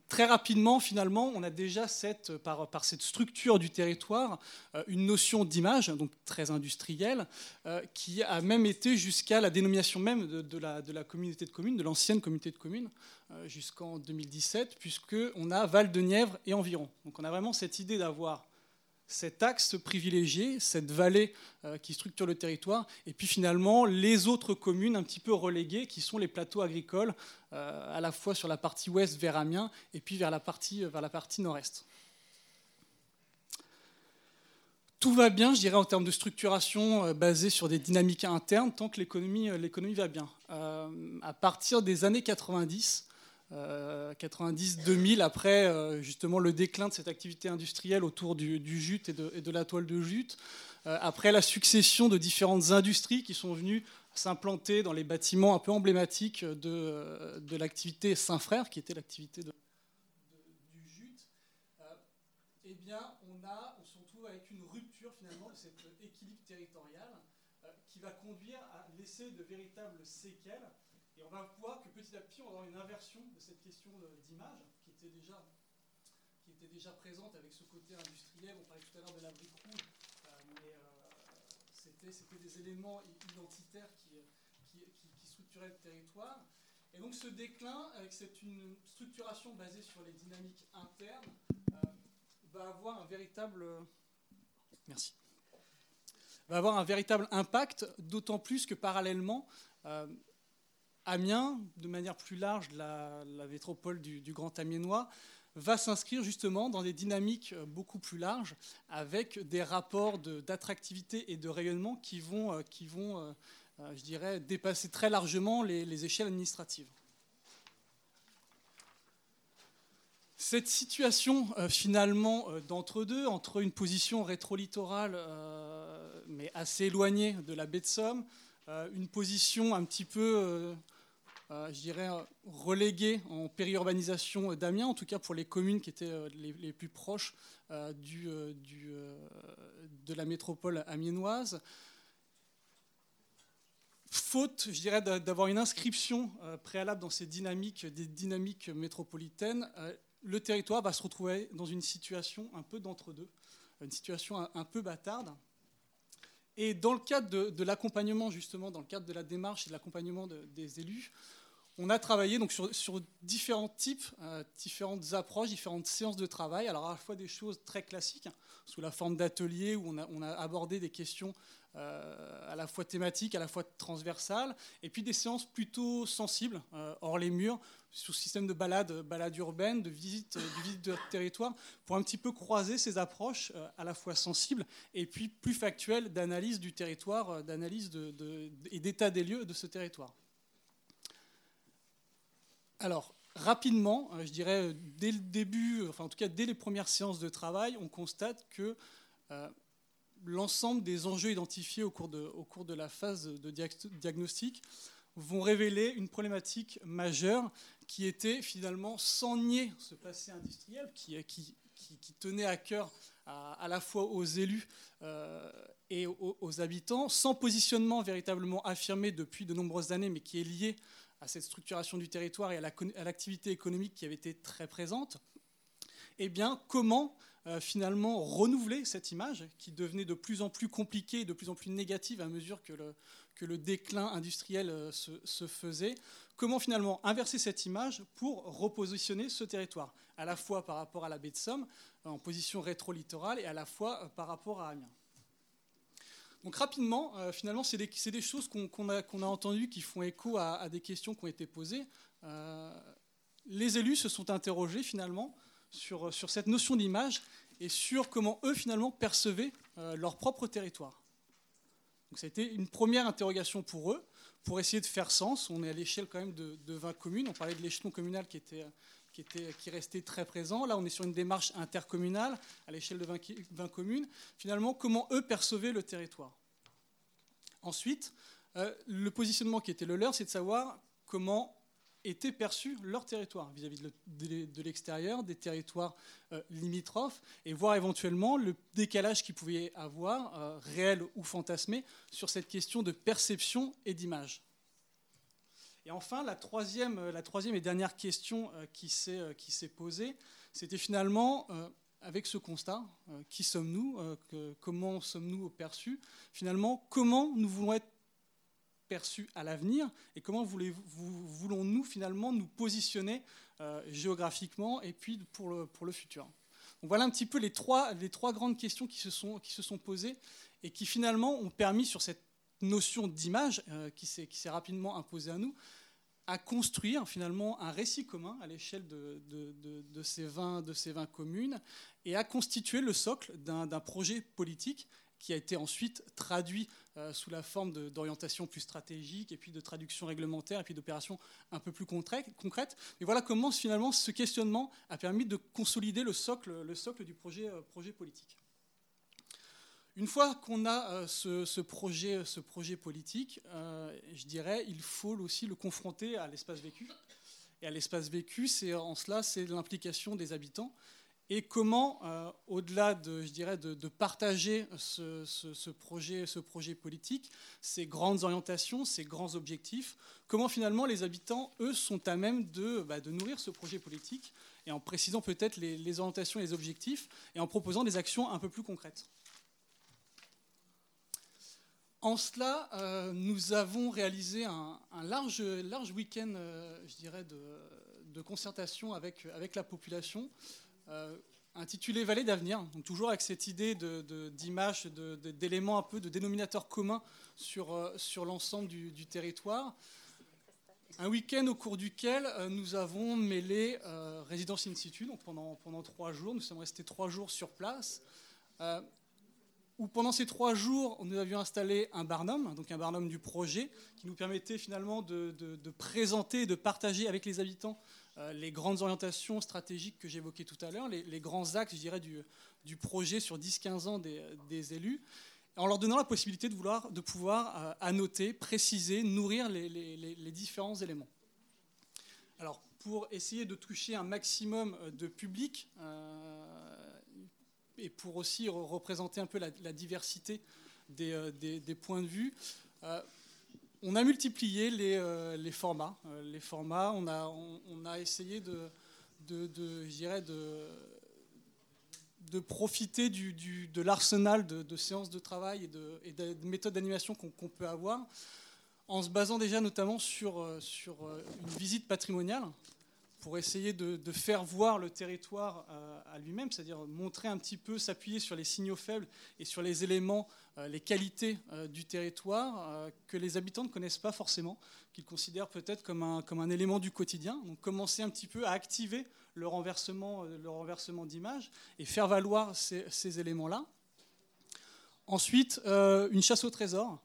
très rapidement, finalement, on a déjà cette, par, cette structure du territoire euh, une notion d'image, donc très industrielle, qui a même été jusqu'à la dénomination même de, la, communauté de communes, de l'ancienne communauté de communes, jusqu'en 2017, puisqu'on a Val de Nièvre et environ. Donc on a vraiment cette idée d'avoir cet axe privilégié, cette vallée euh, qui structure le territoire, et puis finalement les autres communes un petit peu reléguées, qui sont les plateaux agricoles, euh, à la fois sur la partie ouest vers Amiens, et puis vers la partie, partie nord-est. Tout va bien, je dirais, en termes de structuration euh, basée sur des dynamiques internes, tant que l'économie va bien. à partir des années 90, 90-2000, euh, après euh, justement le déclin de cette activité industrielle autour du, jute et de, la toile de jute, euh, après la succession de différentes industries qui sont venues s'implanter dans les bâtiments un peu emblématiques de, de l'activité Saint-Frère, qui était l'activité du jute, eh bien, on, a, on se retrouve avec une rupture finalement de cet équilibre territorial qui va conduire à laisser de véritables séquelles et on va voir que petit à petit, on va avoir une inversion de cette question d'image qui était déjà qui était déjà présente avec ce côté industriel. On parlait tout à l'heure de la brique rouge, euh, mais euh, c'était des éléments identitaires qui, qui, qui, structuraient le territoire. Et donc ce déclin, c'est une structuration basée sur les dynamiques internes, va avoir un véritable... Merci va avoir un véritable impact, d'autant plus que parallèlement, euh, Amiens, de manière plus large, la, métropole du, Grand Amiénois, va s'inscrire justement dans des dynamiques beaucoup plus larges, avec des rapports d'attractivité et de rayonnement qui vont, euh, euh, je dirais, dépasser très largement les échelles administratives. Cette situation euh, finalement euh, d'entre-deux, entre une position rétro-littorale euh, mais assez éloignée de la baie de Somme, une position un petit peu, je dirais, reléguée en périurbanisation d'Amiens, en tout cas pour les communes qui étaient les, plus proches du, de la métropole amiénoise. Faute, je dirais, d'avoir une inscription préalable dans ces dynamiques, des dynamiques métropolitaines, le territoire va se retrouver dans une situation un peu d'entre-deux, une situation un, peu bâtarde. Et dans le cadre de, l'accompagnement, justement, dans le cadre de la démarche et de l'accompagnement des élus, on a travaillé donc sur, différents types, euh, différentes approches, différentes séances de travail. Alors à la fois des choses très classiques, hein, sous la forme d'ateliers où on a, abordé des questions euh, à la fois thématiques, à la fois transversales, et puis des séances plutôt sensibles, euh, hors les murs, sous système de balade, balade urbaine, de visite, de de territoire, pour un petit peu croiser ces approches à la fois sensibles et puis plus factuelles d'analyse du territoire, d'analyse et d'état des lieux de ce territoire. Alors, rapidement, je dirais dès le début, enfin en tout cas dès les premières séances de travail, on constate que l'ensemble des enjeux identifiés au cours, de, la phase de diagnostic vont révéler une problématique majeure qui était finalement sans nier ce passé industriel qui, tenait à cœur à, la fois aux élus euh, et aux, habitants, sans positionnement véritablement affirmé depuis de nombreuses années, mais qui est lié à cette structuration du territoire et à l'activité économique qui avait été très présente. Eh bien, comment euh, finalement renouveler cette image qui devenait de plus en plus compliquée et de plus en plus négative à mesure que le, déclin industriel euh, se, faisait? Comment finalement inverser cette image pour repositionner ce territoire, à la fois par rapport à la baie de Somme, euh, en position rétro-littorale, et à la fois par rapport à Amiens? Donc rapidement, finalement, c'est des, choses qu'on a, entendues qui font écho à, des questions qui ont été posées. les élus se sont interrogés finalement sur, sur cette notion d'image et sur comment eux finalement percevaient euh, leur propre territoire. Donc ça a été une première interrogation pour eux, pour essayer de faire sens. On est à l'échelle quand même de, 20 communes. On parlait de l'échelon communal qui, était, qui, était, restait très présent. Là, on est sur une démarche intercommunale à l'échelle de 20, 20, communes. Finalement, comment eux percevaient le territoire? Ensuite, euh, le positionnement qui était le leur, c'est de savoir comment étaient perçus leur territoire vis-à-vis de l'extérieur, des territoires euh, limitrophes, et voir éventuellement le décalage qu'ils pouvaient avoir, euh, réel ou fantasmé, sur cette question de perception et d'image. Et enfin, la troisième, euh, la troisième et dernière question qui s'est posée, c'était finalement, avec ce constat, qui sommes-nous, comment sommes-nous perçus, finalement, comment nous voulons être perçu à l'avenir et comment voulons-nous finalement nous positionner euh, géographiquement et puis pour le, futur? Voilà un petit peu les trois, grandes questions qui se sont posées et qui finalement ont permis sur cette notion d'image euh, qui s'est rapidement imposée à nous à construire finalement un récit commun à l'échelle de, ces 20, de ces 20 communes et à constituer le socle d'un projet politique qui a été ensuite traduit euh, sous la forme d'orientation plus stratégique et puis de traduction réglementaire et puis d'opérations un peu plus concrètes. Et voilà comment finalement ce questionnement a permis de consolider le socle, le socle du projet, euh, projet politique. Une fois qu'on a euh, ce, projet, politique, je dirais, il faut aussi le confronter à l'espace vécu. Et à l'espace vécu, c'est en cela, c'est l'implication des habitants et comment, euh, au-delà de, je dirais, de, partager ce, projet, politique, ces grandes orientations, ces grands objectifs, comment finalement les habitants, eux, sont à même de, bah, nourrir ce projet politique, et en précisant peut-être les, orientations et les objectifs, et en proposant des actions un peu plus concrètes. En cela, euh, nous avons réalisé un, large, large week-end, euh, je dirais, de, concertation avec, avec la population, euh, intitulé Vallée d'avenir, toujours avec cette idée d'image, d'éléments un peu de dénominateurs communs sur, sur l'ensemble du, territoire. Un week-end au cours duquel nous avons mêlé résidence in situ, donc pendant, pendant trois jours, nous sommes restés trois jours sur place où pendant ces trois jours, nous avions installé un barnum, donc un barnum du projet, qui nous permettait finalement de, présenter de partager avec les habitants euh, les grandes orientations stratégiques que j'évoquais tout à l'heure, les, grands axes, je dirais, du, projet sur 10-15 ans des, élus, en leur donnant la possibilité de, vouloir, de pouvoir euh, annoter, préciser, nourrir les, différents éléments. Alors, pour essayer de toucher un maximum de public, euh, et pour aussi représenter un peu la, diversité euh, des, points de vue. Euh, on a multiplié les, euh, formats. les formats, on a, essayé de, de, profiter de l'arsenal de, séances de travail et de, méthodes d'animation qu'on peut avoir, en se basant déjà notamment sur une visite patrimoniale pour essayer de, faire voir le territoire euh, à lui-même, c'est-à-dire montrer un petit peu, s'appuyer sur les signaux faibles et sur les éléments, euh, les qualités euh, du territoire que les habitants ne connaissent pas forcément, qu'ils considèrent peut-être comme un, élément du quotidien. Donc commencer un petit peu à activer le renversement, le renversement d'image et faire valoir ces, éléments-là. Ensuite, une chasse au trésor.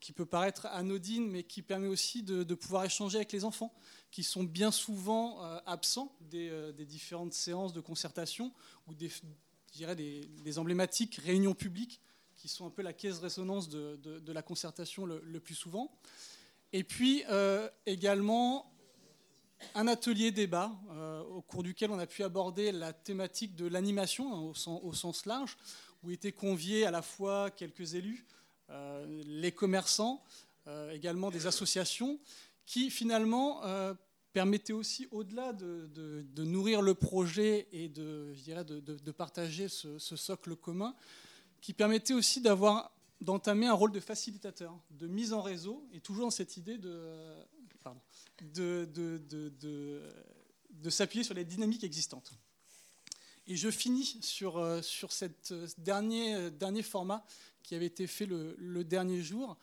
Qui peut paraître anodine, mais qui permet aussi de, pouvoir échanger avec les enfants, qui sont bien souvent euh, absents euh, des, différentes séances de concertation ou des, dirais des, emblématiques réunions publiques, qui sont un peu la caisse de résonance de, la concertation le, plus souvent. Et puis également un atelier débat au cours duquel on a pu aborder la thématique de l'animation hein, au, sens large, où étaient conviés à la fois quelques élus, euh, les commerçants, euh, également des associations, qui finalement euh, permettaient aussi, au-delà de, nourrir le projet et de, je dirais, de, partager ce, socle commun, qui permettaient aussi d'avoir d'entamer un rôle de facilitateur, de mise en réseau, et toujours dans cette idée de, de, de, s'appuyer sur les dynamiques existantes. Et je finis sur, sur cette dernier, dernier format qui avait été fait le, dernier jour,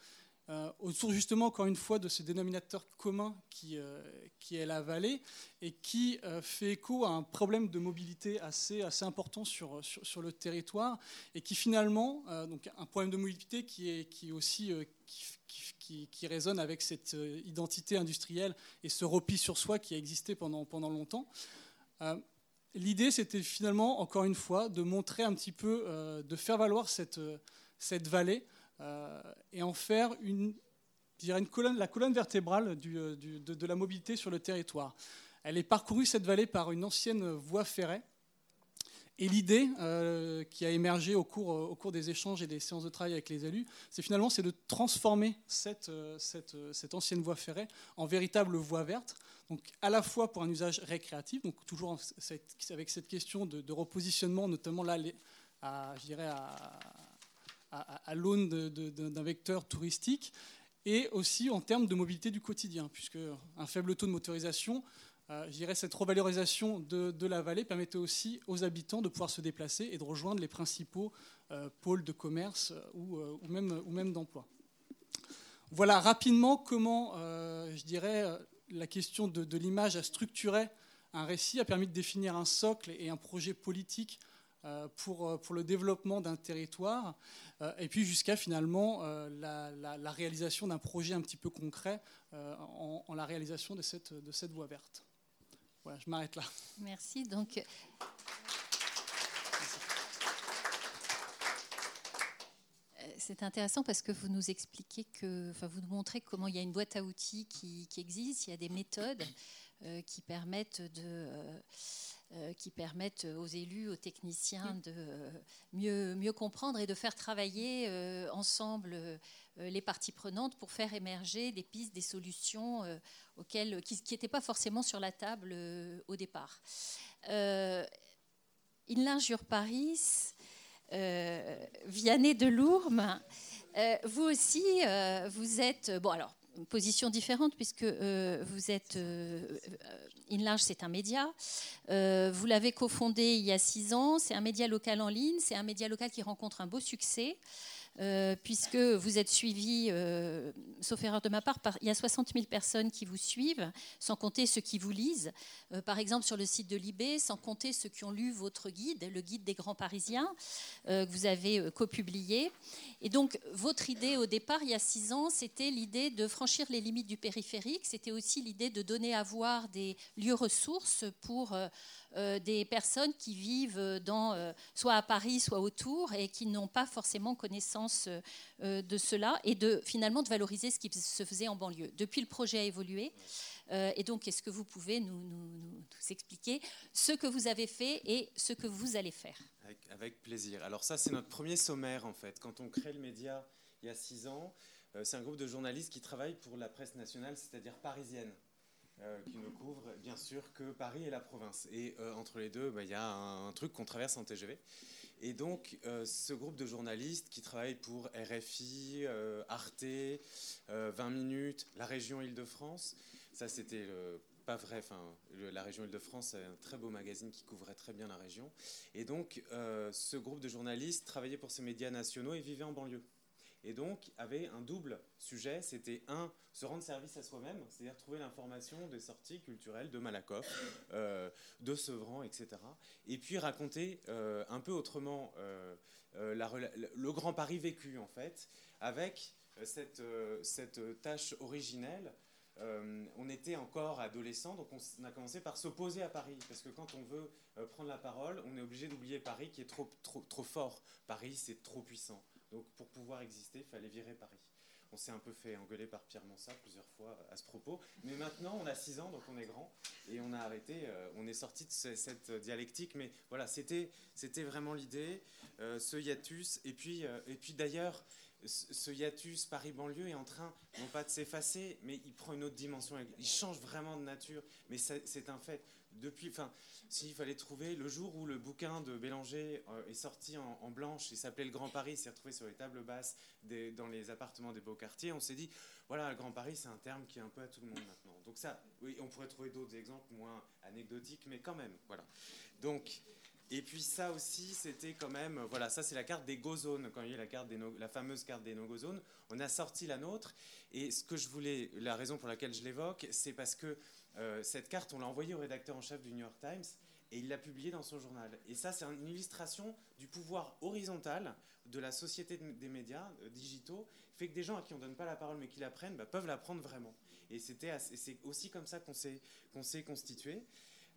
euh, autour justement, encore une fois, de ce dénominateur commun qui, euh, qui est la vallée et qui euh, fait écho à un problème de mobilité assez, assez important sur, sur, le territoire et qui finalement, donc un problème de mobilité qui est, qui aussi qui, qui, résonne avec cette identité industrielle et ce repli sur soi qui a existé pendant, pendant longtemps. L'idée, c'était finalement, encore une fois, de montrer un petit peu, de faire valoir cette, cette vallée et en faire une, une colonne, la colonne vertébrale euh, de, la mobilité sur le territoire. Elle est parcourue, cette vallée, par une ancienne voie ferrée. Et l'idée euh, qui a émergé au cours, au cours des échanges et des séances de travail avec les élus, c'est finalement de transformer cette, cette, cette, ancienne voie ferrée en véritable voie verte, donc à la fois pour un usage récréatif, donc toujours avec cette question de, repositionnement, notamment là, à, je dirais à, à, l'aune d'un vecteur touristique, et aussi en termes de mobilité du quotidien, puisque un faible taux de motorisation, euh, je dirais cette revalorisation de, la vallée permettait aussi aux habitants de pouvoir se déplacer et de rejoindre les principaux euh, pôles de commerce euh, ou, même, ou même d'emploi. Voilà rapidement comment, je dirais, la question de, l'image a structuré un récit, a permis de définir un socle et un projet politique pour, euh, pour le développement d'un territoire, euh, et puis jusqu'à finalement la, réalisation d'un projet un petit peu concret en, la réalisation de cette, voie verte. Voilà, je m'arrête là. Merci. Donc. C'est intéressant parce que vous nous expliquez que, enfin, vous nous montrez comment il y a une boîte à outils qui, existe, il y a des méthodes qui permettent de euh, qui permettent aux élus, aux techniciens de euh, mieux, mieux comprendre et de faire travailler euh, ensemble les parties prenantes pour faire émerger des pistes, des solutions auxquelles, qui n'étaient pas forcément sur la table au départ. Euh, Inlinjure Paris, Vianney de Lourmes, Euh, vous aussi, euh, vous êtes. Bon, alors, position différente puisque euh, vous êtes. InLarge, c'est un média. vous l'avez cofondé il y a six ans. C'est un média local en ligne. C'est un média local qui rencontre un beau succès. Euh, puisque vous êtes suivi, euh, sauf erreur de ma part, par, il y a 60 000 personnes qui vous suivent, sans compter ceux qui vous lisent. Euh, par exemple, sur le site de Libé, sans compter ceux qui ont lu votre guide, le guide des grands Parisiens, que vous avez copublié. Et donc, votre idée au départ, il y a six ans, c'était l'idée de franchir les limites du périphérique. C'était aussi l'idée de donner à voir des lieux ressources pour des personnes qui vivent dans, euh, soit à Paris, soit autour, et qui n'ont pas forcément connaissance euh, de cela, et de finalement de valoriser ce qui se faisait en banlieue. Depuis, le projet a évolué. et donc, est-ce que vous pouvez nous, nous, expliquer ce que vous avez fait et ce que vous allez faire? Avec, avec plaisir. Alors ça, c'est notre premier sommaire, en fait. Quand on crée le média il y a six ans, c'est un groupe de journalistes qui travaillent pour la presse nationale, c'est-à-dire parisienne. Euh, qui ne couvre bien sûr que Paris et la province. Et euh, entre les deux, bah, il y a un, truc qu'on traverse en TGV. Et donc, euh, ce groupe de journalistes qui travaillent pour RFI, Arte, 20 minutes, la région Île-de-France, ça c'était pas vrai. La région Île-de-France, c'est un très beau magazine qui couvrait très bien la région. Et donc, ce groupe de journalistes travaillait pour ces médias nationaux et vivait en banlieue et donc avait un double sujet. C'était un, se rendre service à soi-même, c'est-à-dire trouver l'information des sorties culturelles de Malakoff, euh, de Sevran, etc. Et puis raconter euh, un peu autrement euh, le Grand Paris vécu, en fait, avec cette, cette tâche originelle. on était encore adolescent, donc on, a commencé par s'opposer à Paris, parce que quand on veut prendre la parole, on est obligé d'oublier Paris qui est trop, trop, trop fort. Paris, c'est trop puissant. Donc pour pouvoir exister, il fallait virer Paris. On s'est un peu fait engueuler par Pierre Mansart plusieurs fois à ce propos. Mais maintenant, on a 6 ans, donc on est grand. Et on a arrêté, euh, on est sorti de cette dialectique. Mais voilà, c'était vraiment l'idée, euh, ce hiatus. Et puis, euh, et puis d'ailleurs, ce hiatus Paris-banlieue est en train, non pas de s'effacer, mais il prend une autre dimension. Il change vraiment de nature. Mais c'est un fait. Depuis, enfin, s'il fallait trouver le jour où le bouquin de Bélanger euh, est sorti en, blanche, il s'appelait Le Grand Paris, s'est retrouvé sur les tables basses dans les appartements des beaux quartiers, on s'est dit, voilà, le Grand Paris, c'est un terme qui est un peu à tout le monde maintenant. Donc ça, oui, on pourrait trouver d'autres exemples moins anecdotiques, mais quand même, voilà. Donc, et puis ça aussi, c'était quand même, voilà, ça c'est la carte des go zones. Quand il y a la, carte des la fameuse carte des no-go zones, on a sorti la nôtre. Et ce que je voulais, la raison pour laquelle je l'évoque, c'est parce que euh, cette carte, on l'a envoyée au rédacteur en chef du New York Times et il l'a publiée dans son journal. Et ça, c'est une illustration du pouvoir horizontal de la société des médias euh, digitaux, fait que des gens à qui on ne donne pas la parole mais qui la prennent bah, peuvent la prendre vraiment. Et c'est aussi comme ça qu'on s'est constitué.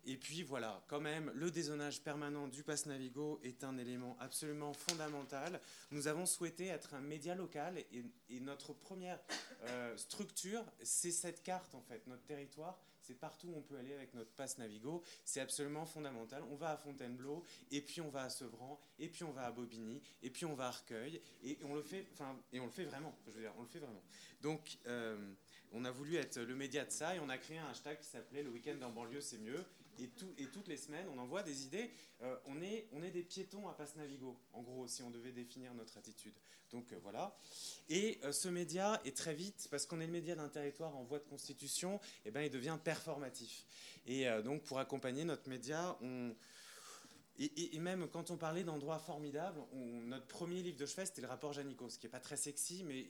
Et puis voilà, quand même, le dézonage permanent du pass Navigo est un élément absolument fondamental. Nous avons souhaité être un média local et, notre première euh, structure, c'est cette carte en fait, notre territoire c'est partout où on peut aller avec notre passe Navigo. C'est absolument fondamental. On va à Fontainebleau, et puis on va à Sevran, et puis on va à Bobigny, et puis on va à Arcueil, et on le fait, enfin, et on le fait vraiment. Je veux dire, on le fait vraiment. Donc, euh, on a voulu être le média de ça, et on a créé un hashtag qui s'appelait le week-end en banlieue, c'est mieux. Et, tout, et, toutes les semaines, on envoie des idées. Euh, on, est, on est des piétons à Passe Navigo, en gros, si on devait définir notre attitude. Donc euh, voilà. Et euh, ce média est très vite, parce qu'on est le média d'un territoire en voie de constitution, et eh ben, il devient performatif. Et donc pour accompagner notre média, on, et, même quand on parlait d'endroits formidables, notre premier livre de chevet, c'était le rapport Janicot, ce qui n'est pas très sexy, mais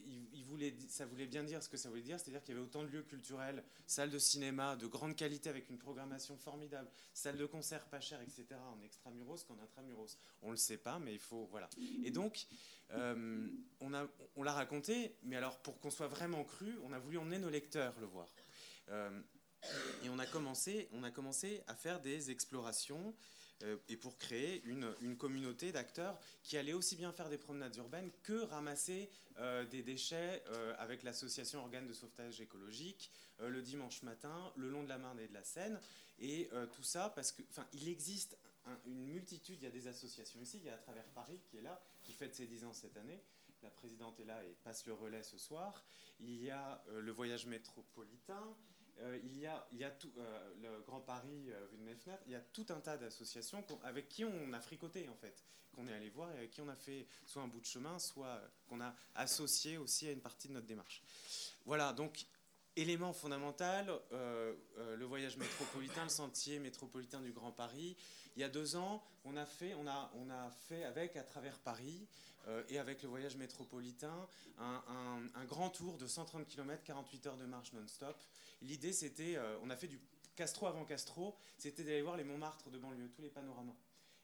ça voulait bien dire ce que ça voulait dire, c'est-à-dire qu'il y avait autant de lieux culturels, salles de cinéma de grande qualité avec une programmation formidable, salles de concert pas chères, etc., en extramuros qu'en intramuros. On ne le sait pas, mais il faut... Voilà. Et donc, euh, on, l'a raconté, mais alors pour qu'on soit vraiment cru, on a voulu emmener nos lecteurs le voir. Euh, et on a, commencé, on a commencé à faire des explorations et pour créer une, une communauté d'acteurs qui allaient aussi bien faire des promenades urbaines que ramasser des déchets avec l'association Organes de sauvetage écologique le dimanche matin, le long de la Marne et de la Seine. Et tout ça parce que, enfin, il existe une multitude, il y a des associations ici, il y a à travers Paris qui est là, qui fête ses 10 ans cette année. La présidente est là et passe le relais ce soir. Il y a euh, le voyage métropolitain. Euh, il y a, tout, euh, le Grand Paris fenêtres, il y a tout un tas d'associations avec qui on a fricoté en fait, qu'on est allé voir et avec qui on a fait soit un bout de chemin, soit qu'on a associé aussi à une partie de notre démarche. Voilà, donc élément fondamental, le voyage métropolitain, le sentier métropolitain du Grand Paris. Il y a deux ans, on a fait, avec à travers Paris euh, et avec le voyage métropolitain, un, grand tour de 130 km, 48 heures de marche non-stop. L'idée, c'était, euh, on a fait du Castro avant Castro, c'était d'aller voir les Montmartres de banlieue, tous les panoramas.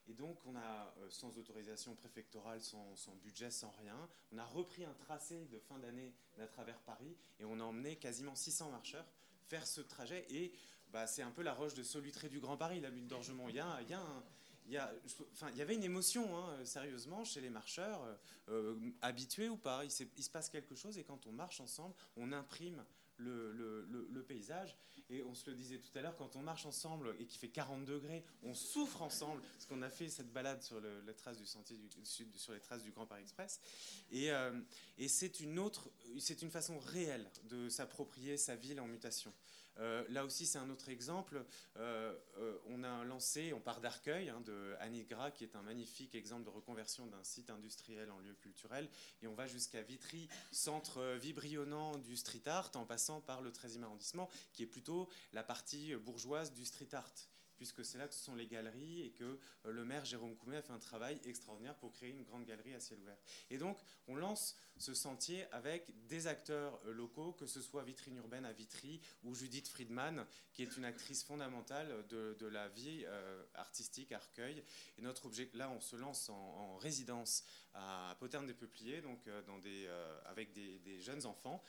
Et donc, on a, euh, sans autorisation préfectorale, sans, budget, sans rien, on a repris un tracé de fin d'année d'à travers Paris et on a emmené quasiment 600 marcheurs faire ce trajet. Et bah, c'est un peu la roche de Solutré du Grand Paris, la butte d'Orgement. Il y a, y a il enfin, y avait une émotion, hein, sérieusement, chez les marcheurs, euh, habitués ou pas. Il, se passe quelque chose et quand on marche ensemble, on imprime le, le, paysage. Et on se le disait tout à l'heure, quand on marche ensemble et qu'il fait 40 degrés, on souffre ensemble, parce qu'on a fait cette balade sur les traces du sentier du sud, sur les traces du Grand Paris Express. Et, euh, et c'est une autre, c'est une façon réelle de s'approprier sa ville en mutation. Euh, là aussi, c'est un autre exemple. Euh, euh, on a lancé, on part d'Arcueil, hein, de Annie Gras, qui est un magnifique exemple de reconversion d'un site industriel en lieu culturel. Et on va jusqu'à Vitry, centre vibrionnant du street art, en passant par le 13e arrondissement, qui est plutôt la partie bourgeoise du street art puisque c'est là que ce sont les galeries et que le maire Jérôme Coumet a fait un travail extraordinaire pour créer une grande galerie à ciel ouvert. Et donc, on lance ce sentier avec des acteurs euh, locaux, que ce soit Vitrine Urbaine à Vitry ou Judith Friedman, qui est une actrice fondamentale de, de la vie euh, artistique à Arcueil. Et notre objet, là, on se lance en, résidence à Poterne des Peupliers, donc euh, des, avec des, jeunes enfants.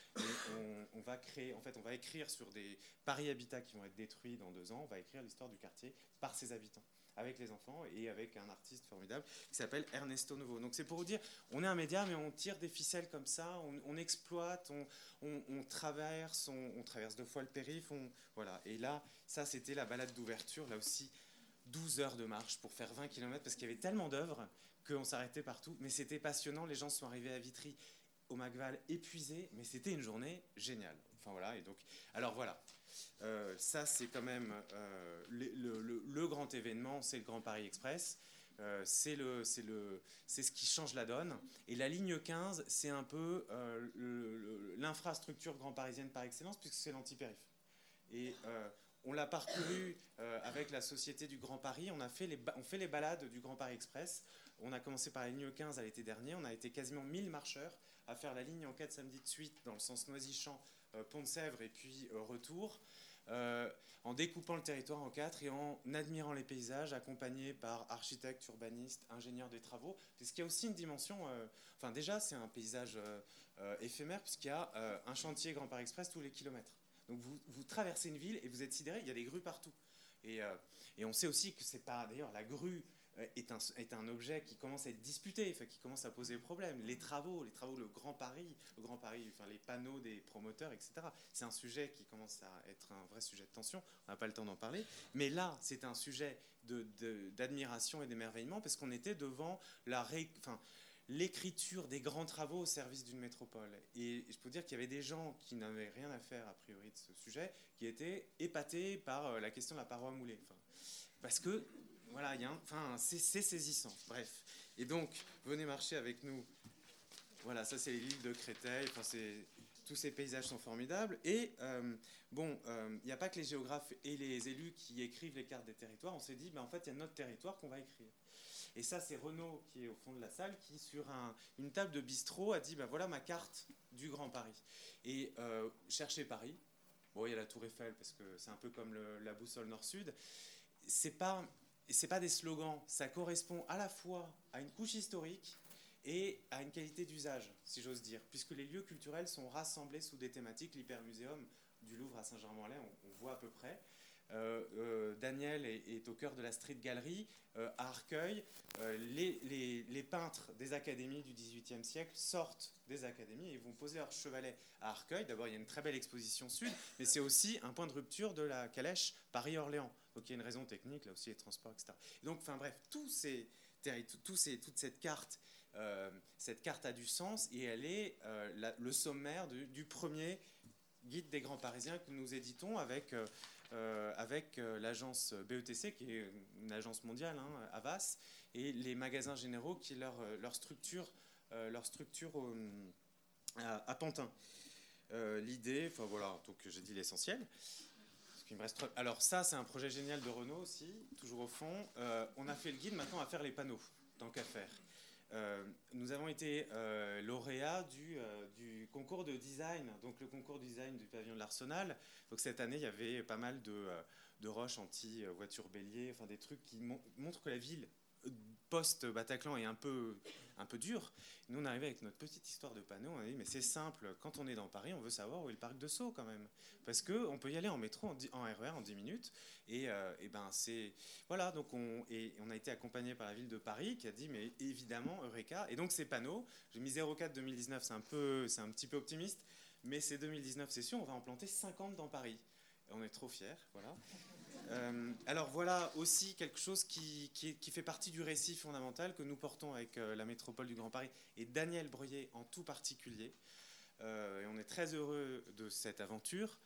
On, va créer, en fait, on va écrire sur des Paris Habitat qui vont être détruits dans deux ans. On va écrire l'histoire du quartier par ses habitants avec les enfants et avec un artiste formidable qui s'appelle Ernesto Novo. Donc c'est pour vous dire, on est un média, mais on tire des ficelles comme ça, on, exploite, on, traverse, on, traverse deux fois le périph', voilà. Et là, ça c'était la balade d'ouverture, là aussi 12 heures de marche pour faire 20 km parce qu'il y avait tellement d'œuvres qu'on s'arrêtait partout. Mais c'était passionnant, les gens sont arrivés à Vitry au Macval épuisés, mais c'était une journée géniale. Enfin voilà, et donc, alors voilà, euh, ça, c'est quand même euh, le, grand événement, c'est le Grand Paris Express. Euh, c'est le, le, ce qui change la donne. Et la ligne 15, c'est un peu l'infrastructure grand parisienne par excellence, puisque c'est l'antipériph. Et on l'a parcouru avec la Société du Grand Paris. On, a fait les, on fait les balades du Grand Paris Express. On a commencé par la ligne 15 à l'été dernier. On a été quasiment 1000 marcheurs à faire la ligne en 4 samedis de suite dans le sens Noisy-Champ, Pont-de-Sèvres et puis retour. Euh, en découpant le territoire en quatre et en admirant les paysages, accompagnés par architectes, urbanistes, ingénieurs des travaux. Parce qu'il y a aussi une dimension, euh, enfin déjà c'est un paysage euh, éphémère puisqu'il y a un chantier Grand Paris Express tous les kilomètres. Donc vous, traversez une ville et vous êtes sidéré, il y a des grues partout. Et, et on sait aussi que c'est pas d'ailleurs la grue euh, est un, est un, objet qui commence à être disputé, enfin, qui commence à poser problème. Les travaux, les travaux, le Grand Paris, le Grand Paris, enfin, les panneaux des promoteurs, etc. C'est un sujet qui commence à être un vrai sujet de tension. On n'a pas le temps d'en parler. Mais là, c'est un sujet d'admiration de, et d'émerveillement parce qu'on était devant la enfin, l'écriture des grands travaux au service d'une métropole. Et je peux dire qu'il y avait des gens qui n'avaient rien à faire a priori de ce sujet, qui étaient épatés par euh, la question de la paroi moulée. Enfin, parce que voilà, y a enfin, c'est saisissant. Bref. Et donc, venez marcher avec nous. Voilà, ça c'est l'île de Créteil. Enfin, tous ces paysages sont formidables. Et euh, bon, il euh, n'y a pas que les géographes et les élus qui écrivent les cartes des territoires. On s'est dit, ben, en fait, il y a notre territoire qu'on va écrire. Et ça, c'est Renaud qui est au fond de la salle, qui sur un, une table de bistrot a dit, ben voilà ma carte du Grand Paris. Et euh, cherchez Paris. Bon, il y a la Tour Eiffel parce que c'est un peu comme la boussole nord-sud. C'est pas et ce pas des slogans, ça correspond à la fois à une couche historique et à une qualité d'usage, si j'ose dire, puisque les lieux culturels sont rassemblés sous des thématiques. L'hypermuséum du Louvre à Saint-Germain-en-Laye, on, voit à peu près. Euh, euh, Daniel est, au cœur de la Street Gallery euh, à Arcueil. Les, les, les, peintres des académies du XVIIIe siècle sortent des académies et vont poser leur chevalet à Arcueil. D'abord, il y a une très belle exposition sud, mais c'est aussi un point de rupture de la calèche Paris-Orléans. Donc il y a une raison technique, là aussi les transports, etc. donc, enfin bref, toute cette carte, cette carte a du sens et elle est le sommaire du premier guide des grands Parisiens que nous éditons avec, avec l'agence BETC, qui est une agence mondiale, hein, Avas, et les magasins généraux qui leur, leur structure, leur structure à, Pantin. L'idée, enfin voilà, donc j'ai dit l'essentiel. Alors ça, c'est un projet génial de Renault aussi, toujours au fond. on a fait le guide, maintenant va faire les panneaux, tant qu'à faire. Euh, nous avons été euh, lauréats du, euh, concours de design, donc le concours de design du pavillon de l'Arsenal. Donc cette année, il y avait pas mal de, roches anti-voitures bélier, enfin des trucs qui montrent que la ville post-Bataclan est un peu, un peu dur. Nous, on arrivait avec notre petite histoire de panneau, on a dit, mais c'est simple, quand on est dans Paris, on veut savoir où est le parc de Sceaux quand même. Parce qu'on peut y aller en métro, en, RER en 10 minutes. Et, euh, et ben c'est... Voilà, donc on, a été accompagné par la ville de Paris qui a dit, mais évidemment, Eureka. Et donc ces panneaux, j'ai mis 04 2019, c'est un, peu, c'est un petit peu optimiste, mais ces 2019 sessions, on va en planter 50 dans Paris. On est trop fiers, voilà. Euh, alors voilà aussi quelque chose qui, fait partie du récit fondamental que nous portons avec euh, la métropole du Grand Paris et Daniel Breuillet en tout particulier. Euh, et on est très heureux de cette aventure.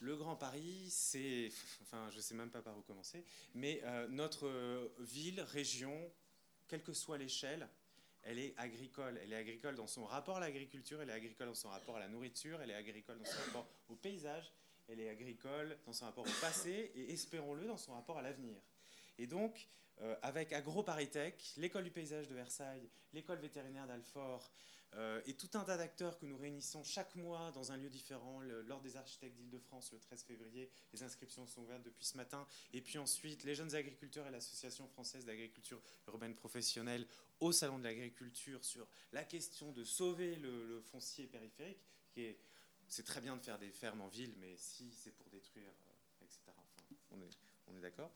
le Grand Paris, c'est, [LAUGHS] enfin je ne sais même pas par où commencer, mais notre ville, région, quelle que soit l'échelle, elle est agricole. Elle est agricole dans son rapport à l'agriculture, elle est agricole dans son rapport à la nourriture, elle est agricole dans son rapport au paysage, elle est agricole dans son rapport au passé et, espérons-le, dans son rapport à l'avenir. Et donc, euh, avec AgroParisTech, l'école du paysage de Versailles, l'école vétérinaire d'Alfort, euh, et tout un tas d'acteurs que nous réunissons chaque mois dans un lieu différent, lors des architectes d'Île-de-France le 13 février. Les inscriptions sont ouvertes depuis ce matin. Et puis ensuite, les jeunes agriculteurs et l'Association française d'agriculture urbaine professionnelle au Salon de l'agriculture sur la question de sauver le, le foncier périphérique, qui est c'est très bien de faire des fermes en ville, mais si c'est pour détruire, euh, etc. on est, d'accord.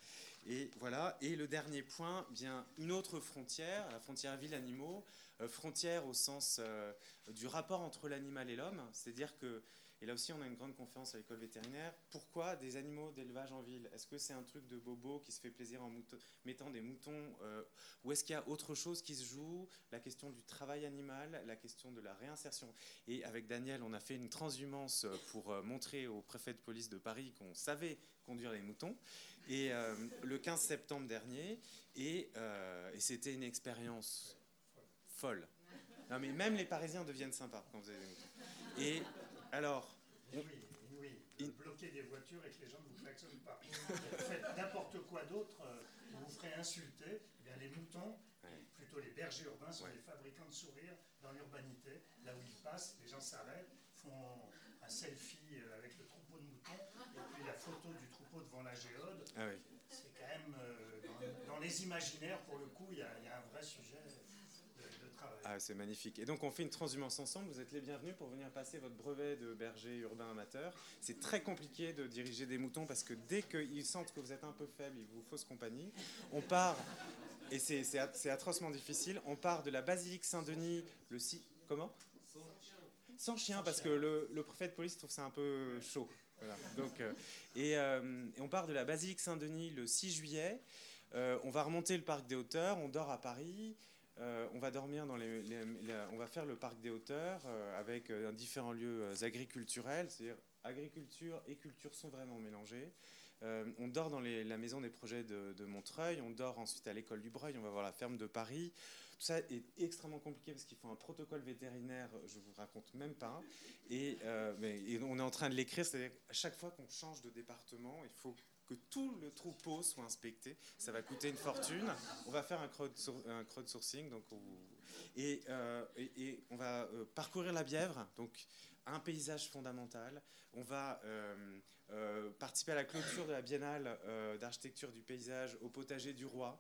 Et voilà. Et le dernier point, bien une autre frontière, la frontière ville-animaux, euh, frontière au sens euh, du rapport entre l'animal et l'homme, c'est-à-dire que et là aussi, on a une grande conférence à l'école vétérinaire. Pourquoi des animaux d'élevage en ville? Est-ce que c'est un truc de bobo qui se fait plaisir en mettant des moutons euh, Ou est-ce qu'il y a autre chose qui se joue? La question du travail animal, la question de la réinsertion. Et avec Daniel, on a fait une transhumance pour euh, montrer au préfet de police de Paris qu'on savait conduire les moutons. Et euh, le 15 septembre dernier, et, et c'était une expérience folle. Non, mais même les Parisiens deviennent sympas quand vous avez des moutons. Et alors. Oui, oui. Bloquer des voitures et que les gens ne vous klaxonnent pas. Faites n'importe quoi d'autre, euh, vous vous ferez insulter. Eh bien, les moutons, plutôt les bergers urbains, sont les fabricants de sourires dans l'urbanité. Là où ils passent, les gens s'arrêtent, font un selfie euh, avec le troupeau de moutons, et puis la photo du troupeau devant la géode. Ah C'est quand même, euh, dans, les imaginaires, pour le coup, il y, a un vrai sujet. Ah, c'est magnifique. Et donc on fait une transhumance ensemble. Vous êtes les bienvenus pour venir passer votre brevet de berger urbain amateur. C'est très compliqué de diriger des moutons parce que dès qu'ils sentent que vous êtes un peu faible, ils vous faussent compagnie. On part, et c'est atrocement difficile, on part de la basilique Saint-Denis, le 6... Comment? Sans chien, parce que le, préfet de police trouve ça un peu chaud. Donc, euh, euh, et, on part de la basilique Saint-Denis le 6 juillet. Euh, on va remonter le parc des hauteurs, on dort à Paris. Euh, on va dormir dans les, on va faire le parc des hauteurs euh, avec euh, différents lieux agriculturels, c'est-à-dire agriculture et culture sont vraiment mélangés. on dort dans la maison des projets de, Montreuil, on dort ensuite à l'école du Breuil, on va voir la ferme de Paris. Tout ça est extrêmement compliqué parce qu'il faut un protocole vétérinaire, je vous raconte même pas. Et, et on est en train de l'écrire, c'est-à-dire à chaque fois qu'on change de département, il faut que tout le troupeau soit inspecté. Ça va coûter une fortune. On va faire un, crowdsourcing. Donc euh, et, on va euh, parcourir la Bièvre, donc un paysage fondamental. On va euh, participer à la clôture de la biennale d'architecture du paysage au potager du roi.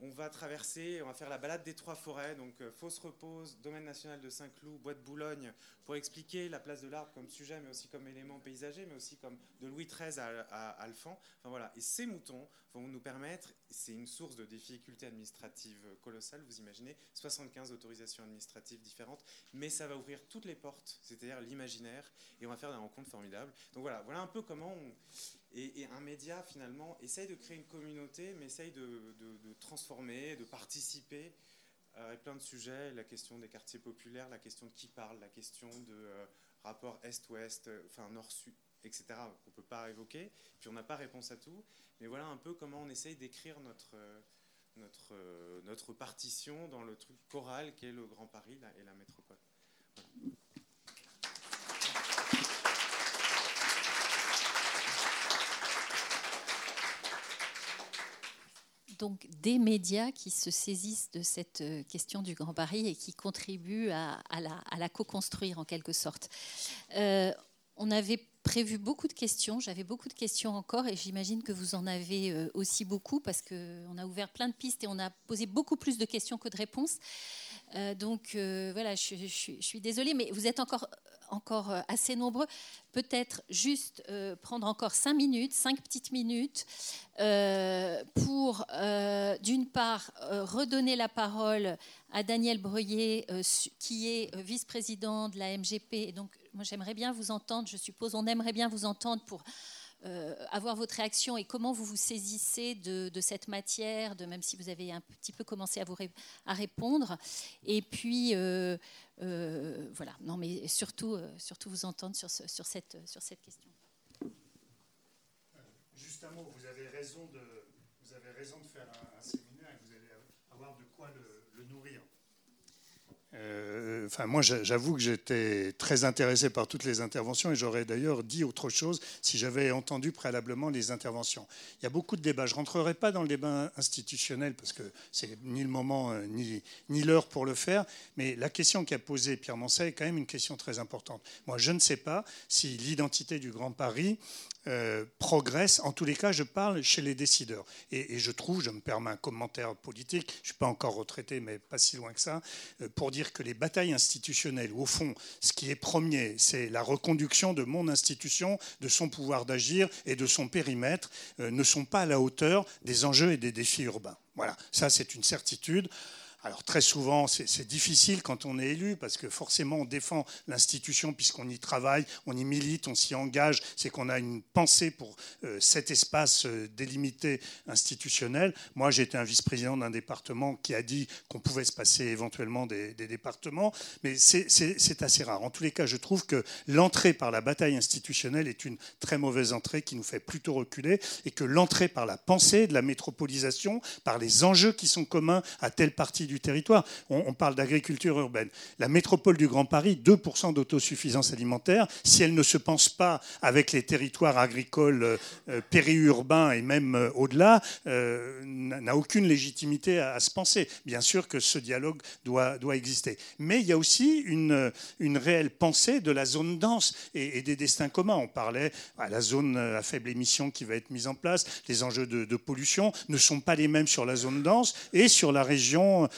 On va traverser, on va faire la balade des trois forêts, donc euh, Fosse Repose, Domaine national de Saint-Cloud, Bois de Boulogne, pour expliquer la place de l'arbre comme sujet, mais aussi comme élément paysager, mais aussi comme de Louis XIII à, Alphand. Enfin voilà, et ces moutons vont nous permettre, c'est une source de difficultés administratives colossales, vous imaginez, 75 autorisations administratives différentes, mais ça va ouvrir toutes les portes, c'est-à-dire l'imaginaire, et on va faire des rencontres formidables. Donc voilà, voilà un peu comment et, un média, finalement, essaye de créer une communauté, mais essaye de, transformer, de participer à plein de sujets. La question des quartiers populaires, la question de qui parle, la question de, euh, rapport est-ouest, enfin nord-sud, etc., qu'on ne peut pas évoquer. Puis on n'a pas réponse à tout. Mais voilà un peu comment on essaye d'écrire notre, notre, notre partition dans le truc choral qu'est le Grand Paris et la métropole. donc des médias qui se saisissent de cette euh, question du Grand Paris et qui contribuent à, la, co-construire en quelque sorte. Euh, on avait prévu beaucoup de questions, j'avais beaucoup de questions encore et j'imagine que vous en avez euh, aussi beaucoup parce qu'on a ouvert plein de pistes et on a posé beaucoup plus de questions que de réponses. Donc voilà, je, suis désolée, mais vous êtes encore encore euh, assez nombreux. Peut-être juste euh, prendre encore cinq minutes, cinq petites minutes, euh, pour, d'une part, redonner la parole à Daniel Breuillet, qui est vice-président de la MGP. Donc, moi, j'aimerais bien vous entendre, je suppose, on aimerait bien vous entendre pour euh, avoir votre réaction et comment vous vous saisissez de, cette matière, même si vous avez un petit peu commencé à, vous à répondre. Et puis, euh, euh, voilà, non, mais surtout, surtout vous entendre sur, sur, cette, sur cette question. Juste un mot, vous avez raison de, vous avez raison de faire un, séminaire et vous allez avoir de quoi le nourrir. Euh, enfin, moi, j'avoue que j'étais très intéressé par toutes les interventions et j'aurais d'ailleurs dit autre chose si j'avais entendu préalablement les interventions. Il y a beaucoup de débats. Je ne rentrerai pas dans le débat institutionnel parce que c'est ni le moment euh, ni, ni l'heure pour le faire, mais la question qu'a posée Pierre Moncet est quand même une question très importante. Moi, je ne sais pas si l'identité du Grand Paris euh, progresse. En tous les cas, je parle chez les décideurs. Et, je trouve, je me permets un commentaire politique, je ne suis pas encore retraité, mais pas si loin que ça, euh, pour dire que les batailles institutionnelles, au fond, ce qui est premier, c'est la reconduction de mon institution, de son pouvoir d'agir et de son périmètre, euh, ne sont pas à la hauteur des enjeux et des défis urbains. Voilà, ça c'est une certitude. Alors très souvent, c'est difficile quand on est élu, parce que forcément, on défend l'institution puisqu'on y travaille, on y milite, on s'y engage, c'est qu'on a une pensée pour euh, cet espace euh, délimité institutionnel. Moi, j'ai été un vice-président d'un département qui a dit qu'on pouvait se passer éventuellement des, départements, mais c'est assez rare. En tous les cas, je trouve que l'entrée par la bataille institutionnelle est une très mauvaise entrée qui nous fait plutôt reculer, et que l'entrée par la pensée de la métropolisation, par les enjeux qui sont communs à telle partie du territoire. On, parle d'agriculture urbaine. La métropole du Grand Paris, 2% d'autosuffisance alimentaire, si elle ne se pense pas avec les territoires agricoles euh, euh, périurbains et même euh, au-delà, n'a aucune légitimité à, se penser. Bien sûr que ce dialogue doit, doit exister. Mais il y a aussi une, une réelle pensée de la zone dense et, des destins communs. On parlait à la zone à faible émission qui va être mise en place. Les enjeux de pollution ne sont pas les mêmes sur la zone dense et sur la région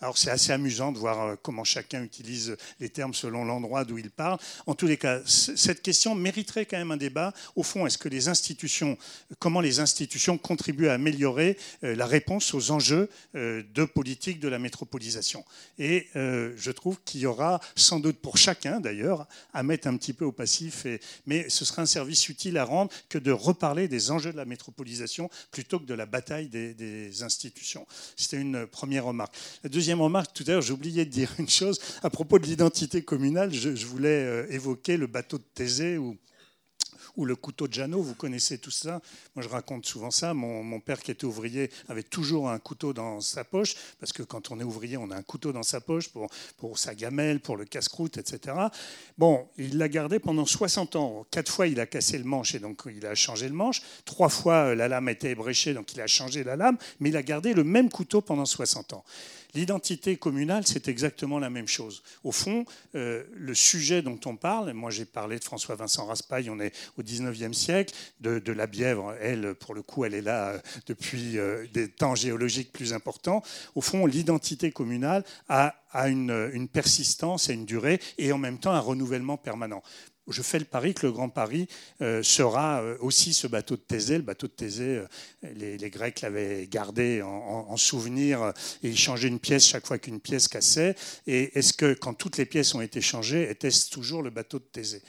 Alors c'est assez amusant de voir euh, comment chacun utilise les termes selon l'endroit d'où il parle. En tous les cas, cette question mériterait quand même un débat. Au fond, est-ce que les institutions, comment les institutions contribuent à améliorer euh, la réponse aux enjeux euh, de politique de la métropolisation? Et je trouve qu'il y aura sans doute pour chacun d'ailleurs à mettre un petit peu au passif, mais ce serait un service utile à rendre que de reparler des enjeux de la métropolisation plutôt que de la bataille des, des institutions. C'était une première remarque. La deuxième remarque, tout à l'heure, oublié de dire une chose. À propos de l'identité communale, je, voulais euh, évoquer le bateau de Thésée où ou le couteau de Jeannot, vous connaissez tout ça. Moi, je raconte souvent ça. Mon, père, qui était ouvrier, avait toujours un couteau dans sa poche, parce que quand on est ouvrier, on a un couteau dans sa poche pour, pour sa gamelle, pour le casse-croûte, etc. Bon, il l'a gardé pendant 60 ans. Quatre fois, il a cassé le manche et donc il a changé le manche. Trois fois, la lame était ébréchée, donc il a changé la lame, mais il a gardé le même couteau pendant 60 ans. L'identité communale, c'est exactement la même chose. Au fond, euh, le sujet dont on parle, moi j'ai parlé de François-Vincent Raspail, on est au 19e siècle, de, la Bièvre, elle, pour le coup, elle est là euh, depuis euh, des temps géologiques plus importants. Au fond, l'identité communale a, une, une persistance et une durée, et en même temps un renouvellement permanent je fais le pari que le Grand Paris euh, sera euh, aussi ce bateau de Thésée. Le bateau de Thésée, euh, les, Grecs l'avaient gardé en, souvenir et ils changeaient une pièce chaque fois qu'une pièce cassait. Et est-ce que quand toutes les pièces ont été changées, était-ce toujours le bateau de Thésée?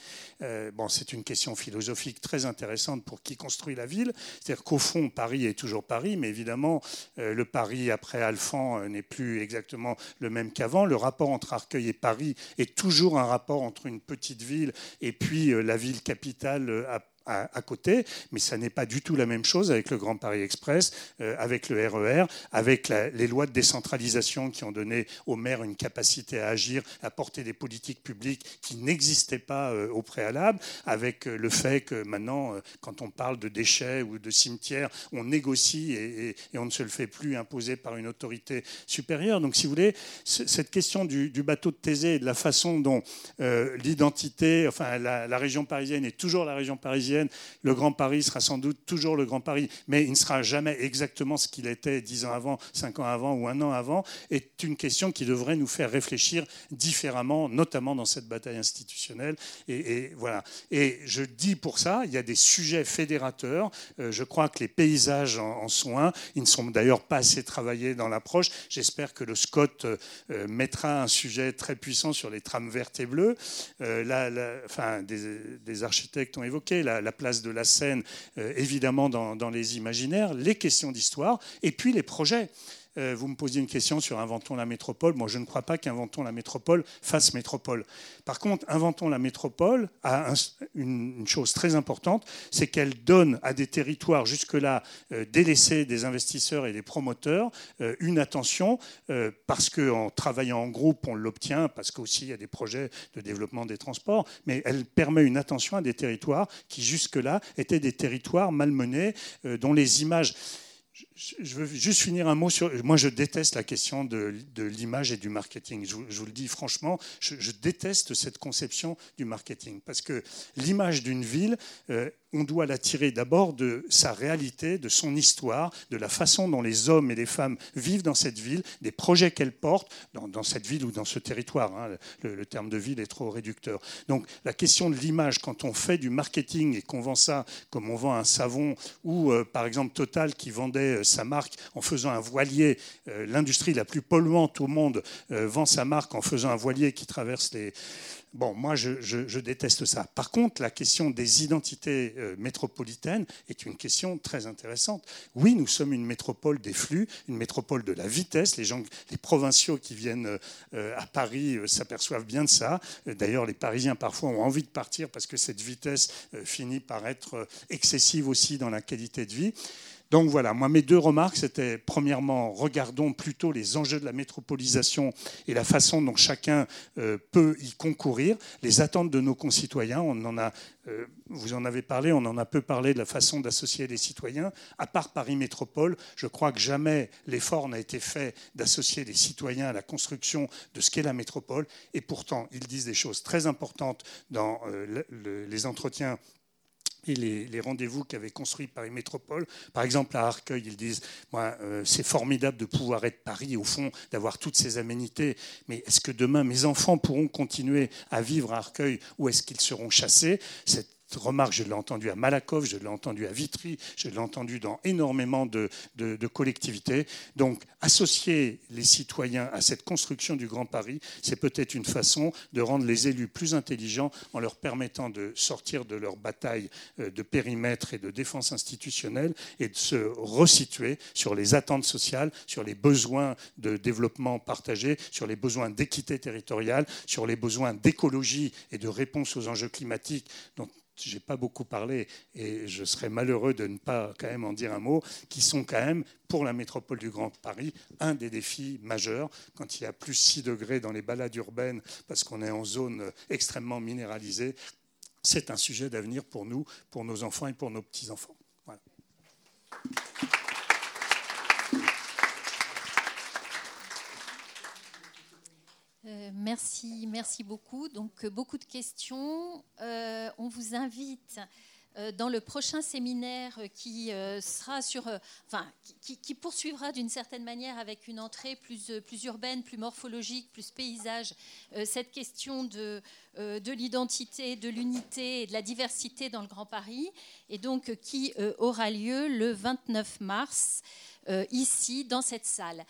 Bon, c'est une question philosophique très intéressante pour qui construit la ville. C'est-à-dire qu'au fond, Paris est toujours Paris, mais évidemment, le Paris après Alphand n'est plus exactement le même qu'avant. Le rapport entre Arcueil et Paris est toujours un rapport entre une petite ville et puis euh, la ville capitale euh, a à, côté, mais ça n'est pas du tout la même chose avec le Grand Paris Express, euh, avec le RER, e avec les lois de décentralisation qui ont donné aux maires une capacité à agir, à porter des politiques publiques qui n'existaient pas euh, au préalable, avec euh, le fait que maintenant, quand on parle de déchets ou de cimetières, on négocie et, on ne se le fait plus imposer par une autorité supérieure. Donc, si vous voulez, cette question du, bateau de Thésée et de la façon dont l'identité, enfin la, la région parisienne est toujours la région parisienne, le Grand Paris sera sans doute toujours le Grand Paris, mais il ne sera jamais exactement ce qu'il était dix ans avant, cinq ans avant ou un an avant, est une question qui devrait nous faire réfléchir différemment, notamment dans cette bataille institutionnelle. Et, voilà. Et je dis pour ça, il y a des sujets fédérateurs. Euh, je crois que les paysages en, sont un. Ils ne sont d'ailleurs pas assez travaillés dans l'approche. J'espère que le Scott euh, mettra un sujet très puissant sur les trames vertes et bleues. Euh, là, enfin, des, des, architectes ont évoqué la, la place de la Seine, euh, évidemment dans, les imaginaires, les questions d'histoire, et puis les projets. Euh, vous me posiez une question sur Inventons la métropole. Moi, je ne crois pas qu'Inventons la métropole fasse métropole. Par contre, Inventons la métropole a une, chose très importante, c'est qu'elle donne à des territoires jusque-là euh, délaissés des investisseurs et des promoteurs euh, une attention, parce qu'en travaillant en groupe, on l'obtient, parce qu'aussi il y a des projets de développement des transports, mais elle permet une attention à des territoires qui jusque-là étaient des territoires malmenés, dont les images je veux juste finir un mot sur. Moi, je déteste la question de, l'image et du marketing. Je, vous le dis franchement, je, déteste cette conception du marketing. Parce que l'image d'une ville, euh, on doit la tirer d'abord de sa réalité, de son histoire, de la façon dont les hommes et les femmes vivent dans cette ville, des projets qu'elle porte dans, cette ville ou dans ce territoire. Hein. Le, terme de ville est trop réducteur. Donc la question de l'image, quand on fait du marketing et qu'on vend ça comme on vend un savon, ou euh, par exemple Total qui vendait euh, sa marque en faisant un voilier, euh, l'industrie la plus polluante au monde vend sa marque en faisant un voilier qui traverse les Bon, moi, je, déteste ça. Par contre, la question des identités euh, métropolitaines est une question très intéressante. Oui, nous sommes une métropole des flux, une métropole de la vitesse. Les gens, les provinciaux qui viennent euh, à Paris euh, s'aperçoivent bien de ça. D'ailleurs, les Parisiens parfois ont envie de partir parce que cette vitesse finit par être excessive aussi dans la qualité de vie. Donc voilà, moi mes deux remarques, c'était premièrement, regardons plutôt les enjeux de la métropolisation et la façon dont chacun euh, peut y concourir, les attentes de nos concitoyens. On en a, euh, vous en avez parlé, on en a peu parlé de la façon d'associer les citoyens. À part Paris Métropole, je crois que jamais l'effort n'a été fait d'associer les citoyens à la construction de ce qu'est la métropole. Et pourtant, ils disent des choses très importantes dans euh, les entretiens et les, rendez-vous qu'avait construit Paris Métropole. Par exemple, à Arcueil, ils disent euh, c'est formidable de pouvoir être Paris, au fond, d'avoir toutes ces aménités, mais est-ce que demain mes enfants pourront continuer à vivre à Arcueil ou est-ce qu'ils seront chassés? Remarque, je l'ai entendu à Malakoff, je l'ai entendu à Vitry, je l'ai entendu dans énormément de, collectivités. Donc, associer les citoyens à cette construction du Grand Paris, c'est peut-être une façon de rendre les élus plus intelligents en leur permettant de sortir de leur bataille euh, de périmètre et de défense institutionnelle et de se resituer sur les attentes sociales, sur les besoins de développement partagé, sur les besoins d'équité territoriale, sur les besoins d'écologie et de réponse aux enjeux climatiques j'ai pas beaucoup parlé et je serais malheureux de ne pas quand même en dire un mot, qui sont quand même pour la métropole du Grand Paris un des défis majeurs quand il y a plus 6 degrés dans les balades urbaines parce qu'on est en zone extrêmement minéralisée. C'est un sujet d'avenir pour nous, pour nos enfants et pour nos petits-enfants. Voilà. Euh, merci, merci beaucoup. Donc, euh, beaucoup de questions. Euh, on vous invite dans le prochain séminaire qui sera sur, enfin, qui, poursuivra d'une certaine manière avec une entrée plus, plus urbaine, plus morphologique, plus paysage, cette question de, de l'identité, de l'unité et de la diversité dans le Grand Paris, et donc qui aura lieu le 29 mars ici dans cette salle.